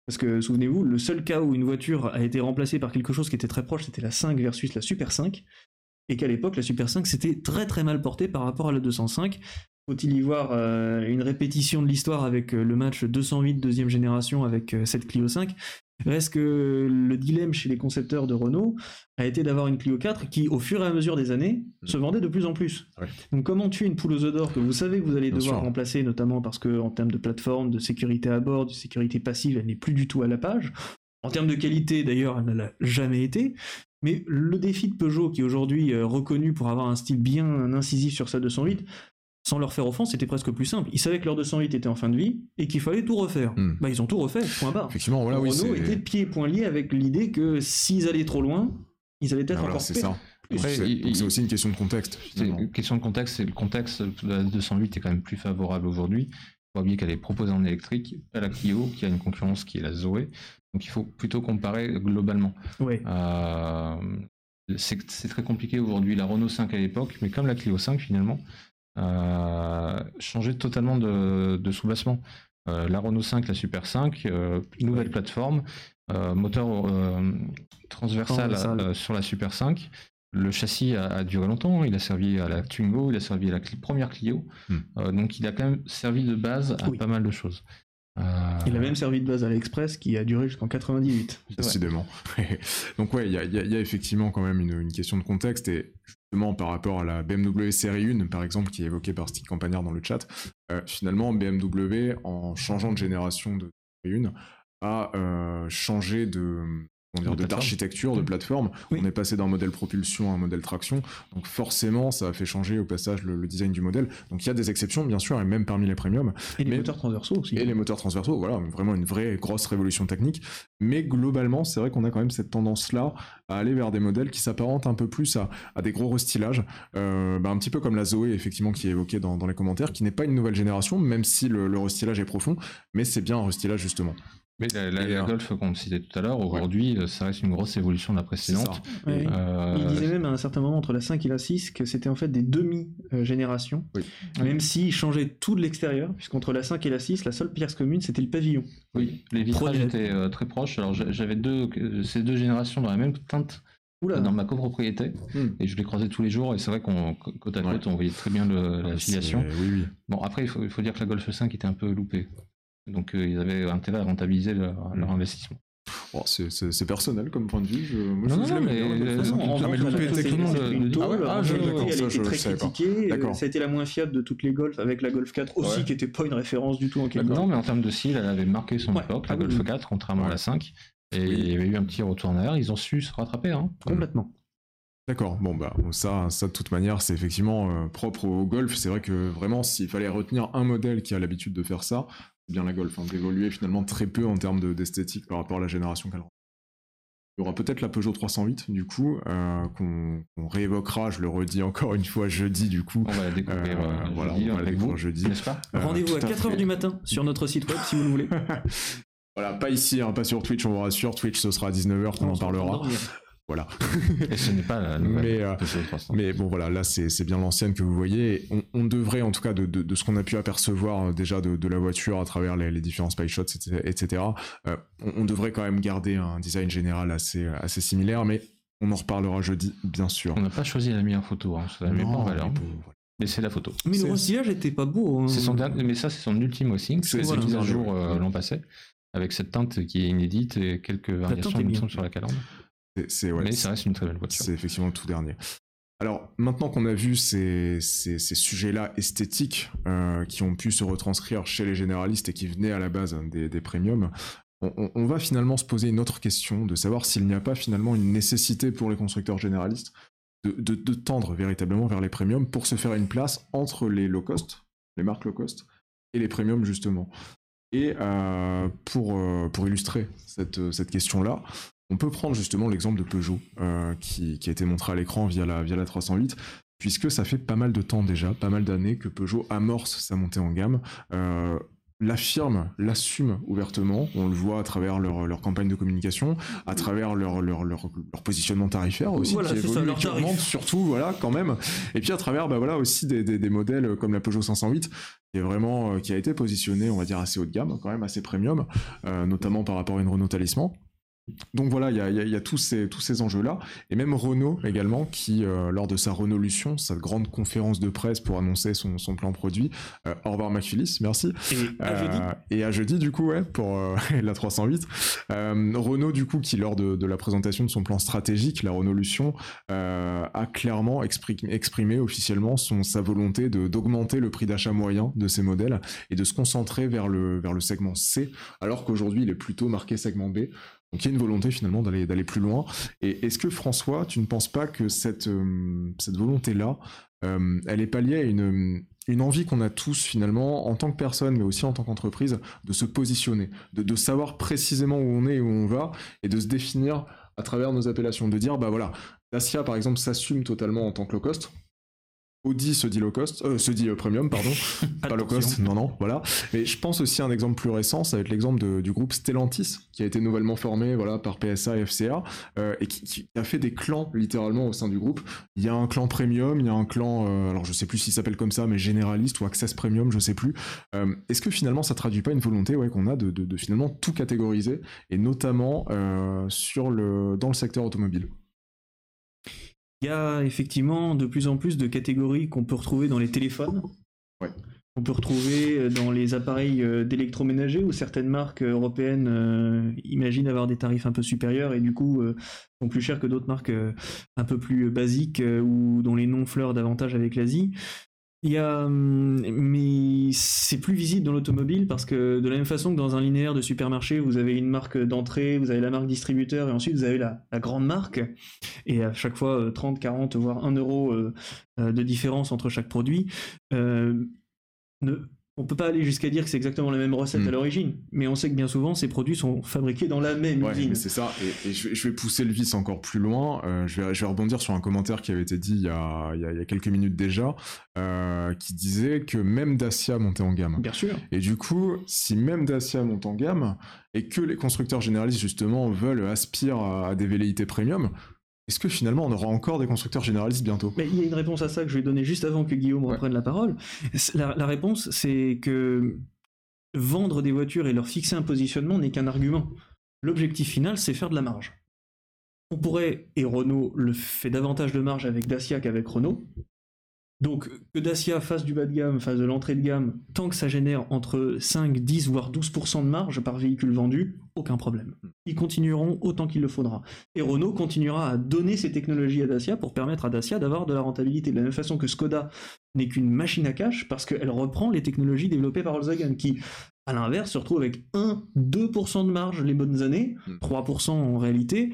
Parce que, souvenez-vous, le seul cas où une voiture a été remplacée par quelque chose qui était très proche, c'était la 5 versus la Super 5. Et qu'à l'époque, la Super 5, c'était très très mal porté par rapport à la 205. Faut-il y voir euh, une répétition de l'histoire avec euh, le match 208 deuxième génération avec euh, cette Clio 5 Reste que le dilemme chez les concepteurs de Renault a été d'avoir une Clio 4 qui, au fur et à mesure des années, se vendait de plus en plus. Ouais. Donc comment tuer une poule aux œufs d'or que vous savez que vous allez Bien devoir sûr. remplacer, notamment parce que en termes de plateforme, de sécurité à bord, de sécurité passive, elle n'est plus du tout à la page. En termes de qualité, d'ailleurs, elle ne l'a jamais été. Mais le défi de Peugeot, qui est aujourd'hui euh, reconnu pour avoir un style bien incisif sur sa 208, sans leur faire offense, c'était presque plus simple. Ils savaient que leur 208 était en fin de vie et qu'il fallait tout refaire. Hmm. Bah, ils ont tout refait, point barre. Effectivement, voilà, oui, Renault était pieds et poings liés avec l'idée que s'ils allaient trop loin, ils allaient peut-être voilà, encore c'est ça. C'est aussi une question de contexte. C'est une question de contexte, c'est le contexte de la 208 est quand même plus favorable aujourd'hui. Il faut pas oublier qu'elle est proposée en électrique, pas la Clio, qui a une concurrence qui est la Zoé. Donc il faut plutôt comparer globalement. Ouais. Euh, c'est c'est très compliqué aujourd'hui. La Renault 5 à l'époque, mais comme la Clio 5 finalement, euh, changer totalement de, de soubassement. Euh, la Renault 5, la Super 5, euh, nouvelle plateforme, euh, moteur euh, transversal, Transversal. euh, sur la Super 5. Le châssis a, a duré longtemps, il a servi à la Twingo, il a servi à la Cli- première Clio, Hmm. Euh, donc il a quand même servi de base à Oui. pas mal de choses. Euh, Il a même servi de base à l'Express qui a duré jusqu'en 98. c'est vrai. Décidément. Donc ouais, il y a, y y effectivement quand même une, une question de contexte et par rapport à la BMW série 1 par exemple qui est évoquée par Stick Campagnard dans le chat, euh, finalement BMW en changeant de génération de série 1 a euh, changé de dire, De de- plateforme. d'architecture, de plateforme. Oui. On est passé d'un modèle propulsion à un modèle traction. Donc forcément, ça a fait changer au passage le, le design du modèle. Donc il y a des exceptions, bien sûr, et même parmi les premiums. Et les moteurs transversaux aussi. Et les moteurs transversaux, voilà, vraiment une vraie grosse révolution technique. Mais globalement, c'est vrai qu'on a quand même cette tendance-là à aller vers des modèles qui s'apparentent un peu plus à, à des gros restylages, euh, bah, un petit peu comme la Zoé, effectivement, qui est évoquée dans, dans les commentaires, qui n'est pas une nouvelle génération, même si le, le restylage est profond, mais c'est bien un restylage justement. Mais la, la euh, Golf qu'on citait tout à l'heure, aujourd'hui, euh, ça reste une grosse évolution de la précédente. Ouais. Euh, Il disait même à un certain moment entre la 5 et la 6 que c'était en fait des demi-générations, Oui. même s'ils changeaient tout de l'extérieur, puisqu'entre la 5 et la 6, la seule pièce commune c'était le pavillon. Oui, les vitrages Premier- étaient euh, très proches. Alors j'a- j'avais deux, ces deux générations dans la même teinte Oula, dans ma copropriété Hmm. et je les croisais tous les jours et c'est vrai qu'on côte à Ouais. côte on voyait très bien le- la filiation. Oui, oui. Bon après il faut, il faut dire que la Golf 5 était un peu loupée. Donc ils avaient intérêt à rentabiliser leur, leur investissement. C'est- c'est c'est personnel comme point de vue. Je, moi, Non, je- non, non, mais, la euh, Golf non, F1. en Ah, mais le Ah ah, je très critiquée. D'accord. euh, Ça a été la moins fiable de toutes les Golf, avec la Golf 4 aussi, Ouais. qui n'était pas une référence du tout en quelque Non, mais en termes de style, elle avait marqué son Ouais. époque, la Ah oui, Golf oui. 4, contrairement à la 5. Et Oui. il y avait eu un petit retour en arrière, ils ont su se rattraper. Hein. Complètement. D'accord, bon bah ça, ça de toute manière c'est effectivement euh, propre au golf, c'est vrai que vraiment s'il fallait retenir un modèle qui a l'habitude de faire ça, bien la golf, hein, d'évoluer finalement très peu en termes de- d'esthétique par rapport à la génération qu'elle. Il y aura peut-être la Peugeot 308 du coup, euh, qu'on réévoquera, je le redis encore une fois jeudi du coup. On va la découvrir Euh, euh, voilà, jeudi on va la découvrir jeudi. n'est-ce pas Euh, Rendez-vous à tout à 4h fait. du matin sur notre site web si vous le voulez. Voilà, pas ici, hein, pas sur Twitch, on vous rassure, Twitch ce sera à 19h qu'on en parlera. Voilà. Et ce n'est pas la nouvelle Mais, euh, Peugeot 300. Mais bon voilà, là c'est bien l'ancienne que vous voyez. On, on devrait en tout cas de, de- de ce qu'on a pu apercevoir euh, déjà de, de la voiture à travers les, les différents spy shots, etc. etc., euh, on, on devrait quand même garder un design général assez, assez similaire, mais on en reparlera jeudi, bien sûr. On n'a pas choisi la meilleure photo, hein, ça la met pas en Non, valeur. mais voilà. C'est la photo. Mais le restillage était pas beau. hein. C'est son dernier, mais ça c'est son ultime haussing, c'est une mise à jour euh, l'an passé, avec cette teinte qui est inédite et quelques variations teinte est il me bien. semble, sur la calandre. C'est- ouais, mais ça reste une très belle voiture. C'est effectivement le tout dernier. Alors, maintenant qu'on a vu ces, ces, ces sujets-là esthétiques euh, qui ont pu se retranscrire chez les généralistes et qui venaient à la base des, des premiums, on, on- on va finalement se poser une autre question de savoir s'il n'y a pas finalement une nécessité pour les constructeurs généralistes de, de- de tendre véritablement vers les premiums pour se faire une place entre les low cost, les marques low cost, et les premiums justement. Et euh, pour, euh, pour illustrer cette, cette question-là, on peut prendre justement l'exemple de Peugeot euh, qui, qui a été montré à l'écran via la, via la 308, puisque ça fait pas mal de temps déjà, pas mal d'années que Peugeot amorce sa montée en gamme. Euh, l'affirme, l'assume ouvertement, on le voit à travers leur, leur campagne de communication, à travers leur, leur, leur, leur positionnement tarifaire aussi, Voilà, qui ça, évolue, leur qui augmente surtout, voilà, quand même. Et puis à travers, bah voilà, aussi des, des, des modèles comme la Peugeot 508, qui est vraiment, euh, qui a été positionné, on va dire, assez haut de gamme, quand même, assez premium, euh, notamment par rapport à une Renault Talisman. Donc voilà, il y a, y a- y a tous ces, tous ces enjeux-là. Et même Renault également, qui, euh, lors de sa Renolution, sa grande conférence de presse pour annoncer son, son plan produit, euh, au revoir McPhillis, merci. Et à Euh, jeudi. et à jeudi, du coup, ouais, pour euh, la 308. Euh, Renault, du coup, qui lors de, de la présentation de son plan stratégique, la euh, a clairement expri- exprimé officiellement son, sa volonté d'augmenter le prix d'achat moyen de ces modèles et de se concentrer vers le, vers le segment C, alors qu'aujourd'hui, il est plutôt marqué segment B. Donc il y a une volonté finalement d'aller plus loin. Et est-ce que François, tu ne penses pas que cette, euh, cette volonté-là, euh, elle est pas liée à une, une envie qu'on a tous finalement, en tant que personne, mais aussi en tant qu'entreprise, de se positionner, de, de savoir précisément où on est et où on va, et de se définir à travers nos appellations, de dire, bah voilà, Dacia par exemple s'assume totalement en tant que low cost, Audi se dit low cost, euh, se dit euh, premium, pardon, pas low cost, non, non, voilà. Mais je pense aussi à un exemple plus récent, ça va être l'exemple du groupe Stellantis, qui a été nouvellement formé voilà, par PSA et FCA, euh, et qui, qui a fait des clans littéralement au sein du groupe. Il y a un clan premium, il y a un clan, euh, alors je sais plus s'il s'appelle comme ça, mais généraliste ou access premium, je sais plus. Euh, Est-ce que finalement ça traduit pas une volonté ouais, qu'on a de, de- de finalement tout catégoriser, et notamment euh, sur le, dans le secteur automobile? Il y a effectivement de plus en plus de catégories qu'on peut retrouver dans les téléphones. Ouais. On peut retrouver dans les appareils euh, d'électroménager où certaines marques euh, européennes euh, imaginent avoir des tarifs un peu supérieurs et du coup euh, sont plus chers que d'autres marques euh, un peu plus basiques euh, ou dont les noms fleurent davantage avec l'Asie. Il y a, hum, mais c'est plus visible dans l'automobile parce que de la même façon que dans un linéaire de supermarché, vous avez une marque d'entrée, vous avez la marque distributeur et ensuite vous avez la, grande marque. Et à chaque fois euh, 30, 40, voire 1 euro euh, euh, de différence entre chaque produit. Euh, on peut pas aller jusqu'à dire que c'est exactement la même recette Mm. à l'origine, mais on sait que bien souvent ces produits sont fabriqués dans la même Ouais, usine. mais c'est ça. Et, et je, vais, je vais pousser le vice encore plus loin. Euh, je, vais, je vais rebondir sur un commentaire qui avait été dit il y a, il y a- il y a quelques minutes déjà, euh, qui disait que même Dacia montait en gamme. Bien sûr. Et du coup, si même Dacia monte en gamme et que les constructeurs généralistes justement veulent aspirent à, à des velléités premium, est-ce que finalement on aura encore des constructeurs généralistes bientôt? Mais il y a une réponse à ça que je vais donner juste avant que Guillaume Ouais. reprenne la parole. La, la réponse, c'est que vendre des voitures et leur fixer un positionnement n'est qu'un argument. L'objectif final, c'est faire de la marge. On pourrait, et Renault le fait davantage de marge avec Dacia qu'avec Renault, Donc, que Dacia fasse du bas de gamme, fasse de l'entrée de gamme, tant que ça génère entre 5, 10, voire 12% de marge par véhicule vendu, aucun problème. Ils continueront autant qu'il le faudra. Et Renault continuera à donner ses technologies à Dacia pour permettre à Dacia d'avoir de la rentabilité. De la même façon que Skoda n'est qu'une machine à cash parce qu'elle reprend les technologies développées par Volkswagen qui, à l'inverse, se retrouve avec 1, 2% de marge les bonnes années, 3% en réalité,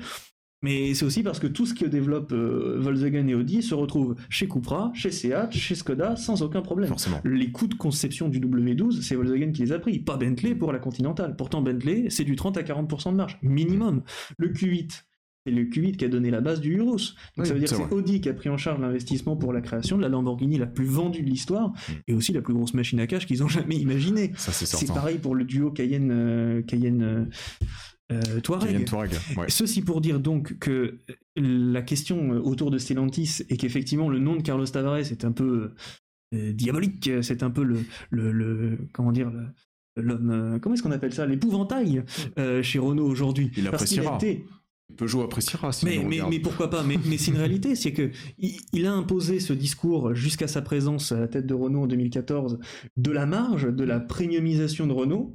mais c'est aussi parce que tout ce que développe euh, Volkswagen et Audi se retrouve chez Cupra, chez Seat, chez Skoda, sans aucun problème. Forcément. Les coûts de conception du W12, c'est Volkswagen qui les a pris, pas Bentley pour la Continental. Pourtant, Bentley, c'est du 30 à 40% de marge, minimum. Le Q8, c'est le Q8 qui a donné la base du Urus. Donc Oui, ça veut dire que c'est. Audi qui a pris en charge l'investissement pour la création de la Lamborghini la plus vendue de l'histoire Mm. et aussi la plus grosse machine à cash qu'ils ont jamais imaginée. Ça, c'est C'est pareil pour le duo Cayenne, euh, Cayenne euh, euh, Touareg. Cayenne Touareg, ouais. Ceci pour dire donc que la question autour de Stellantis est qu'effectivement le nom de Carlos Tavares est un peu euh, diabolique, c'est un peu le, le, le- comment dire le- l'homme euh, comment est-ce qu'on appelle ça? L'épouvantail euh, chez Renault aujourd'hui Il Parce qu'il a appréciera. été- Peugeot appréciera si mais, mais, mais pourquoi pas? Mais, mais c'est une réalité, c'est que il, il a imposé ce discours jusqu'à sa présence à la tête de Renault en 2014 de la marge, de la premiumisation de Renault.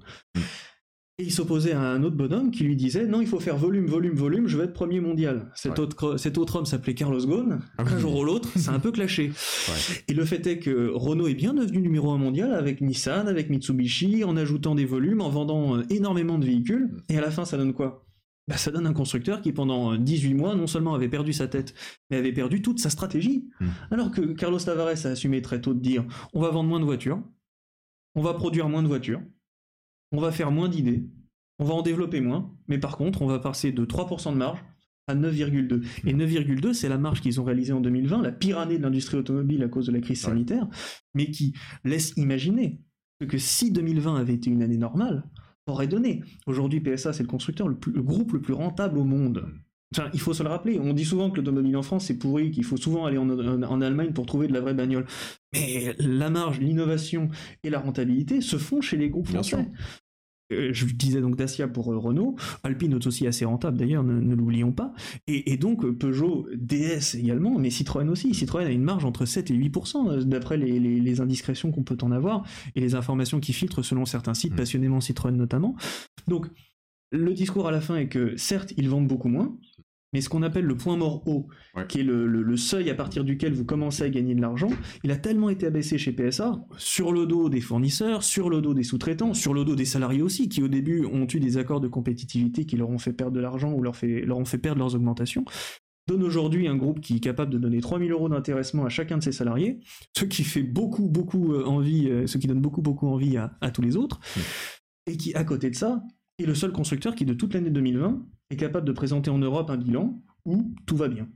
Et il s'opposait à un autre bonhomme qui lui disait non, il faut faire volume, volume, volume, je vais être premier mondial. Cet, Ouais. autre, cet autre homme s'appelait Carlos Ghosn. Ah. Un jour ou l'autre, c'est un peu clashé. Ouais. Et le fait est que Renault est bien devenu numéro un mondial avec Nissan, avec Mitsubishi, en ajoutant des volumes, en vendant euh, énormément de véhicules. Et à la fin, ça donne quoi? Bah, ça donne un constructeur qui, pendant euh, 18 mois, non seulement avait perdu sa tête, mais avait perdu toute sa stratégie. Mm. Alors que Carlos Tavares a assumé très tôt de dire on va vendre moins de voitures, on va produire moins de voitures, on va faire moins d'idées, on va en développer moins, mais par contre, on va passer de 3% de marge à 9,2. Et 9,2, c'est la marge qu'ils ont réalisée en 2020, la pire année de l'industrie automobile à cause de la crise Ouais. sanitaire, mais qui laisse imaginer que si 2020 avait été une année normale, aurait donné. Aujourd'hui, PSA, c'est le constructeur, le, plus- le groupe le plus rentable au monde. Enfin, il faut se le rappeler. On dit souvent que l'automobile en France c'est pourri, qu'il faut souvent aller en, en- Allemagne pour trouver de la vraie bagnole. Mais la marge, l'innovation et la rentabilité se font chez les groupes français. Euh, je disais donc Dacia pour euh, Renault, Alpine est aussi assez rentable d'ailleurs, ne, ne l'oublions pas, et, et donc euh, Peugeot DS également, mais Citroën aussi. Citroën a une marge entre 7 et 8% euh, d'après les, les- les indiscrétions qu'on peut en avoir et les informations qui filtrent selon certains sites, Mm. passionnément Citroën notamment. Donc le discours à la fin est que certes ils vendent beaucoup moins, mais ce qu'on appelle le point mort haut, Ouais. qui est le, le- le seuil à partir duquel vous commencez à gagner de l'argent, il a tellement été abaissé chez PSA, sur le dos des fournisseurs, sur le dos des sous-traitants, sur le dos des salariés aussi, qui au début ont eu des accords de compétitivité qui leur ont fait perdre de l'argent ou leur, fait, leur ont fait perdre leurs augmentations, donne aujourd'hui un groupe qui est capable de donner 3000 euros d'intéressement à chacun de ses salariés, ce qui fait beaucoup, beaucoup euh, envie, euh, ce qui donne beaucoup, beaucoup envie à, à tous les autres, et qui, à côté de ça, est le seul constructeur qui, de toute l'année 2020, est capable de présenter en Europe un bilan où tout va bien.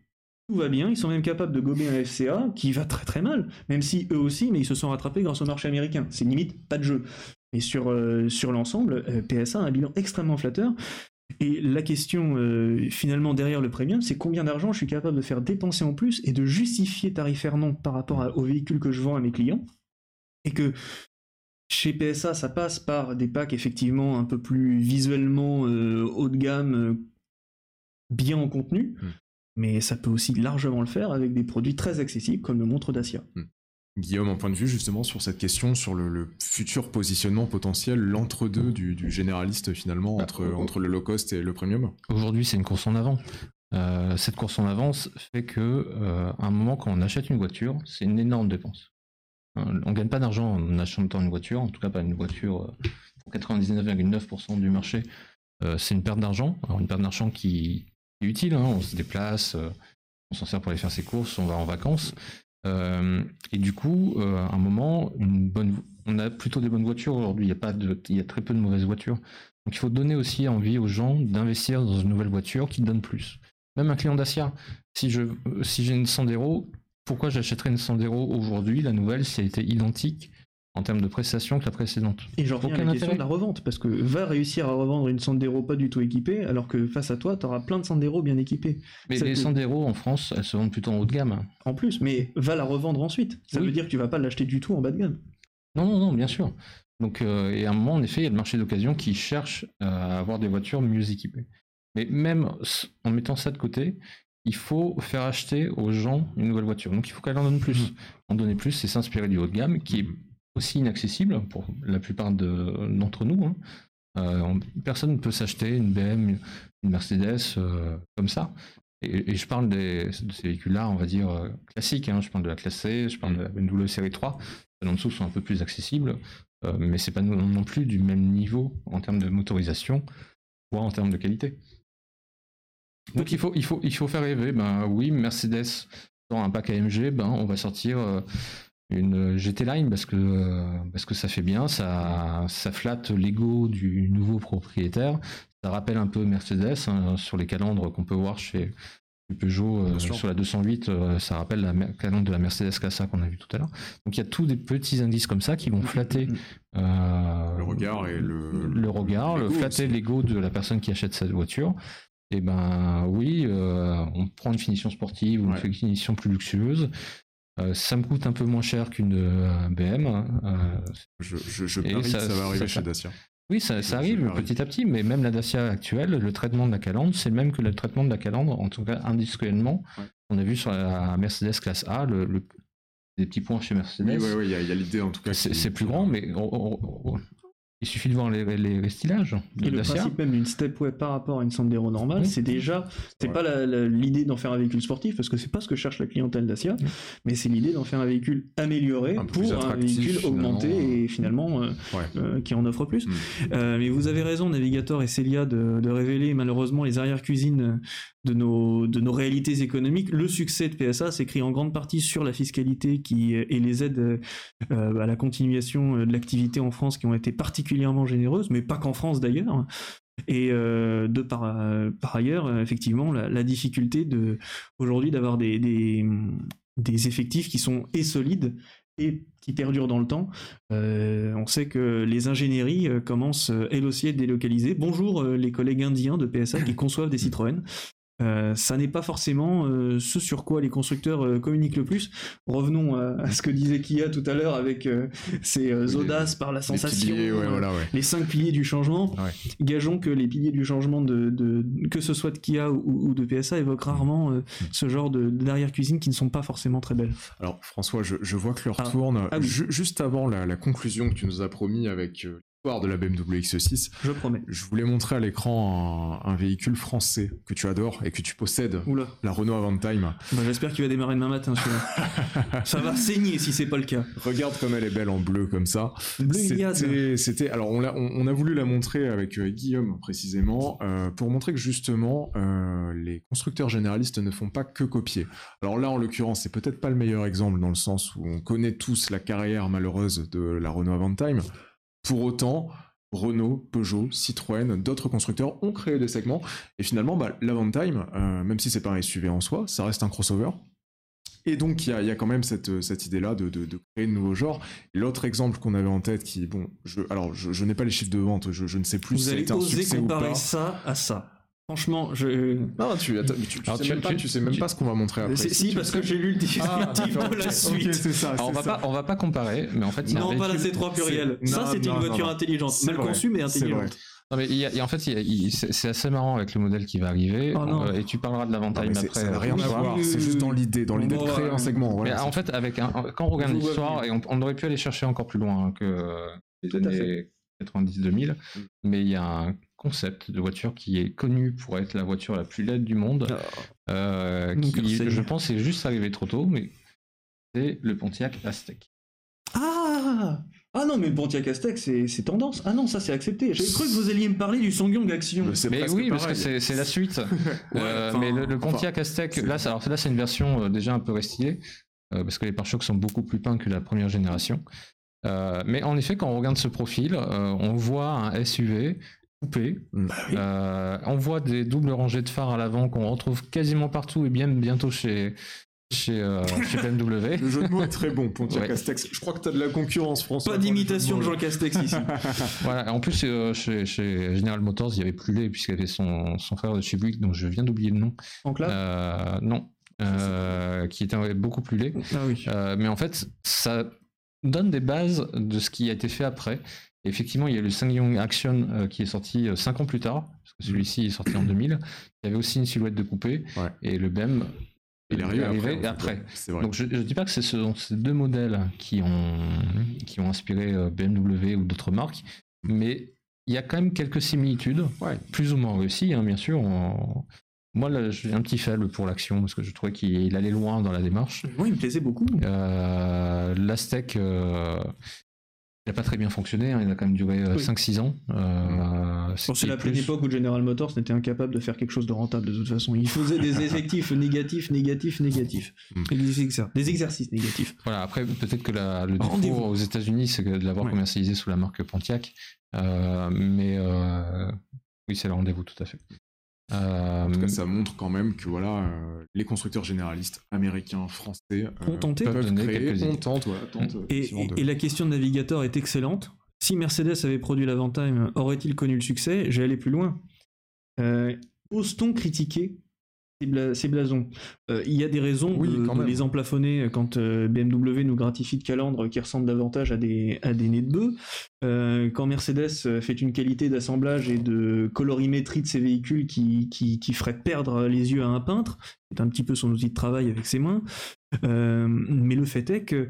Tout va bien, ils sont même capables de gober un FCA qui va très très mal, même si eux aussi, mais ils se sont rattrapés grâce au marché américain. C'est limite pas de jeu. Mais sur, euh, sur l'ensemble, euh, PSA a un bilan extrêmement flatteur. Et la question euh, finalement derrière le premium, c'est combien d'argent je suis capable de faire dépenser en plus et de justifier tarifairement par rapport à- aux véhicules que je vends à mes clients. Et que chez PSA, ça passe par des packs effectivement un peu plus visuellement euh, haut de gamme, euh, bien en contenu, Mm. mais ça peut aussi largement le faire avec des produits très accessibles comme le montre Dacia. Guillaume, un point de vue justement sur cette question, sur le, le futur positionnement potentiel, l'entre-deux du, du généraliste finalement, entre, oh, oh. entre le low cost et le premium? Aujourd'hui, c'est une course en avant. Euh, cette course en avance fait que, euh, à un moment, quand on achète une voiture, c'est une énorme dépense. On gagne pas d'argent en achetant une voiture, en tout cas pas une voiture euh, pour 99,9% du marché. Euh, c'est une perte d'argent. Alors une perte d'argent qui est utile. hein, on se déplace, euh, on s'en sert pour aller faire ses courses, on va en vacances. Et du coup, à un moment, on a plutôt des bonnes voitures aujourd'hui. Il y a pas très peu de mauvaises voitures. Donc il faut donner aussi envie aux gens d'investir dans une nouvelle voiture qui donne plus. Même un client Dacia, si je si j'ai une Sandero, pourquoi j'achèterais une Sandero aujourd'hui, la nouvelle, si elle était identique en termes de prestations que la précédente Et j'en reviens à la question de la revente, parce que va réussir à revendre une Sandero pas du tout équipée, alors que face à toi, tu auras plein de Sandero bien équipés. Mais Ça les Sandero en France, elles se vendent plutôt en haut de gamme. En plus, mais va la revendre ensuite. Ça Oui. veut dire que tu vas pas l'acheter du tout en bas de gamme. Non, non, non, bien sûr. Donc, euh, et à un moment, en effet, il y a le marché d'occasion qui cherche à avoir des voitures mieux équipées. Mais même en mettant ça de côté, il faut faire acheter aux gens une nouvelle voiture. Donc il faut qu'elle en donne plus. Mhm. En donner plus, c'est s'inspirer du haut de gamme, qui est aussi inaccessible pour la plupart de- d'entre nous. hein. Euh, on- personne ne peut s'acheter une BM, une Mercedes euh, comme ça. Et, et je parle des- de ces véhicules-là, on va dire, euh, classiques. hein. Je parle de la classe C, je parle de la BMW série 3. Celles en dessous sont un peu plus accessibles, euh, mais c'est pas non, non plus du même niveau en termes de motorisation, voire en termes de qualité. Donc il faut, il faut, il faut faire rêver. Ben oui, Mercedes dans un pack AMG, ben on va sortir euh, une GT Line parce que euh, parce que ça fait bien, ça ça flatte l'ego du nouveau propriétaire. Ça rappelle un peu Mercedes hein, sur les calendres qu'on peut voir chez Peugeot euh, sur la 208. euh, ça rappelle la calandre de la Mercedes Casa qu'on a vu tout à l'heure. Donc il y a tous des petits indices comme ça qui vont flatter euh, Le regard et le- le regard, le l'ego flatter l'ego de la personne qui achète cette voiture. Et ben oui, euh, on prend une finition sportive ou une finition plus luxueuse. Euh, ça me coûte un peu moins cher qu'une euh, BM. euh, Je, je, je parie ça- que ça va arriver ça- chez Dacia. oui, ça, arrive petit à petit, mais même la Dacia actuelle, le traitement de la calandre, c'est le même que le traitement de la calandre, en tout cas industriellement. Ouais. On a vu sur la Mercedes classe A, le, le- des petits points chez Mercedes. Oui, oui, oui, il y a, l'idée en tout cas. C'est plus grand, mais on- on- on- il suffit de voir les, les, les stylages de Et le Dacia. principe même d'une stepway par rapport à une Sandero normale, c'est déjà, c'est Ouais. pas l'idée d'en faire un véhicule sportif, parce que c'est pas ce que cherche la clientèle Dacia, mais c'est l'idée d'en faire un véhicule amélioré Un pour un véhicule finalement. augmenté et finalement euh, Ouais. euh, qui en offre plus. Mm. Euh, mais vous avez raison, Navigator et Celia, de, de révéler malheureusement les arrière-cuisines de nos, de nos réalités économiques. Le succès de PSA s'écrit en grande partie sur la fiscalité qui, et les aides euh, à la continuation euh, de l'activité en France qui ont été particulièrement généreuses, mais pas qu'en France d'ailleurs. Et euh, de par, euh, par ailleurs, euh, effectivement, la, la difficulté de aujourd'hui d'avoir des, des, des effectifs qui sont et solides et qui perdurent dans le temps. Euh, on sait que les ingénieries commencent elles aussi à être délocalisées. Bonjour les collègues indiens de PSA qui conçoivent des Citroën. Euh, ça n'est pas forcément euh, ce sur quoi les constructeurs euh, communiquent le plus. Revenons à, ce que disait Kia tout à l'heure avec les- audaces par la Les sensation, piliers, ouais, voilà, ouais. les cinq piliers du changement. Ouais. Gageons que les piliers du changement de, de- que ce soit de Kia ou, ou de PSA évoquent rarement euh, ce genre de d'arrière-cuisine qui ne sont pas forcément très belles. Alors François, je, je vois que l'heure Ah. tourne. Ah oui. Juste avant la, la conclusion que tu nous as promis avec de la BMW X6, Je promets. je voulais montrer à l'écran un, un véhicule français que tu adores et que tu possèdes, Oula, la Renault Avantime. bah, j'espère qu'il va démarrer demain matin celui-là. Ça va saigner si c'est pas le cas. Regarde comme elle est belle en bleu comme ça. C'était, alors on, on, on a voulu la montrer avec euh, Guillaume précisément euh, pour montrer que justement euh, les constructeurs généralistes ne font pas que copier. Alors là en l'occurrence c'est peut-être pas le meilleur exemple dans le sens où on connaît tous la carrière malheureuse de la Renault Avantime. Pour autant, Renault, Peugeot, Citroën, d'autres constructeurs ont créé des segments et finalement bah, l'Avantime, euh, même si c'est pas un SUV en soi, ça reste un crossover. Et donc, il y a, il y a quand même cette, cette idée-là de, de- de créer de nouveaux genres. L'autre exemple qu'on avait en tête, qui, bon, je, alors, je, je n'ai pas les chiffres de vente, je, je ne sais plus Vous si allez été un oser succès ou comparer pas. ça à ça. Franchement, je. Non, tu, attends, mais tu, tu Alors, sais tu- même pas, tu- tu sais même tu- pas ce qu'on va montrer après. Si, parce sais- que j'ai lu le Ah, descriptif de la suite. ok, c'est ça. Alors, on va ça. pas, on va pas comparer, mais en fait, il y a un Non, pas la véhicule- C3 pluriel. c'est- Ça, non, c'est une non, voiture non, intelligente. Mal vrai, conçue, mais c'est vrai. intelligente. Non, mais il y a- il y a- en fait, c'est c'est assez marrant avec le modèle qui va arriver. Oh non. euh, et tu parleras de Non, l'Avantime mais c'est- après. ça n'a euh, rien à soir. voir, c'est juste dans l'idée, dans l'idée de créer un segment. Voilà, Mais en fait, avec un, quand on regarde l'histoire, et on, on aurait pu aller chercher encore plus loin que les années 90-2000, Mm. mais il y a un concept de voiture qui est connu pour être la voiture la plus laide du monde, euh, Mon cœur qui, je pense, est juste arrivé trop tôt, mais c'est le Pontiac Aztec. Ah Ah non, mais le Pontiac Aztec, c'est c'est tendance. Ah non, ça c'est accepté. J'avais cru que vous alliez me parler du Sangyong Action. Mais oui, parce que c'est c'est la suite. Euh, enfin, mais le, le Pontiac Aztec, c'est- là, c'est- alors là, c'est une version euh, déjà un peu restylée, euh, parce que les pare-chocs sont beaucoup plus peints que la première génération. Euh, mais en effet, quand on regarde ce profil, euh, on voit un SUV coupé. Mm. Bah oui. Euh, on voit des doubles rangées de phares à l'avant qu'on retrouve quasiment partout et bien bientôt chez, chez, euh, chez BMW. Le jeu de mots est très bon, Pontiac Ouais. Aztecs. Je crois que tu as de la concurrence, François. Pas d'imitation de. Jean Castex ici. Voilà. En plus, euh, chez, chez General Motors, il y avait plus puisqu'il y avait son, son frère de chez Buick, dont je viens d'oublier le nom. En classe Euh, non. Euh, qui était beaucoup plus laid. Ah oui. Euh, mais en fait, ça donne des bases de ce qui a été fait après. Effectivement, il y a le SsangYong Action euh, qui est sorti 5 ans plus tard, parce que celui-ci est sorti en 2000. Il y avait aussi une silhouette de coupé, Ouais. et le BEM Il est arrivé après. vrai. Donc je ne dis pas que c'est ce- ces deux modèles qui ont, qui ont inspiré euh, BMW ou d'autres marques, mais il y a quand même quelques similitudes, Ouais. plus ou moins réussies, hein, bien sûr. On- Moi, j'ai un petit faible pour l'action, parce que je trouvais qu'il allait loin dans la démarche. Moi, il me plaisait beaucoup. Euh, L'Aztec, euh, il n'a pas très bien fonctionné, hein, il a quand même duré euh, Oui. 5-6 ans. Euh, c'est la pleine plus- époque où General Motors n'était incapable de faire quelque chose de rentable de toute façon. Il faisait des effectifs négatifs, négatifs, négatifs. Mm. Des, exer- des exercices négatifs. Voilà, après, peut-être que la- le défaut aux États-Unis, c'est de l'avoir Ouais. commercialisé sous la marque Pontiac. Euh, mais euh, oui, c'est le rendez-vous, tout à fait. Euh, En tout cas, ça montre quand même que voilà, euh, les constructeurs généralistes américains, français euh, Ont tenté. Peuvent créer, on tente, tente, Et, de- la question de navigateur est excellente. Si Mercedes avait produit l'Avantime, aurait-il connu le succès? J'ai allé plus loin. Euh, Ose-t-on critiquer ces, bla- ces blasons Euh, Il y a des raisons Oui, de, les emplafonner quand euh, BMW nous gratifie de calandres qui ressemblent davantage à des, à des nez de bœuf. Euh, quand Mercedes fait une qualité d'assemblage et de colorimétrie de ses véhicules qui, qui, qui ferait perdre les yeux à un peintre, c'est un petit peu son outil de travail avec ses mains. Mais le fait est que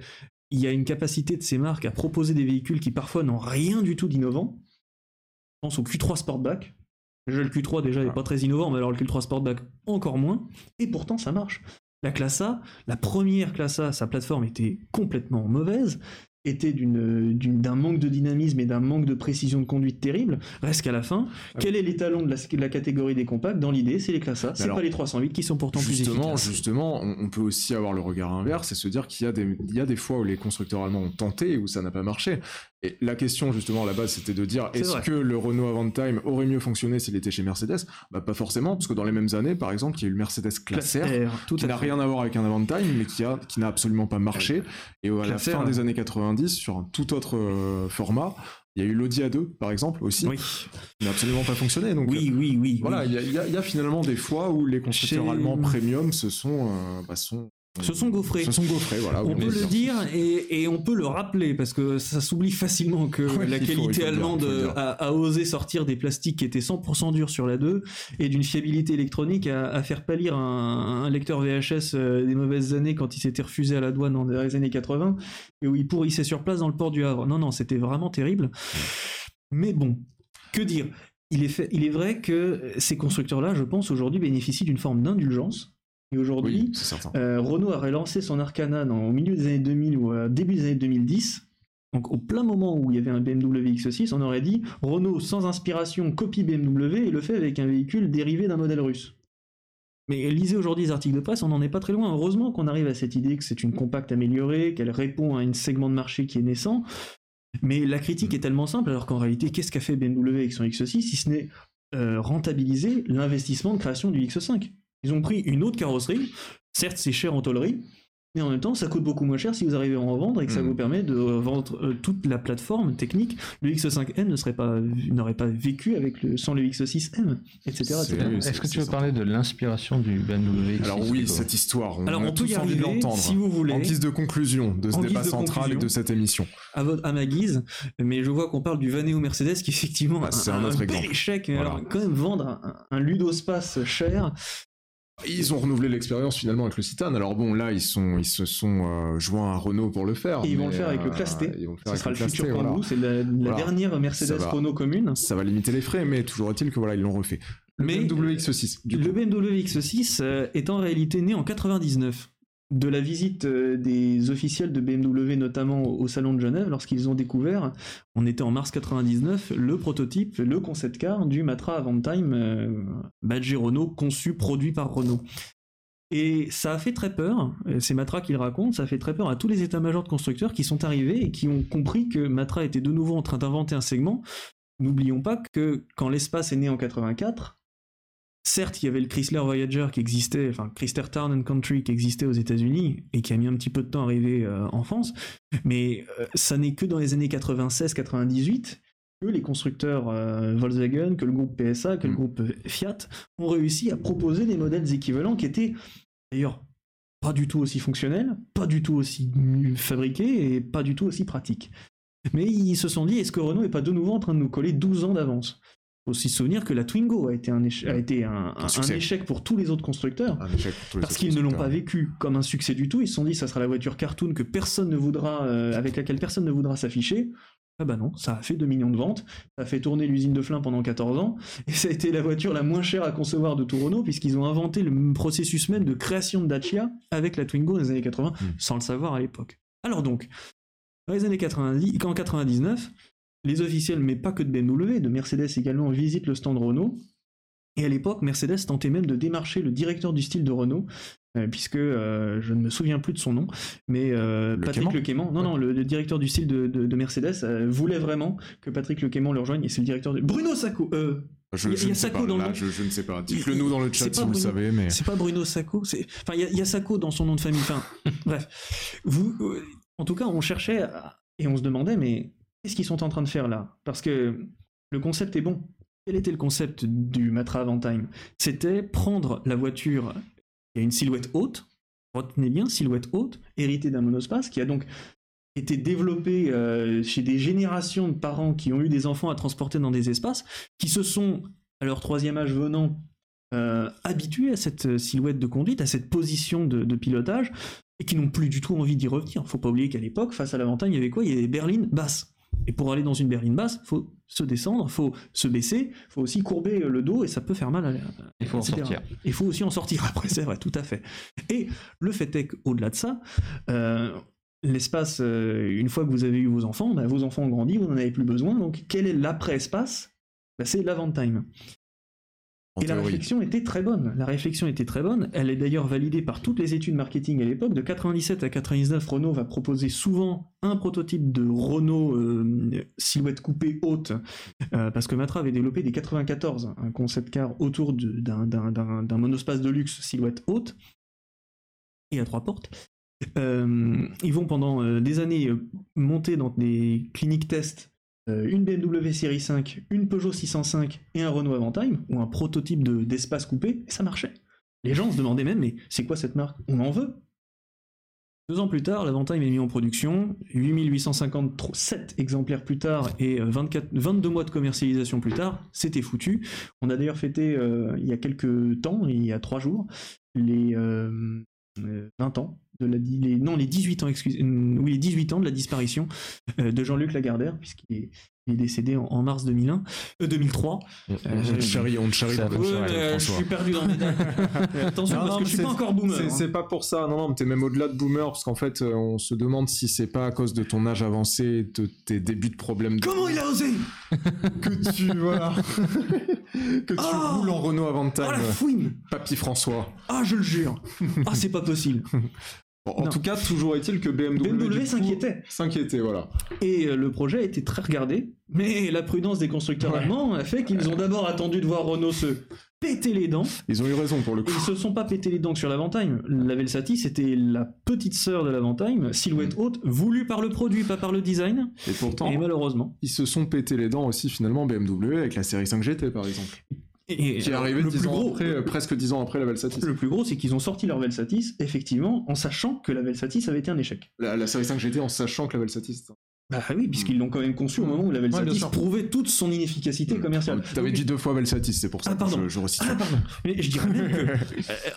il y a une capacité de ces marques à proposer des véhicules qui parfois n'ont rien du tout d'innovant. Je pense au Q3 Sportback. Déjà, le Q3 déjà n'est Ah. pas très innovant, mais alors le Q3 Sportback encore moins. Et pourtant, ça marche. La classe A, la première classe A, sa plateforme était complètement mauvaise, était d'un manque de dynamisme et d'un manque de précision de conduite terrible. Reste qu'à la fin, Ah quel est l'étalon de la, de la catégorie des compacts Dans l'idée, c'est les classes A, c'est pas les 308 qui sont pourtant plus efficaces. justement, on, peut aussi avoir le regard inverse et se dire qu'il y, a des- il y a des fois où les constructeurs allemands ont tenté et où ça n'a pas marché. Et la question, justement, à la base, c'était de dire est-ce que le Renault Avantime aurait mieux fonctionné s'il était chez Mercedes? Bah, Pas forcément, parce que dans les mêmes années, par exemple, il y a eu le Mercedes Classe R, tout qui n'a rien à voir avec un Avantime, mais qui n'a absolument pas marché. Et à la fin des années 90, sur un tout autre euh, format, il y a eu l'Audi A2, par exemple, aussi, Oui, qui n'a absolument pas fonctionné. Donc, oui, oui, oui. voilà, oui. il y, a- il y a- il y a finalement des fois où les constructeurs Chez- allemands premium se sont, euh, bah, sont, Se sont gaufrés. se sont gaufrés, voilà. On peut le dire et, et on peut le rappeler parce que ça s'oublie facilement que Ouais, la faut- qualité allemande dire. a, a osé sortir des plastiques qui étaient 100% durs sur la 2 et d'une fiabilité électronique à, à faire pâlir un, un lecteur VHS euh, des mauvaises années quand il s'était refusé à la douane dans les années 80 et où il pourrissait sur place dans le port du Havre. Non, non, c'était vraiment terrible. Mais bon, que dire? Il est, fait, il est vrai que ces constructeurs-là, je pense, aujourd'hui bénéficient d'une forme d'indulgence. Et aujourd'hui, Oui, euh, Renault a relancé son Arcana dans- au milieu des années 2000 ou au début des années 2010. Donc au plein moment où il y avait un BMW X6, on aurait dit Renault sans inspiration copie BMW et le fait avec un véhicule dérivé d'un modèle russe. Mais lisez aujourd'hui les articles de presse, on n'en est pas très loin. Heureusement qu'on arrive à cette idée que c'est une compacte améliorée, qu'elle répond à un segment de marché qui est naissant. Mais la critique est tellement simple, alors qu'en réalité, qu'est-ce qu'a fait BMW avec son X6 si ce n'est euh, rentabiliser l'investissement de création du X5 Ils ont pris une autre carrosserie, certes c'est cher en tôlerie, mais en même temps ça coûte beaucoup moins cher si vous arrivez à en vendre et que ça Mm. vous permet de vendre euh, toute la plateforme technique. Le X5M ne serait pas, n'aurait pas vécu avec le, sans le X6M, etc. Est-ce que tu veux parler de l'inspiration du BMW X6 Alors oui, cette histoire, on Alors a on peut tous y envie de arriver l'entendre. si vous voulez. En guise de conclusion de ce débat de central et de cette émission. à, votre, à ma guise, mais je vois qu'on parle du Vaneo Mercedes qui effectivement Bah, a c'est un autre bel exemple. échec. Voilà. Alors quand même vendre un, un ludospace cher, Ils ont renouvelé l'expérience finalement avec le Citan. Alors bon, là, ils, sont, ils se sont euh, joints à Renault pour le faire. Et ils vont le faire avec le euh, Classe T. Ce sera le futur voilà. c'est la, la Voilà. dernière Mercedes Ça va. Renault commune. Ça va limiter les frais, mais toujours est-il que voilà, ils l'ont refait. Le Mais- BMW X6, du Le coup. BMW X6 euh, est en réalité né en 99 de la visite euh, des officiels de BMW notamment au, salon de Genève lorsqu'ils ont découvert, on était en mars 99, le prototype, le concept car du Matra Avantime euh, badgé Renault conçu, produit par Renault. Et ça a fait très peur, c'est Matra qui le raconte, ça a fait très peur à tous les états-majors de constructeurs qui sont arrivés et qui ont compris que Matra était de nouveau en train d'inventer un segment. N'oublions pas que quand l'espace est né en 84, certes il y avait le Chrysler Voyager qui existait, enfin Chrysler Town and Country qui existait aux États-Unis et qui a mis un petit peu de temps à arriver euh, en France, mais euh, ça n'est que dans les années 96-98 que les constructeurs euh, Volkswagen, que le groupe PSA, que le Mm. groupe Fiat ont réussi à proposer des modèles équivalents qui étaient d'ailleurs pas du tout aussi fonctionnels, pas du tout aussi fabriqués et pas du tout aussi pratiques. Mais ils se sont dit, est-ce que Renault est pas de nouveau en train de nous coller 12 ans d'avance? Aussi se souvenir que la Twingo a été un, éche- a été un, un- un succès. échec pour tous les autres constructeurs. Les Parce qu'ils ne l'ont pas vécu comme un succès du tout. Ils se sont dit, ça sera la voiture cartoon que personne ne voudra, euh, avec laquelle personne ne voudra s'afficher. Ah bah non, ça a fait 2 millions de ventes, ça a fait tourner l'usine de Flins pendant 14 ans, et ça a été la voiture la moins chère à concevoir de tout Renault, puisqu'ils ont inventé le processus même de création de Dacia avec la Twingo dans les années 80, Mm. sans le savoir à l'époque. Alors donc, dans les années 90, en 99, les officiels, mais pas que de BMW, de Mercedes également, visitent le stand Renault. Et à l'époque, Mercedes tentait même de démarcher le directeur du style de Renault, euh, puisque euh, je ne me souviens plus de son nom, mais euh, Le Patrick Quément non, non, le, le directeur du style de, de- de Mercedes voulait vraiment que Patrick Lequément le rejoigne, et c'est le directeur de... Bruno Sacco Je, Il y a- je y Sacco pas, dans le là, je, je ne sais pas. Dites-le nous dans le chat si vous le savez, mais. C'est pas Bruno Sacco. Enfin, il y, a- il y a Sacco dans son nom de famille, enfin, bref. Vous, en tout cas, on cherchait, à- et on se demandait, mais qu'est-ce qu'ils sont en train de faire là? Parce que le concept est bon. Quel était le concept du Matra Avantime C'était prendre la voiture qui a une silhouette haute, retenez bien, silhouette haute, héritée d'un monospace, qui a donc été développé euh, chez des générations de parents qui ont eu des enfants à transporter dans des espaces, qui se sont, à leur troisième âge venant, euh, habitués à cette euh, silhouette de conduite, à cette position de, pilotage, et qui n'ont plus du tout envie d'y revenir. Faut pas oublier qu'à l'époque, face à l'Avantime, il y avait quoi? Il y avait des berlines basses. Et pour aller dans une berline basse, faut se descendre, faut se baisser, faut aussi courber le dos et ça peut faire mal. À, Il faut en sortir. Il faut aussi en sortir après, c'est vrai, tout à fait. Et le fait est qu'au-delà de ça, euh, l'espace, euh, une fois que vous avez eu vos enfants, bah, vos enfants ont grandi, vous n'en avez plus besoin. Donc quel est l'après-espace? Bah, C'est l'avant-time. En Et la réflexion était très bonne. La réflexion était très bonne. Elle est d'ailleurs validée par toutes les études marketing à l'époque. De 97 à 99, Renault va proposer souvent un prototype de Renault euh, silhouette coupée haute, euh, parce que Matra avait développé des 94, un concept car autour d'un monospace de luxe silhouette haute et à trois portes. Euh, ils vont pendant des années monter dans des cliniques tests une BMW série 5, une Peugeot 605 et un Renault Avantime, ou un prototype de- d'espace coupé, et ça marchait. Les gens se demandaient même, mais c'est quoi cette marque? On en veut Deux ans plus tard, l'Avantime est mis en production, 8857 exemplaires plus tard et euh, 24, 22 mois de commercialisation plus tard, c'était foutu. On a d'ailleurs fêté euh, il y a quelques temps, il y a trois jours, les euh, euh, 20 ans de la, les, non les 18 ans excusez, euh, oui les 18 ans de la disparition euh, de Jean-Luc Lagardère puisqu'il est, il est décédé en, en mars 2001 euh, 2003 On te charrie, on te charrie dans Ouais, euh, je suis perdu dans mes dates Euh, attention Non, parce non, que mais je suis c'est- pas encore boomer C'est hein. pas pour ça, non, non, mais t'es même au-delà de boomer, parce qu'en fait, euh, on se demande si c'est pas à cause de ton âge avancé, de tes débuts de problèmes. de- comment il a osé? Que tu, voilà, que tu Oh roules en Renault Avantime, oh la fouine. Papy François. ah je le jure ah c'est pas possible Bon, en Non. tout cas, toujours est-il que BMW, s'inquiétait. S'inquiétait, voilà. Et euh, le projet a été très regardé, mais la prudence des constructeurs Ouais. allemands a fait qu'ils ont d'abord attendu de voir Renault se péter les dents. Ils ont eu raison pour le coup. ils se sont pas pété les dents sur l'Avantime. La Velsati, c'était la petite sœur de l'Avantime, silhouette haute, voulue par le produit, pas par le design. Et pourtant, Et malheureusement. ils se sont pété les dents aussi finalement BMW avec la série 5 GT par exemple. Et, Qui est arrivé le 10 plus ans gros, après, euh, presque 10 ans après la Velsatis. Le plus gros, c'est qu'ils ont sorti leur Velsatis, effectivement, en sachant que la Velsatis avait été un échec. La, la série 5 GT en sachant que la Velsatis. Bah oui, puisqu'ils l'ont quand même conçu au moment où la Velsatis sûr. prouvait toute son inefficacité commerciale. T'avais Donc, dit deux fois Velsatis, c'est pour ça Ah, que pardon. je, je resitue. Ah, pardon. Mais je dirais même que, euh,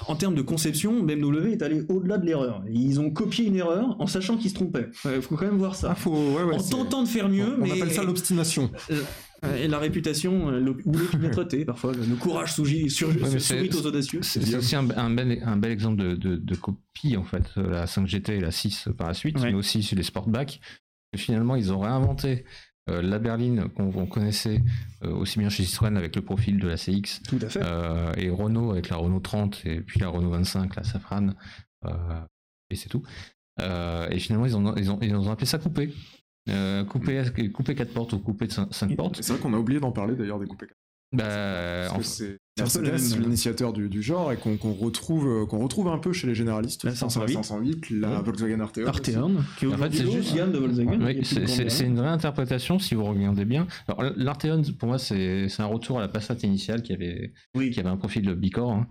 en termes de conception, BMW est allé au-delà de l'erreur. Ils ont copié une erreur en sachant qu'ils se trompaient. Il faut quand même voir ça. Ah, faut, ouais, ouais, en tentant de faire mieux, on mais appelle ça l'obstination. euh, et la réputation euh, ou l'opiniâtreté parfois, le courage sourit, aux audacieux. C'est aussi un, un bel, un bel exemple de, de- de copie, en fait, euh, la 5GT et la 6 par la suite, Ouais. mais aussi sur les Sportback. Finalement, ils ont réinventé euh, la berline qu'on connaissait euh, aussi bien chez Citroën avec le profil de la CX Tout à fait. euh, et Renault avec la Renault 30 et puis la Renault 25, la Safran, euh, et c'est tout. Euh, et finalement, ils ont, ils, ont, ils ont appelé ça coupé. Euh, coupé, coupé 4 portes ou coupé 5 portes. C'est vrai qu'on a oublié d'en parler d'ailleurs des coupés. Bah, Parce que c'est Mercedes, même- l'initiateur du, du genre, et qu'on qu'on retrouve, euh, qu'on retrouve un peu chez les généralistes. La Je pense à 508. 508, la Ouais. Volkswagen Arteon. Arteon, qui est En fait, c'est une juste- gamme de Volkswagen. Oui, c'est- une vraie interprétation si vous regardez bien. Alors, l'Arteon, pour moi, c'est un retour à la Passat initiale qui avait, Oui. qui avait un profil de bicorps. Hein.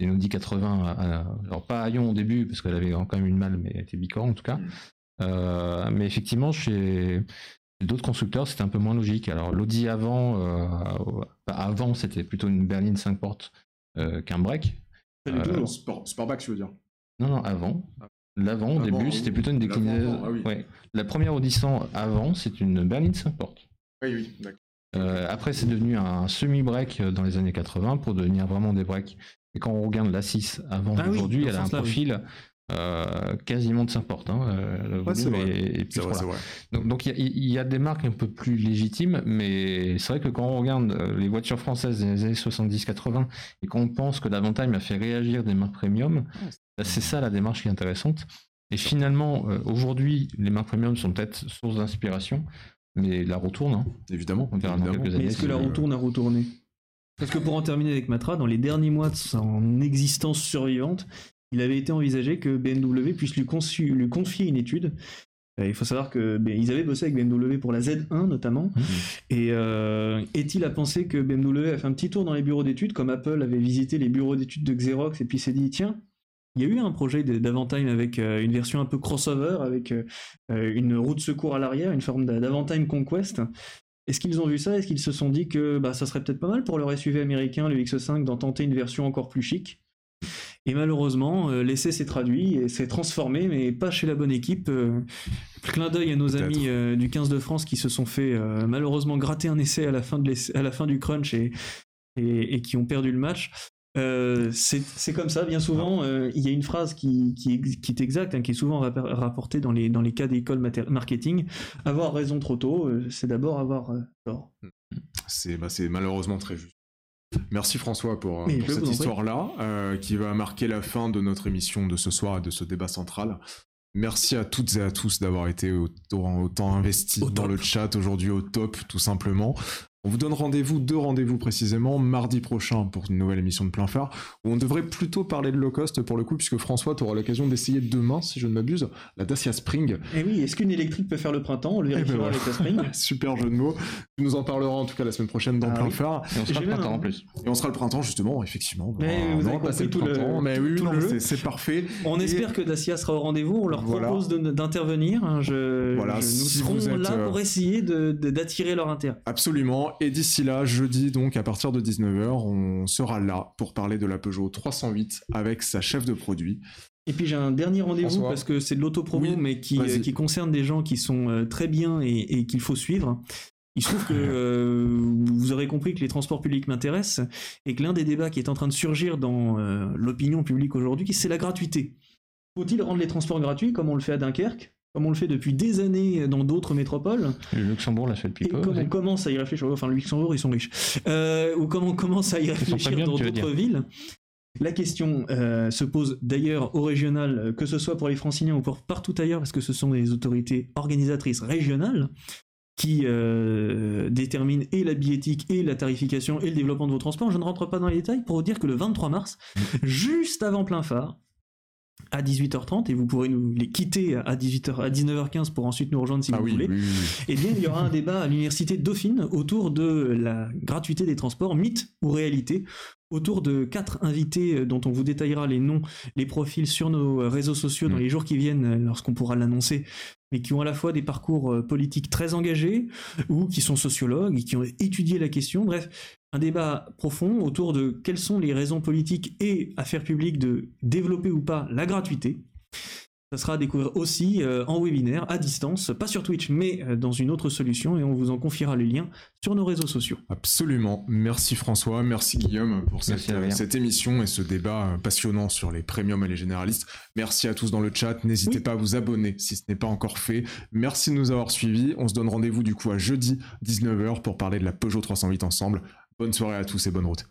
Une Audi 80, à- à- alors pas à Lyon au début, parce qu'elle avait quand même une malle, mais elle était bicorps en tout cas. Mm. Euh, mais effectivement, chez, D'autres constructeurs, c'était un peu moins logique. Alors l'Audi avant, euh, avant c'était plutôt une berline 5 portes euh, qu'un break. Euh, sport, Sportback, tu veux dire Non, non, avant. L'avant, au début, c'était plutôt une déclinaison. Ah La première Audi 100 avant, c'est une berline 5 portes. Oui, oui, d'accord. après, c'est devenu un semi-break dans les années 80 pour devenir vraiment des breaks. Et quand on regarde la 6 avant ah aujourd'hui, elle a un profil euh, quasiment de s'importe. Hein, euh, Donc il y, a des marques un peu plus légitimes, mais c'est vrai que quand on regarde euh, les voitures françaises des années 70-80 et qu'on pense que l'Avantime a fait réagir des marques premium, bah, c'est ça la démarche qui est intéressante. Et finalement, aujourd'hui, les marques premium sont peut-être source d'inspiration, mais la retourne. Hein. Évidemment. On verra dans quelques années. Mais est-ce que la retourne a retourné? Parce que pour en terminer avec Matra, dans les derniers mois de son existence survivante, il avait été envisagé que BMW puisse lui, confier une étude. Euh, il faut savoir que ben, ils avaient bossé avec BMW pour la Z1 notamment. Mmh. Et euh, est-il à penser que BMW a fait un petit tour dans les bureaux d'études, comme Apple avait visité les bureaux d'études de Xerox, et puis s'est dit tiens, il y a eu un projet d'Avantime avec euh, une version un peu crossover, avec une roue de secours à l'arrière, une forme d'Avantime Conquest. Est-ce qu'ils ont vu ça? Est-ce qu'ils se sont dit que bah, ça serait peut-être pas mal pour leur SUV américain, le X5, d'en tenter une version encore plus chic? Et malheureusement, euh, l'essai s'est traduit et s'est transformé, mais pas chez la bonne équipe. Euh, clin d'œil à nos amis euh, du 15 de France qui se sont fait malheureusement gratter un essai à la fin, de à la fin du crunch et, et, qui ont perdu le match. c'est comme ça, bien souvent, il y a une phrase qui, qui, est exacte, hein, qui est souvent rapportée dans les, dans les cas d'école marketing. Avoir raison trop tôt, c'est d'abord avoir tort. Bah, c'est malheureusement très juste. Merci François pour, euh, cette histoire-là, euh, qui va marquer la fin de notre émission de ce soir et de ce débat central. Merci à toutes et à tous d'avoir été autant, autant investis dans le chat aujourd'hui au top, tout simplement. On vous donne rendez-vous, deux rendez-vous précisément, mardi prochain pour une nouvelle émission de plein phare, où on devrait plutôt parler de low cost pour le coup, puisque François, tu auras l'occasion d'essayer demain, si je ne m'abuse, la Dacia Spring. Et eh oui, est-ce qu'une électrique peut faire le printemps On le eh ben vérifiera avec la Spring. Super jeu de mots. Tu nous en parleras en tout cas la semaine prochaine dans ah plein phare. Et on sera le printemps en plus. Et on sera le printemps justement, effectivement. Mais vous avez compris tout le, Mais oui, c'est parfait. On espère que Dacia sera au rendez-vous. On leur propose d'intervenir. Hein. Je, voilà, nous serons là pour euh, essayer d'attirer leur intérêt. Absolument. Et d'ici là, jeudi, donc à partir de 19h, on sera là pour parler de la Peugeot 308 avec sa chef de produit. Et puis j'ai un dernier rendez-vous parce que c'est de l'autopromo, mais qui, euh, qui, concerne des gens qui sont euh, très bien et, qu'il faut suivre. Il se trouve que euh, vous aurez compris que les transports publics m'intéressent et que l'un des débats qui est en train de surgir dans l'opinion publique aujourd'hui, c'est la gratuité. Faut-il rendre les transports gratuits comme on le fait à Dunkerque? Comme on le fait depuis des années dans d'autres métropoles. Le Luxembourg l'a fait depuis peu. Comme on commence à y réfléchir, enfin le Luxembourg ils sont riches, euh, ou comme on commence à y réfléchir dans d'autres villes. La question euh, se pose d'ailleurs au régional, que ce soit pour les franciliens ou pour partout ailleurs, parce que ce sont des autorités organisatrices régionales qui euh, déterminent et la billettique et la tarification et le développement de vos transports. Je ne rentre pas dans les détails pour vous dire que le 23 mars, juste avant plein phare, à 18h30 et vous pourrez nous les quitter à 18h à 19h15 pour ensuite nous rejoindre si ah vous voulez. Et bien il y aura un débat à l'université Dauphine autour de la gratuité des transports, mythe ou réalité, autour de quatre invités dont on vous détaillera les noms, les profils sur nos réseaux sociaux dans mm. les jours qui viennent lorsqu'on pourra l'annoncer, mais qui ont à la fois des parcours euh, politiques très engagés ou qui sont sociologues et qui ont étudié la question. Bref, un débat profond autour de quelles sont les raisons politiques et affaires publiques de développer ou pas la gratuité. Ça sera à découvrir aussi euh, en webinaire, à distance, pas sur Twitch, mais euh, dans une autre solution, et on vous en confiera le lien sur nos réseaux sociaux. Absolument. Merci François, merci Guillaume pour cette, cette, émission et ce débat euh, passionnant sur les premiums et les généralistes. Merci à tous dans le chat. N'hésitez pas à vous abonner si ce n'est pas encore fait. Merci de nous avoir suivis. On se donne rendez-vous du coup à jeudi 19h pour parler de la Peugeot 308 ensemble. Bonne soirée à tous et bonne route.